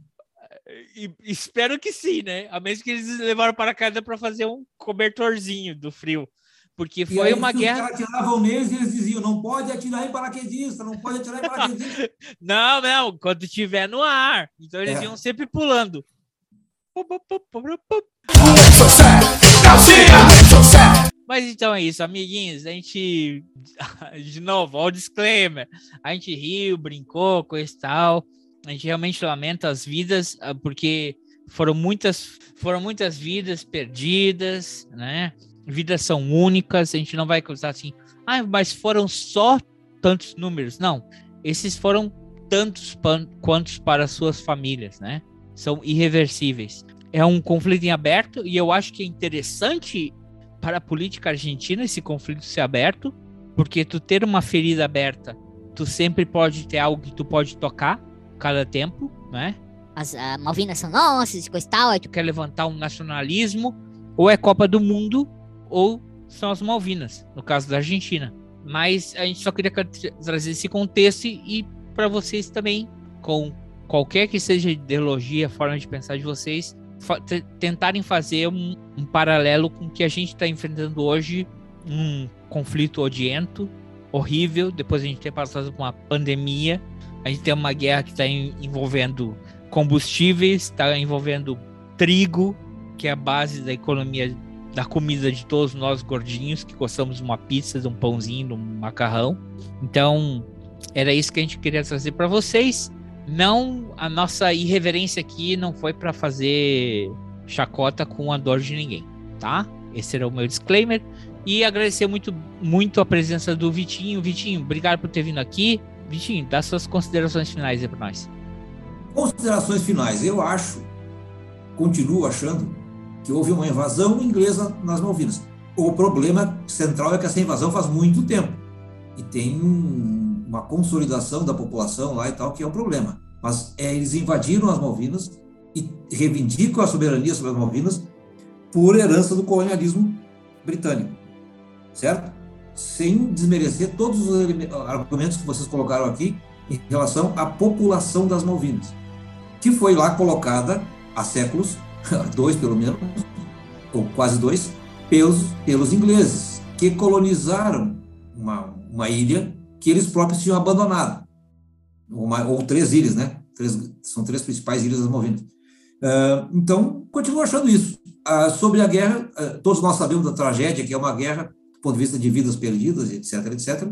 E, espero que sim, né? A menos que eles levaram paraquedas para fazer um cobertorzinho do frio. Porque foi aí, uma guerra. Os caras atiravam neles e eles diziam: não pode atirar em paraquedista, não pode atirar em <laughs> paraquedista. não, não, quando estiver no ar. Então eles é. iam sempre pulando. Mas então é isso, amiguinhos. A gente, <laughs> de novo, ó, o disclaimer: a gente riu, brincou, coisa e tal. A gente realmente lamenta as vidas, ah, porque foram muitas, foram muitas vidas perdidas, né? Vidas são únicas. A gente não vai contar assim, ah, mas foram só tantos números. Não, esses foram tantos quantos para suas famílias, né? São irreversíveis. É um conflito em aberto e eu acho que é interessante para a política argentina esse conflito ser aberto, porque tu ter uma ferida aberta, tu sempre pode ter algo que tu pode tocar cada tempo, né? As uh, Malvinas são nossas, coisa e tal. Tu quer levantar um nacionalismo, ou é Copa do Mundo, ou são as Malvinas, no caso da Argentina. Mas a gente só queria trazer esse contexto e para vocês também, com qualquer que seja a ideologia, a forma de pensar de vocês, fa tentarem fazer um, um, paralelo com o que a gente está enfrentando hoje, um conflito odiento, horrível, depois a gente ter passado por uma pandemia, a gente tem uma guerra que está envolvendo combustíveis, está envolvendo trigo, que é a base da economia da comida de todos nós gordinhos que gostamos de uma pizza, de um pãozinho, de um macarrão. Então, era isso que a gente queria trazer para vocês. Não, a nossa irreverência aqui não foi para fazer chacota com a dor de ninguém, tá? Esse era o meu disclaimer. E agradecer muito, muito a presença do Vitinho. Vitinho, obrigado por ter vindo aqui. Vitinho, dá suas considerações finais aí para nós. Considerações finais. Eu acho, continuo achando, que houve uma invasão inglesa nas Malvinas. O problema central é que essa invasão faz muito tempo e tem um, uma consolidação da população lá e tal, que é um problema. Mas é, eles invadiram as Malvinas e reivindicam a soberania sobre as Malvinas por herança do colonialismo britânico, certo? Sem desmerecer todos os argumentos que vocês colocaram aqui em relação à população das Malvinas, que foi lá colocada há séculos <laughs> dois pelo menos, ou quase dois, pelos, pelos ingleses, que colonizaram uma, uma ilha que eles próprios tinham abandonado. Uma, ou três ilhas, né? Três, são três principais ilhas das Malvinas. Uh, então, continuo achando isso. Uh, sobre a guerra, uh, todos nós sabemos da tragédia, que é uma guerra do ponto de vista de vidas perdidas, etc., etc.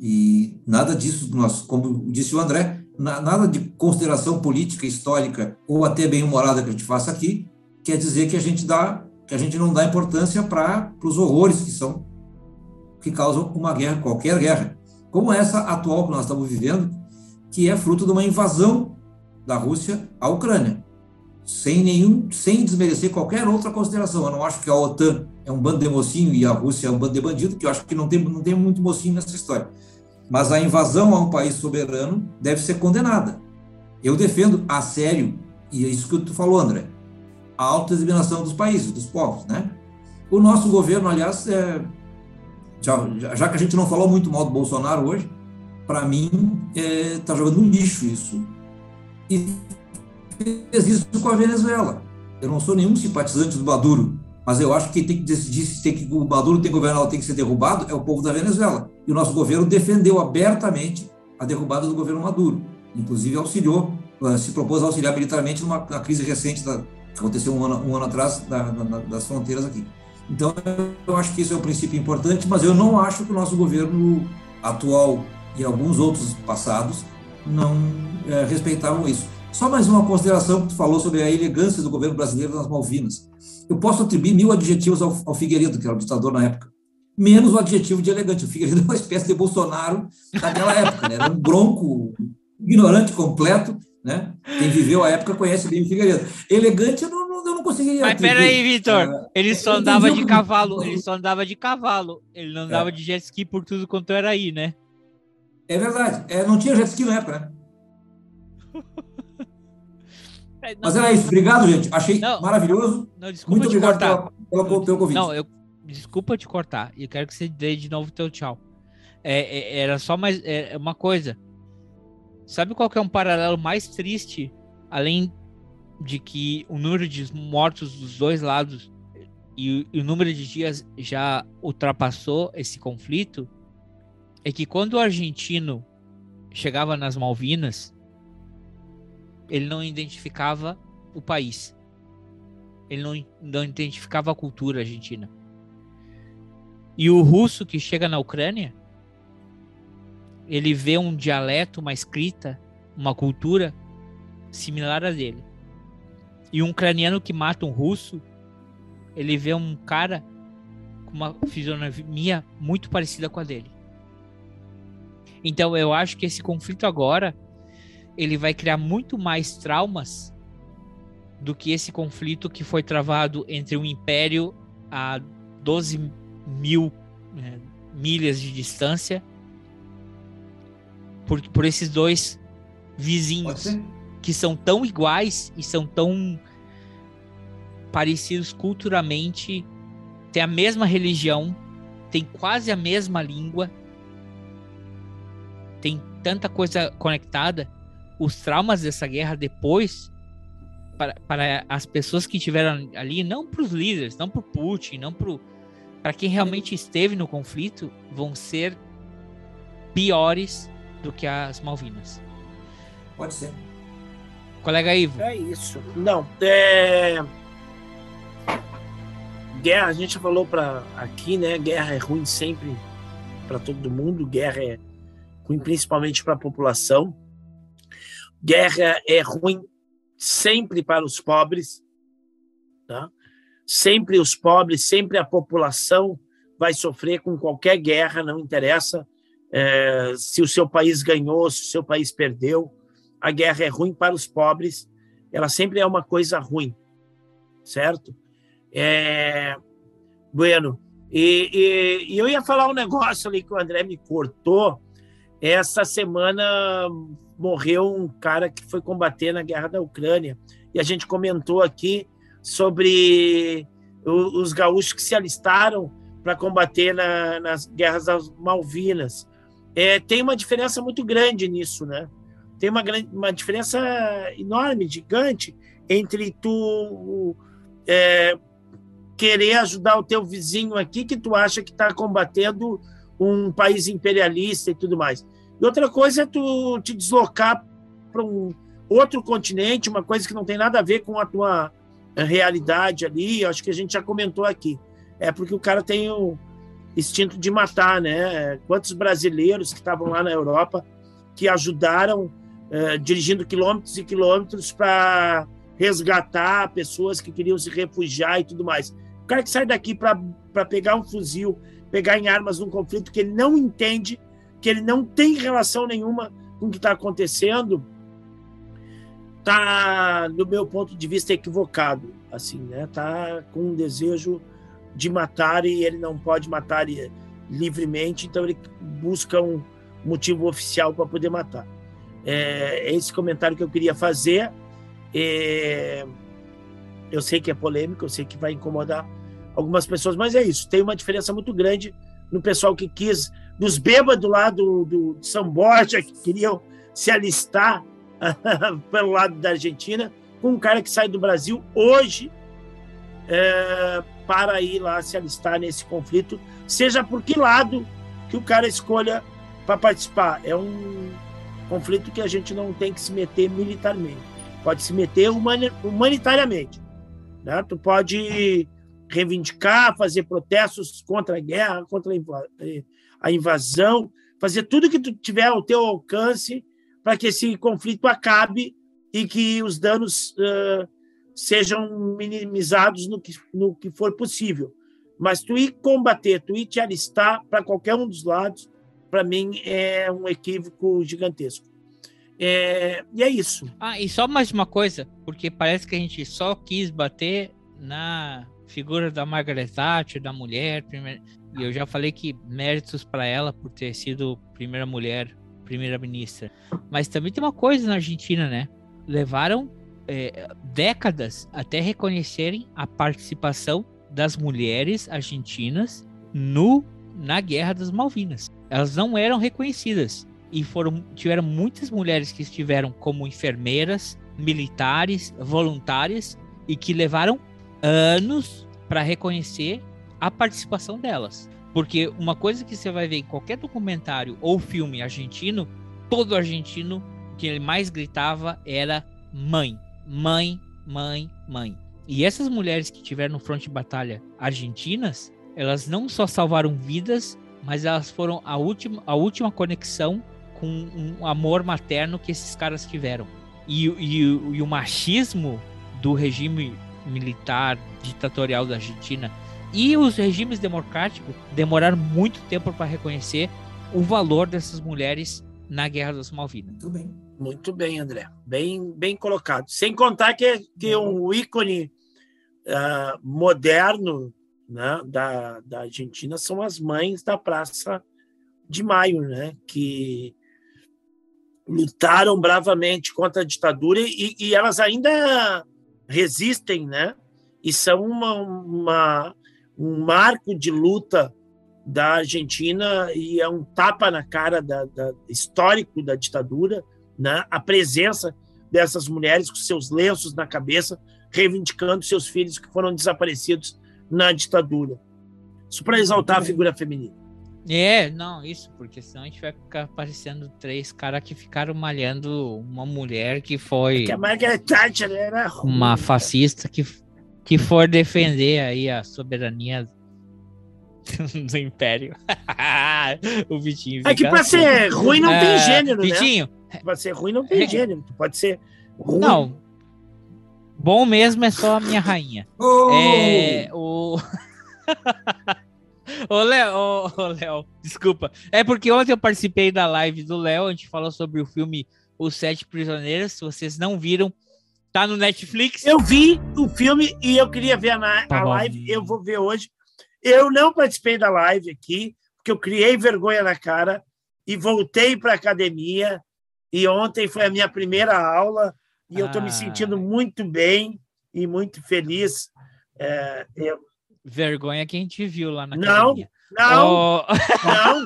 E nada disso, nós, como disse o André, nada de consideração política, histórica ou até bem humorada que a gente faça aqui, quer dizer que a gente dá, que a gente não dá importância para os horrores que são que causam uma guerra, qualquer guerra, como essa atual que nós estamos vivendo, que é fruto de uma invasão da Rússia à Ucrânia, sem nenhum, sem desmerecer qualquer outra consideração. Eu não acho que a OTAN é um bando de mocinho e a Rússia é um bando de bandido, que eu acho que não tem, não tem muito mocinho nessa história. Mas a invasão a um país soberano deve ser condenada. Eu defendo a sério, e é isso que tu falou, André, a autodeterminação dos países, dos povos, né? O nosso governo, aliás, é, já, que a gente não falou muito mal do Bolsonaro hoje, para mim está é, tá jogando no lixo isso. E fez isso com a Venezuela. Eu não sou nenhum simpatizante do Maduro, Mas eu acho que tem que decidir se tem que, o Maduro tem que governar ou tem que ser derrubado é o povo da Venezuela. E o nosso governo defendeu abertamente a derrubada do governo Maduro. Inclusive auxiliou, eh, se propôs a auxiliar militarmente numa na crise recente da, que aconteceu um ano, um ano atrás da, da, das fronteiras aqui. Então, eu acho que isso é um princípio importante, mas eu não acho que o nosso governo atual e alguns outros passados não é, respeitavam isso. Só mais uma consideração que tu falou sobre a elegância do governo brasileiro nas Malvinas. Eu posso atribuir mil adjetivos ao, ao Figueiredo, que era o ditador na época, menos o adjetivo de elegante. O Figueiredo é uma espécie de Bolsonaro daquela época, né? era um bronco ignorante completo, né? Quem viveu a época conhece bem o Figueiredo. Elegante eu não, não, eu não conseguiria. Mas peraí, Vitor, uh, ele só andava de cavalo, ele só andava de cavalo, ele não andava é. de jet ski por tudo quanto era aí, né? É verdade, é, não tinha jet ski na época, né? <laughs> É, Mas era isso. Obrigado, gente. Achei não, maravilhoso. Não, Muito obrigado pela, pela, pelo convite. Não, eu, desculpa te cortar. E quero que você dê de novo teu tchau. É, é, era só mais é, uma coisa. Sabe qual que é um paralelo mais triste, além de que o número de mortos dos dois lados e, e o número de dias já ultrapassou esse conflito? É que quando o argentino chegava nas Malvinas, ele não identificava o país. Ele não, não identificava a cultura argentina. E o russo que chega na Ucrânia, ele vê um dialeto, uma escrita, uma cultura similar a dele. E um ucraniano que mata um russo, ele vê um cara com uma fisionomia muito parecida com a dele. Então eu acho que esse conflito agora ele vai criar muito mais traumas do que esse conflito que foi travado entre um império a 12 mil é, milhas de distância por, por esses dois vizinhos que são tão iguais e são tão parecidos culturalmente, têm a mesma religião, têm quase a mesma língua, tem tanta coisa conectada os traumas dessa guerra depois para, para as pessoas que estiveram ali, não para os líderes, não para o Putin, não para quem realmente esteve no conflito, vão ser piores do que as Malvinas. Pode ser. Colega Ivo. É isso. Não, é... Guerra, a gente falou para aqui, né? Guerra é ruim sempre para todo mundo. Guerra é ruim principalmente para a população. Guerra é ruim sempre para os pobres, tá? Sempre os pobres, sempre a população vai sofrer com qualquer guerra, não interessa é, se o seu país ganhou, se o seu país perdeu. A guerra é ruim para os pobres, ela sempre é uma coisa ruim, certo? É, bueno, e, e, e eu ia falar um negócio ali que o André me cortou. Essa semana morreu um cara que foi combater na guerra da Ucrânia. E a gente comentou aqui sobre os gaúchos que se alistaram para combater na, nas guerras das Malvinas. É, tem uma diferença muito grande nisso, né? Tem uma, uma diferença enorme, gigante, entre tu é, querer ajudar o teu vizinho aqui, que tu acha que está combatendo um país imperialista e tudo mais. E outra coisa é tu te deslocar para um outro continente, uma coisa que não tem nada a ver com a tua realidade ali, acho que a gente já comentou aqui. É porque o cara tem o instinto de matar, né? Quantos brasileiros que estavam lá na Europa que ajudaram eh, dirigindo quilômetros e quilômetros para resgatar pessoas que queriam se refugiar e tudo mais. O cara que sai daqui para pegar um fuzil, pegar em armas num conflito que ele não entende que ele não tem relação nenhuma com o que está acontecendo, tá, do meu ponto de vista, equivocado. Assim, né? Tá com um desejo de matar e ele não pode matar livremente, então ele busca um motivo oficial para poder matar. É, é esse comentário que eu queria fazer. É, eu sei que é polêmico, eu sei que vai incomodar algumas pessoas, mas é isso. Tem uma diferença muito grande no pessoal que quis dos bêbados lá do, do, de São Borja, que queriam se alistar <laughs> pelo lado da Argentina, com um cara que sai do Brasil hoje é, para ir lá se alistar nesse conflito, seja por que lado que o cara escolha para participar. É um conflito que a gente não tem que se meter militarmente, pode se meter humani humanitariamente. Né? Tu pode reivindicar, fazer protestos contra a guerra, contra a invasão, fazer tudo que tu tiver ao teu alcance para que esse conflito acabe e que os danos uh, sejam minimizados no que, no que for possível. Mas tu ir combater, tu ir te alistar para qualquer um dos lados, para mim é um equívoco gigantesco. É, e é isso. Ah, e só mais uma coisa, porque parece que a gente só quis bater na figura da Margaret Thatcher, da mulher, primeira, e eu já falei que méritos para ela por ter sido primeira mulher, primeira ministra. Mas também tem uma coisa na Argentina, né? Levaram é, décadas até reconhecerem a participação das mulheres argentinas no na Guerra das Malvinas. Elas não eram reconhecidas e foram tiveram muitas mulheres que estiveram como enfermeiras, militares, voluntárias e que levaram anos para reconhecer a participação delas. Porque uma coisa que você vai ver em qualquer documentário ou filme argentino, todo argentino que ele mais gritava era mãe, mãe, mãe, mãe. E essas mulheres que tiveram no fronte de batalha argentinas, elas não só salvaram vidas, mas elas foram a última, a última conexão com um amor materno que esses caras tiveram. E, e, e o machismo do regime militar ditatorial da Argentina e os regimes democráticos demoraram muito tempo para reconhecer o valor dessas mulheres na Guerra das Malvinas. Muito bem. Muito bem, André. Bem, bem colocado. Sem contar que, que um ícone uh, moderno né, da, da Argentina são as mães da Praça de Maio, né, que lutaram bravamente contra a ditadura e, e elas ainda resistem, né? E são uma, uma, um marco de luta da Argentina e é um tapa na cara da, da, histórico da ditadura, né? A presença dessas mulheres com seus lenços na cabeça, reivindicando seus filhos que foram desaparecidos na ditadura. Isso para exaltar a figura feminina. É, não, isso, porque senão a gente vai ficar parecendo três caras que ficaram malhando uma mulher que foi. É que a Margaret Thatcher era ruim, Uma fascista que, que for defender aí a soberania <laughs> do império. <laughs> o Vitinho. É que pra assim. ser ruim não tem é, gênero, Vitinho, né? Pra ser ruim não tem é... gênero. Tu pode ser ruim. Não. Bom mesmo é só a minha rainha. <laughs> Oh! É, o. <laughs> Ô, Léo, ô, ô, Léo, desculpa. É porque ontem eu participei da live do Léo, a gente falou sobre o filme Os Sete Prisioneiros. Se vocês não viram, tá no Netflix. Eu vi o filme e eu queria ver a, tá a live, eu vou ver hoje. Eu não participei da live aqui, porque eu criei vergonha na cara e voltei para academia. E ontem foi a minha primeira aula e ah. eu estou me sentindo muito bem e muito feliz. É, eu, Vergonha que a gente viu lá na Não, academia. não, oh. não.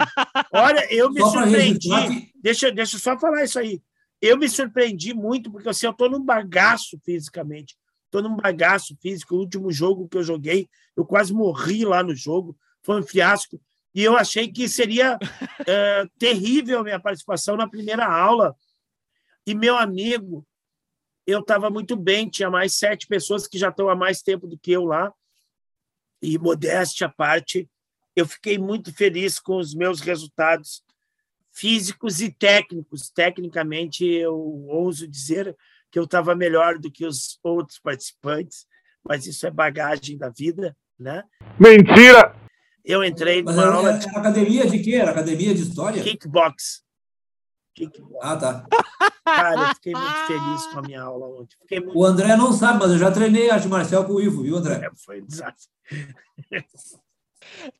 Olha, eu me surpreendi. Deixa, deixa eu só falar isso aí. Eu me surpreendi muito, porque assim, eu estou num bagaço fisicamente. Estou num bagaço físico. O último jogo que eu joguei, eu quase morri lá no jogo. Foi um fiasco. E eu achei que seria é, <laughs> terrível a minha participação na primeira aula. E meu amigo, eu estava muito bem, tinha mais sete pessoas que já estão há mais tempo do que eu lá e modéstia à parte, eu fiquei muito feliz com os meus resultados físicos e técnicos. Tecnicamente, eu ouso dizer que eu estava melhor do que os outros participantes, mas isso é bagagem da vida, né? Mentira! Eu entrei numa era, aula de... academia de quê? Era academia de história? Kickbox. Kickbox. Ah, tá. Cara, eu fiquei muito feliz com a minha aula ontem. Muito... O André não sabe, mas eu já treinei arte marcial com o Ivo, viu, André? É, foi um desastre.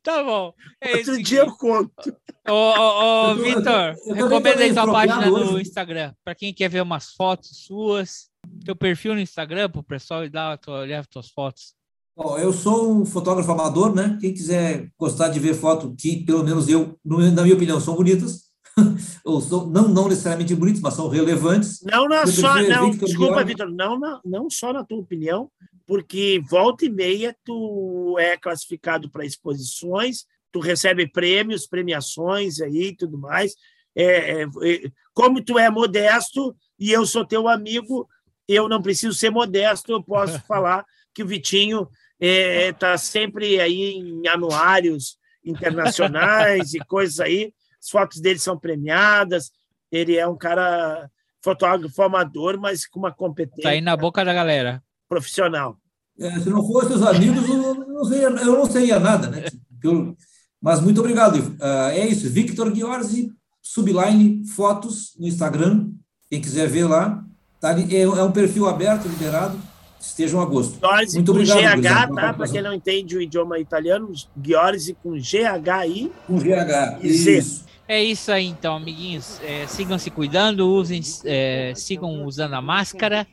Tá bom. É Outro dia eu conto. Ô, ô, ô Vitor, recomenda aí sua página hoje. no Instagram. Para quem quer ver umas fotos suas, teu perfil no Instagram, para o pessoal ir lá olhar as tuas fotos. Bom, eu sou um fotógrafo amador, né? Quem quiser gostar de ver foto que, pelo menos eu, na minha opinião, são bonitas, <laughs> ou são, não, não necessariamente bonitas, mas são relevantes. Não, não só, não, desculpa, Vitor, não, não, não só na tua opinião, porque volta e meia tu é classificado para exposições, tu recebe prêmios, premiações aí e tudo mais. É, é, é, como tu é modesto e eu sou teu amigo, eu não preciso ser modesto, eu posso <laughs> falar que o Vitinho está é, sempre aí em anuários internacionais e coisas aí. As fotos dele são premiadas. Ele é um cara fotógrafo amador, mas com uma competência. Tá aí na boca da galera. Profissional. É, se não fossem os amigos, eu não seria, eu não seria nada, né? Eu, mas muito obrigado. Uh, é isso, Victor Giorgi, Subline Fotos no Instagram. Quem quiser ver lá, tá ali, é, é um perfil aberto, liberado. Estejam a gosto. Giorgi muito com obrigado, GH, tá? Para quem não entende o idioma italiano, Giorgi com GHI. Com GH. Isso. É isso aí, então, amiguinhos. É, sigam se cuidando, usem, é, sigam usando a máscara,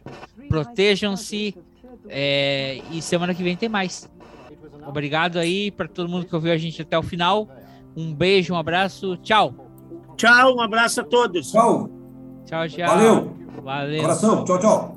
protejam-se. É, e semana que vem tem mais. Obrigado aí para todo mundo que ouviu a gente até o final. Um beijo, um abraço, tchau. Tchau, um abraço a todos. Tchau. Tchau, tchau. Valeu. Valeu. Coração, tchau, tchau.